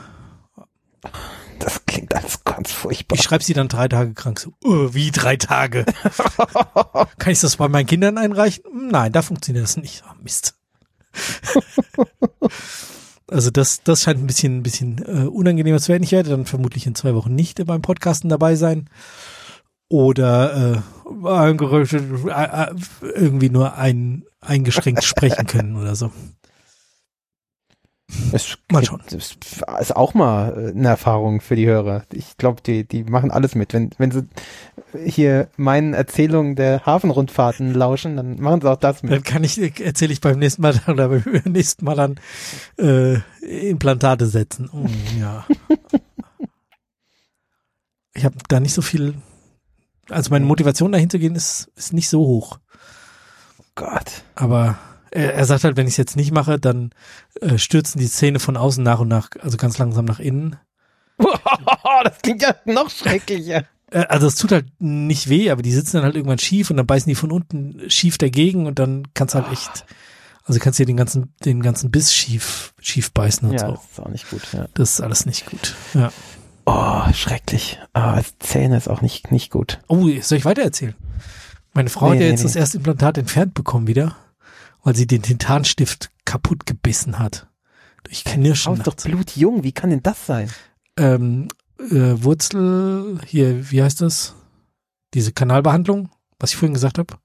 Ganz furchtbar. Ich schreibe sie dann drei Tage krank. So, uh, wie drei Tage? Kann ich das bei meinen Kindern einreichen? Hm, Nein, da funktioniert das nicht. Ah, Mist. Also das, das scheint ein bisschen, ein bisschen äh, unangenehmer zu werden. Ich werde dann vermutlich in zwei Wochen nicht beim Podcasten dabei sein. Oder äh, äh, äh, irgendwie nur ein, eingeschränkt sprechen können oder so. Es Mal. Das ist auch mal äh, eine Erfahrung für die Hörer. Ich glaube, die, die machen alles mit. Wenn, wenn sie hier meinen Erzählungen der Hafenrundfahrten lauschen, dann machen sie auch das mit. Dann kann ich, erzähle ich beim nächsten Mal oder beim nächsten Mal dann äh, Implantate setzen. Oh, ja. Ich habe da nicht so viel, also meine Motivation dahin zu gehen ist, ist nicht so hoch. Gott. Aber er, sagt halt, wenn ich es jetzt nicht mache, dann äh, stürzen die Zähne von außen nach und nach, also ganz langsam nach innen. das klingt ja noch schrecklicher. Äh, also es tut halt nicht weh, aber die sitzen dann halt irgendwann schief und dann beißen die von unten schief dagegen und dann kannst halt echt, also kannst dir den ganzen, den ganzen Biss schief, schief beißen und Ja, so. das ist auch nicht gut. Ja. Das ist alles nicht gut. Ja. Oh, schrecklich. Ah, Zähne ist auch nicht, nicht gut. Oh, soll ich weitererzählen? Meine Frau Nee, hat ja nee, jetzt nee. das erste Implantat entfernt bekommen wieder, weil sie den Titanstift kaputt gebissen hat. Durch Knirschen. Ist doch blutjung. Wie kann denn das sein? ähm, äh, Wurzel, hier, wie heißt das? Diese Kanalbehandlung, was ich vorhin gesagt habe.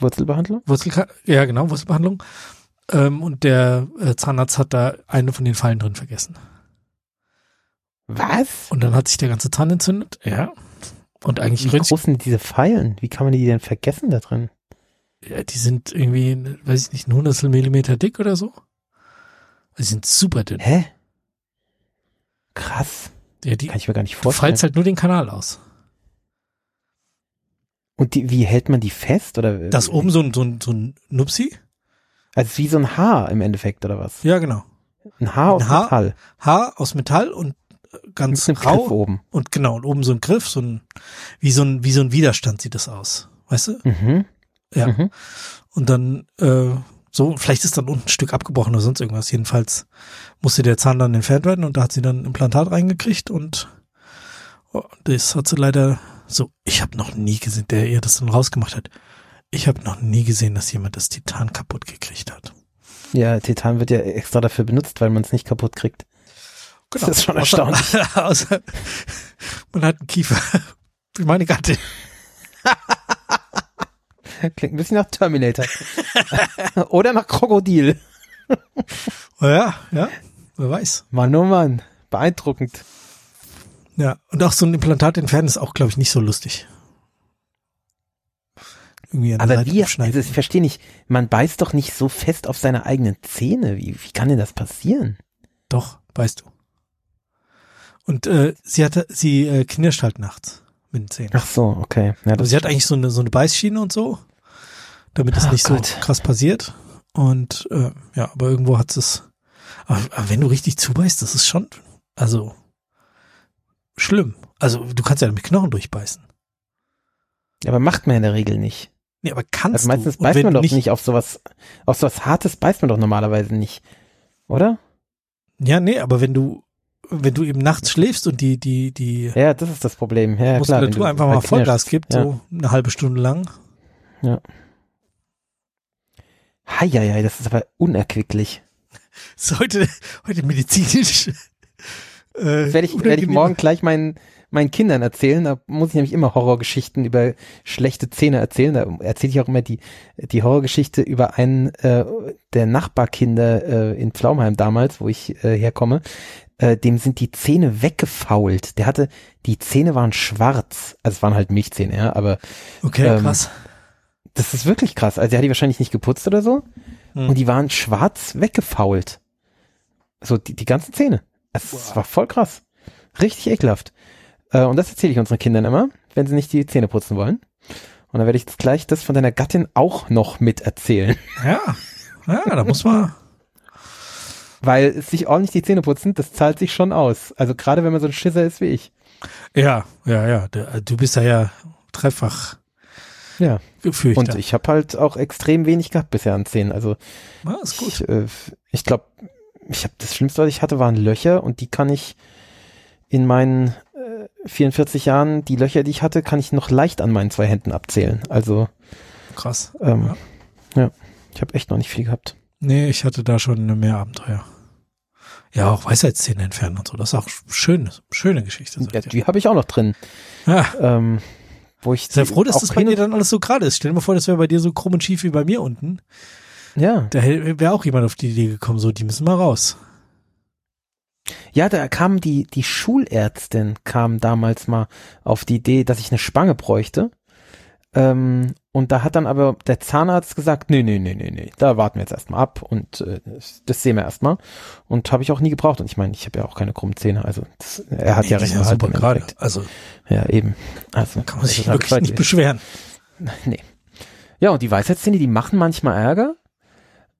Wurzelbehandlung? Wurzel, ja genau, Wurzelbehandlung. Ähm, und der äh, Zahnarzt hat da eine von den Fallen drin vergessen. Was? Und dann hat sich der ganze Zahn entzündet. Ja. Und eigentlich Wie groß sind diese Pfeilen? Wie kann man die denn vergessen da drin? Ja, die sind irgendwie, weiß ich nicht, ein Hundertstel Millimeter dick oder so. Die sind super dünn. Hä? Krass. Ja, die, Kann ich mir gar nicht du vorstellen. feilst halt nur den Kanal aus. Und die, wie hält man die fest? Oder Das oben so ein, so ein, so ein Nupsi? Also wie so ein Haar im Endeffekt, oder was? Ja, genau. Ein Haar aus Ein Haar? Metall. Haar aus Metall und ganz Mit rau Griff oben. und genau und oben so ein Griff, so ein wie so ein wie so ein Widerstand sieht das aus, weißt du? Mhm. Ja. Mhm. Und dann äh, so vielleicht ist dann unten ein Stück abgebrochen oder sonst irgendwas. Jedenfalls musste der Zahn dann entfernt werden und da hat sie dann ein Implantat reingekriegt und oh, das hat sie leider so. Ich habe noch nie gesehen, der ihr das dann rausgemacht hat. Ich habe noch nie gesehen, dass jemand das Titan kaputt gekriegt hat. Ja, Titan wird ja extra dafür benutzt, weil man es nicht kaputt kriegt. Genau. Das ist schon Außer- erstaunlich. Außer, man hat einen Kiefer. Wie meine Gattin. Klingt ein bisschen nach Terminator. Oder nach Krokodil. Oh ja, ja, wer weiß. Mann, oh Mann. Beeindruckend. Ja, und auch so ein Implantat entfernen ist auch, glaube ich, nicht so lustig. Irgendwie an der Aber wie, also ich verstehe nicht, man beißt doch nicht so fest auf seine eigenen Zähne. Wie, wie kann denn das passieren? Doch, weißt du. Und äh, sie hatte, sie äh, knirscht halt nachts mit den Zähnen. Ach so, okay. Ja, Aber sie hat eigentlich so eine so eine Beißschiene und so, damit es Oh nicht Gott. so krass passiert. Und äh, ja, aber irgendwo hat es. Aber, aber wenn du richtig zubeißt, das ist schon, also schlimm. Also du kannst ja mit Knochen durchbeißen. aber macht man in der Regel nicht. Nee, aber kannst Also meistens du. Beißt man doch nicht, auf sowas, auf sowas Hartes beißt man doch normalerweise nicht. Oder? Ja, nee, aber wenn du wenn du eben nachts schläfst und die die die Ja, das ist das Problem. Ja, ja, klar. Muskulatur du einfach mal Vollgas gibt, Ja. so eine halbe Stunde lang. Heieiei, das ist aber unerquicklich. ist heute, heute medizinisch. Äh, Das werde ich, werde ich morgen gleich meinen, meinen Kindern erzählen. Da muss ich nämlich immer Horrorgeschichten über schlechte Zähne erzählen. Da erzähle ich auch immer die, die Horrorgeschichte über einen äh, der Nachbarkinder äh, in Pflaumheim damals, wo ich äh, herkomme. Äh, dem sind die Zähne weggefault. Der hatte, die Zähne waren schwarz. Also es waren halt Milchzähne, ja, aber Okay, ähm, krass. Das ist wirklich krass. Also er hat die wahrscheinlich nicht geputzt oder so. Hm. Und die waren schwarz weggefault. So, die, die ganzen Zähne. Es Wow. war voll krass. Richtig ekelhaft. Äh, und das erzähle ich unseren Kindern immer, wenn sie nicht die Zähne putzen wollen. Und dann werde ich jetzt gleich das von deiner Gattin auch noch mit erzählen. Ja, ja, da muss man. Weil sich ordentlich die Zähne putzen, das zahlt sich schon aus. Also gerade wenn man so ein Schisser ist wie ich. Ja, ja, ja. Du bist ja ja dreifach Ja. Gefürchtet. Und ich habe halt auch extrem wenig gehabt bisher an Zähnen. Also ja, ist gut. ich, äh, ich glaube, ich habe das Schlimmste, was ich hatte, waren Löcher und die kann ich in meinen äh, 44 Jahren, die Löcher, die ich hatte, kann ich noch leicht an meinen zwei Händen abzählen. Also Krass. ähm, ja. ich habe echt noch nicht viel gehabt. Nee, ich hatte da schon mehr Abenteuer. Ja, auch Weisheitszähne entfernen und so. Das ist auch schön, schöne Geschichte. Ja, die habe ich auch noch drin. Ja, Ähm, wo ich sehr froh, dass das bei dir dann alles so gerade ist. Stell dir mal vor, das wäre bei dir so krumm und schief wie bei mir unten. Ja, Da wäre auch jemand auf die Idee gekommen, so, die müssen mal raus. ja, da kam die die Schulärztin kam damals mal auf die Idee, dass ich eine Spange bräuchte. Ähm, und da hat dann aber der Zahnarzt gesagt, nee, nee, nee, nee, nee, da warten wir jetzt erstmal ab und äh, das, sehen wir erstmal. Und habe ich auch nie gebraucht. Und ich meine, ich habe ja auch keine krummen Zähne. Also das, er hat ja Nee, recht die sind behalten super gerade. Also Ja, eben. Also kann man sich wirklich nicht beschweren. Nee. Ja, und die Weisheitszähne, die machen manchmal Ärger.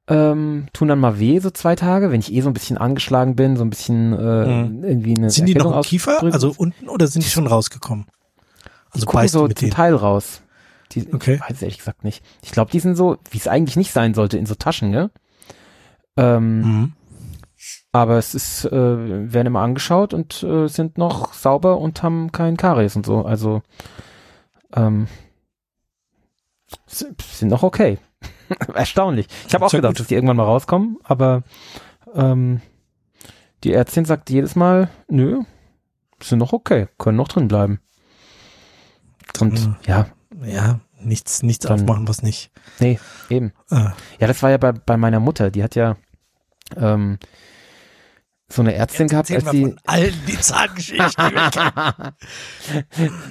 Ähm, tun dann mal weh, so zwei Tage, wenn ich eh so ein bisschen angeschlagen bin, so ein bisschen äh, Mhm. irgendwie eine Sind die noch im Kiefer, also unten, oder sind die schon rausgekommen? Also gucken beißt so zum? Teil raus. Die, Okay. Ich weiß ehrlich gesagt nicht. Ich glaube, die sind so, wie es eigentlich nicht sein sollte, in so Taschen, ne? Ähm, Mhm. Aber es ist, äh, werden immer angeschaut und äh, sind noch sauber und haben keinen Karies und so. Also ähm, sind noch okay. Erstaunlich. Ich habe auch gedacht, gut. dass die irgendwann mal rauskommen, aber ähm, die Ärztin sagt jedes Mal, nö, sind noch okay, können noch drin bleiben. Und Mhm. ja, Ja, nichts, nichts Dann- aufmachen, was nicht. nee, eben. Äh, Ja, das war ja bei, bei meiner Mutter. Die hat ja ähm, so eine Ärztin gehabt, als sie. allen die Zahngeschichten.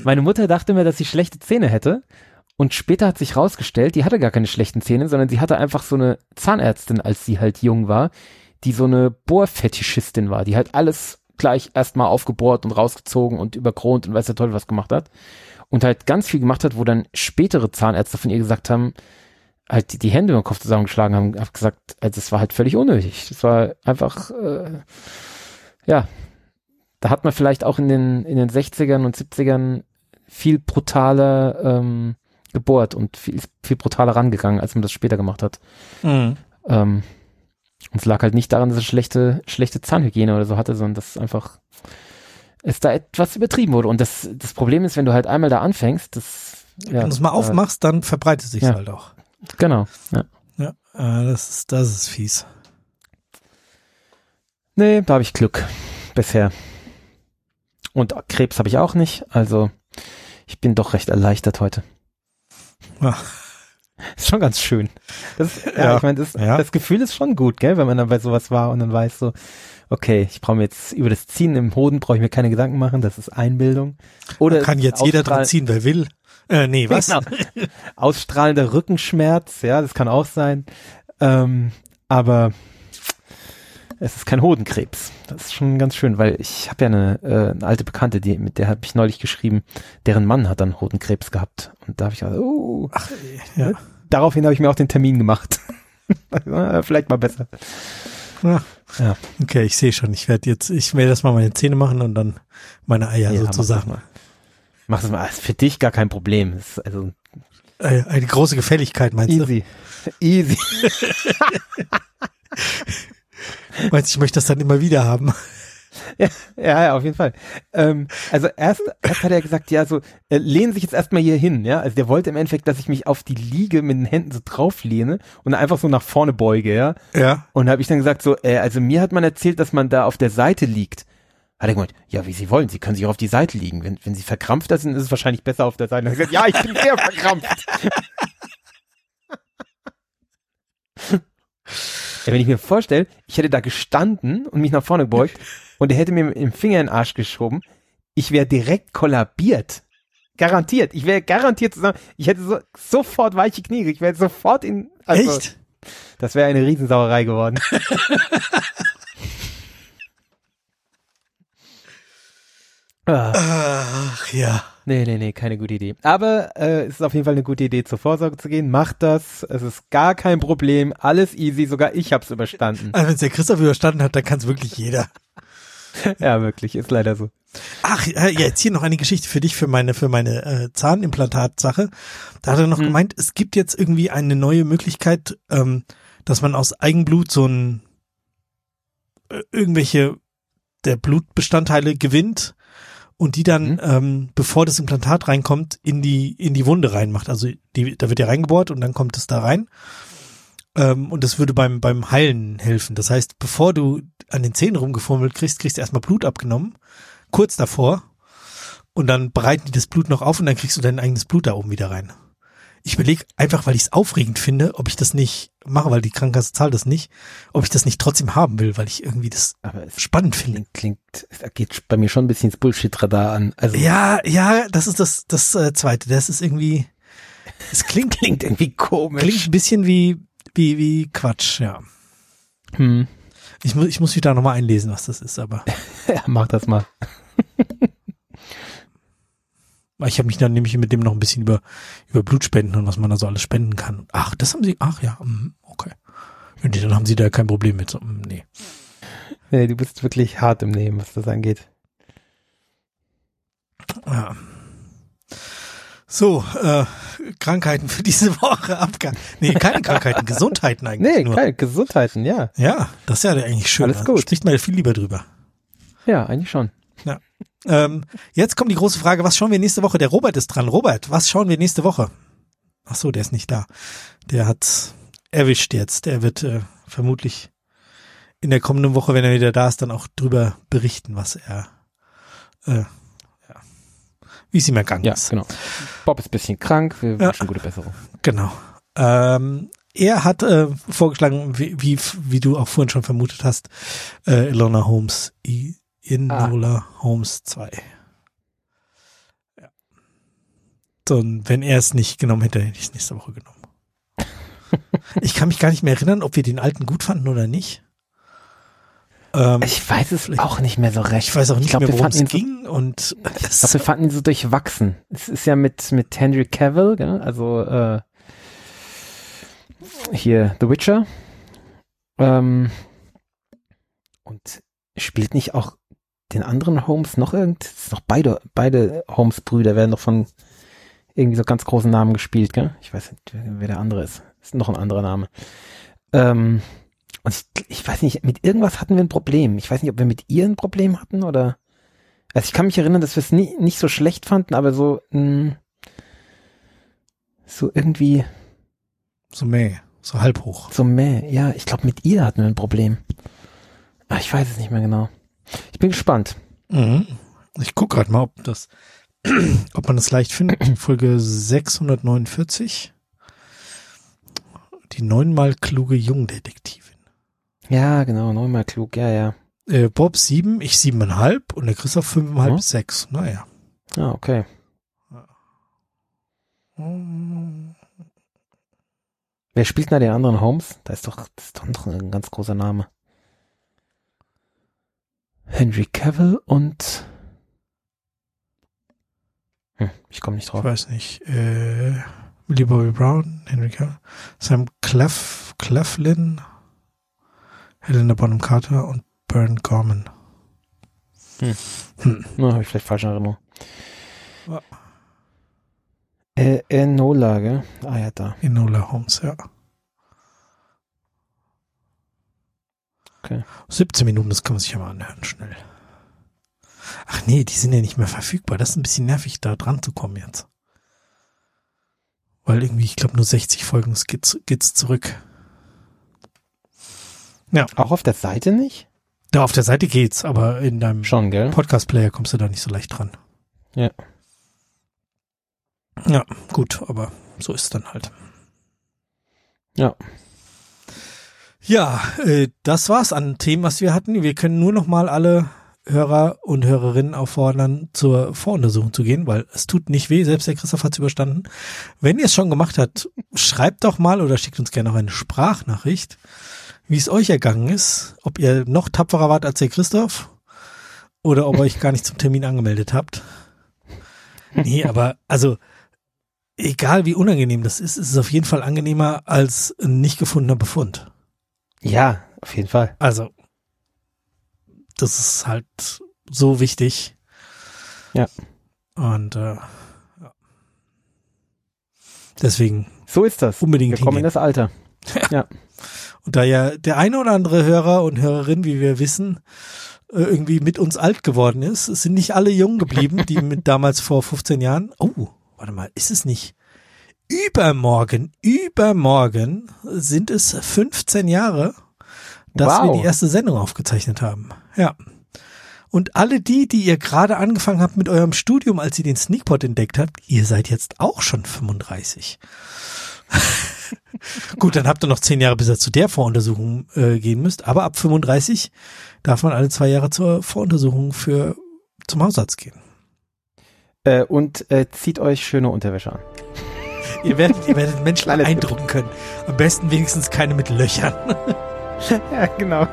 Meine Mutter dachte mir, dass sie schlechte Zähne hätte. Und später hat sich rausgestellt, die hatte gar keine schlechten Zähne, sondern sie hatte einfach so eine Zahnärztin, als sie halt jung war, die so eine Bohrfetischistin war, die halt alles gleich erstmal aufgebohrt und rausgezogen und überkront und weiß der Teufel was gemacht hat. Und halt ganz viel gemacht hat, wo dann spätere Zahnärzte von ihr gesagt haben, halt die, die Hände den Kopf zusammengeschlagen haben, hab gesagt, also das war halt völlig unnötig. Das war einfach, äh, ja, da hat man vielleicht auch in den, in den 60ern und 70ern viel brutaler ähm, gebohrt und viel, viel brutaler rangegangen, als man das später gemacht hat. Mhm. Ähm, und es lag halt nicht daran, dass er schlechte, schlechte Zahnhygiene oder so hatte, sondern dass einfach es da etwas übertrieben wurde. Und das, das Problem ist, wenn du halt einmal da anfängst, das, ja, wenn du es mal aufmachst, dann verbreitet sich ja. halt auch. Genau, ja. Ja, äh, das ist, das ist fies. Nee, da habe ich Glück. Bisher. Und Krebs habe ich auch nicht, also ich bin doch recht erleichtert heute. Ja. Ist schon ganz schön. Das, ja, ja, ich meine, das, ja. das Gefühl ist schon gut, gell, wenn man dann bei sowas war und dann weiß so, okay, ich brauche mir jetzt über das Ziehen im Hoden brauche ich mir keine Gedanken machen, das ist Einbildung. Oder da kann jetzt jeder dran ziehen, wer will. Äh, nee, was? Genau. Ausstrahlender Rückenschmerz, ja, das kann auch sein. Ähm, aber es ist kein Hodenkrebs. Das ist schon ganz schön, weil ich habe ja eine, äh, eine alte Bekannte, die mit der habe ich neulich geschrieben, deren Mann hat dann Hodenkrebs gehabt und da habe ich gesagt, oh, Ach, ja. Daraufhin habe ich mir auch den Termin gemacht. Vielleicht mal besser. Ja. ja. Okay, ich sehe schon. Ich werde jetzt, ich werde das mal meine Zähne machen und dann meine Eier ja, sozusagen. Mach das mal. Das ist für dich gar kein Problem. Das ist also äh, eine große Gefälligkeit, meinst easy. du? Easy. Easy. Meinst du, ich möchte das dann immer wieder haben? Ja, ja, auf jeden Fall. Ähm, also erst, erst hat er gesagt, ja, so, äh, lehnen sich jetzt erstmal hier hin, ja. Also der wollte im Endeffekt, dass ich mich auf die Liege mit den Händen so drauf lehne und einfach so nach vorne beuge, ja. Ja. Und habe ich dann gesagt, so, äh, also mir hat man erzählt, dass man da auf der Seite liegt. Hat er gemeint, ja, wie Sie wollen, Sie können sich auch auf die Seite liegen. Wenn, wenn Sie verkrampft sind, ist es wahrscheinlich besser auf der Seite. Und gesagt, ja, ich bin sehr verkrampft. Ja, wenn ich mir vorstelle, ich hätte da gestanden und mich nach vorne gebeugt und er hätte mir im Finger in den Arsch geschoben, ich wäre direkt kollabiert. Garantiert. Ich wäre garantiert zusammen. Ich hätte so, sofort weiche Knie. Ich wäre sofort in. Also, Echt? Das wäre eine Riesensauerei geworden. Ach ja. Nee, nee, nee, keine gute Idee. Aber äh, es ist auf jeden Fall eine gute Idee, zur Vorsorge zu gehen. Macht das. Es ist gar kein Problem. Alles easy. Sogar ich hab's überstanden. Also wenn es der Christoph überstanden hat, dann kann es wirklich jeder. ja, wirklich. Ist leider so. Ach, ja, jetzt hier noch eine Geschichte für dich, für meine, für meine äh, Zahnimplantat-Sache. Da hat er noch hm. gemeint, es gibt jetzt irgendwie eine neue Möglichkeit, ähm, dass man aus Eigenblut so ein äh, irgendwelche der Blutbestandteile gewinnt und die dann, mhm. ähm, bevor das Implantat reinkommt, in die, in die Wunde reinmacht. Also die, da wird ja reingebohrt und dann kommt es da rein. Ähm, und das würde beim, beim Heilen helfen. Das heißt, bevor du an den Zähnen rumgefummelt kriegst, kriegst du erstmal Blut abgenommen, kurz davor. Und dann bereiten die das Blut noch auf und dann kriegst du dein eigenes Blut da oben wieder rein ich überlege einfach, weil ich es aufregend finde, ob ich das nicht mache, weil die Krankenkasse zahlt das nicht, ob ich das nicht trotzdem haben will, weil ich irgendwie das spannend finde. Klingt, klingt, geht bei mir schon ein bisschen ins Bullshit-Radar an. Also ja, ja, das ist das, das äh, zweite. Das ist irgendwie, es klingt, klingt irgendwie komisch. Klingt ein bisschen wie, wie, wie Quatsch, ja. Hm. Ich muss, ich muss mich da nochmal einlesen, was das ist, aber. ja, mach das mal. Ich habe mich dann nämlich mit dem noch ein bisschen über, über Blutspenden und was man da so alles spenden kann. Ach, das haben sie, ach ja, mm, okay. Und dann haben sie da kein Problem mit. So, mm, nee. Nee, du bist wirklich hart im Nehmen, was das angeht. Ja. So, äh, Krankheiten für diese Woche Abgang. Nee, keine Krankheiten, Gesundheiten eigentlich. Nee, nur. keine Gesundheiten, ja. Ja, das ist ja eigentlich schön. Alles gut. Spricht man ja viel lieber drüber. Ja, eigentlich schon. Ja. Ähm, jetzt kommt die große Frage, was schauen wir nächste Woche? Der Robert ist dran. Robert, was schauen wir nächste Woche? Ach so, der ist nicht da. Der hat erwischt jetzt. Der wird äh, vermutlich in der kommenden Woche, wenn er wieder da ist, dann auch drüber berichten, was er, äh, wie es ihm ergangen ja, ist. genau. Bob ist bisschen krank. Wir ja, wünschen gute Besserung. Genau. Ähm, er hat äh, vorgeschlagen, wie, wie, wie du auch vorhin schon vermutet hast, äh, Ilona Holmes in ah. Lola Holmes 2. Ja. So, und wenn er es nicht genommen hätte, hätte ich es nächste Woche genommen. ich kann mich gar nicht mehr erinnern, ob wir den alten gut fanden oder nicht. Ähm, ich weiß es auch nicht mehr so recht. Ich weiß auch nicht glaub, mehr, worum es ging. So, und ich glaube, wir fanden ihn so durchwachsen. Es ist ja mit, mit Henry Cavill, gell? also äh, hier The Witcher. Ähm, und spielt nicht auch den anderen Holmes noch irgend, es ist noch beide, beide Holmes-Brüder werden noch von irgendwie so ganz großen Namen gespielt, gell? Ich weiß nicht, wer der andere ist. Ist noch ein anderer Name. Ähm, und ich, ich weiß nicht, mit irgendwas hatten wir ein Problem. Ich weiß nicht, ob wir mit ihr ein Problem hatten oder. Also ich kann mich erinnern, dass wir es nie, nicht so schlecht fanden, aber so, mh, so irgendwie. So meh, so halb hoch. So meh, ja, ich glaube, mit ihr hatten wir ein Problem. Ach, ich weiß es nicht mehr genau. Ich bin gespannt. Mhm. Ich guck gerade mal, ob das, ob man das leicht findet. Folge 649. Die neunmal kluge Jungdetektivin. Ja, genau, neunmal klug, ja, ja. Äh, Bob sieben, ich siebeneinhalb und der Christoph fünfeinhalb bis sechs. Naja. Ah, okay. Wer spielt da den anderen Holmes? Da ist doch, das ist doch ein ganz großer Name. Henry Cavill und hm, ich komme nicht Ich drauf. weiß nicht. Äh, Millie Bobby Brown, Henry Cavill, Sam Clef, Cleflin, Helena Bonham Carter und Bern Gorman. Na, habe ich vielleicht falsche Erinnerung. Ja. Äh, Enola, gell? Ah ja, da. Enola Holmes, ja. Okay. 17 Minuten, das kann man sich ja mal anhören, schnell. Ach nee, die sind ja nicht mehr verfügbar. Das ist ein bisschen nervig, da dran zu kommen jetzt. Weil irgendwie, ich glaube, nur 60 Folgen geht's, geht's zurück. Auch auf der Seite nicht? Da auf der Seite geht's, aber in deinem Schon, gell? Podcast-Player kommst du da nicht so leicht dran. Ja. Ja, gut, aber so ist es dann halt. Ja. Ja, äh, das war's an Themen, was wir hatten. Wir können nur noch mal alle Hörer und Hörerinnen auffordern, zur Voruntersuchung zu gehen, weil es tut nicht weh, selbst der Christoph hat's überstanden. Wenn ihr es schon gemacht habt, schreibt doch mal oder schickt uns gerne noch eine Sprachnachricht, wie es euch ergangen ist, ob ihr noch tapferer wart als der Christoph oder ob ihr euch gar nicht zum Termin angemeldet habt. Nee, aber also egal wie unangenehm das ist, ist es auf jeden Fall angenehmer als ein nicht gefundener Befund. Ja, auf jeden Fall. Also, das ist halt so wichtig. Ja. Und äh, ja. deswegen So ist das. unbedingt Wir kommen in hingehen. das Alter. Und da ja der eine oder andere Hörer und Hörerin, wie wir wissen, äh, irgendwie mit uns alt geworden ist, es sind nicht alle jung geblieben, die mit damals vor 15 Jahren. Oh, warte mal, ist es nicht? Übermorgen, übermorgen sind es 15 Jahre, dass wir Wow. die erste Sendung aufgezeichnet haben. Ja. Und alle die, die ihr gerade angefangen habt mit eurem Studium, als ihr den Sneakpot entdeckt habt, ihr seid jetzt auch schon 35. Gut, dann habt ihr noch zehn Jahre, bis ihr zu der Voruntersuchung äh, gehen müsst. Aber ab 35 darf man alle zwei Jahre zur Voruntersuchung für zum Hausarzt gehen. Äh, und äh, zieht euch schöne Unterwäsche an. Ihr werdet, ihr werdet Menschen Kleines eindrucken können. Am besten wenigstens keine mit Löchern. ja, genau.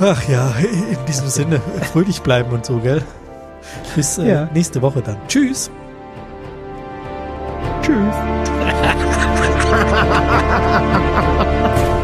Ach ja, in diesem Sinne, fröhlich bleiben und so, gell? Bis äh, Ja. nächste Woche dann. Tschüss. Tschüss.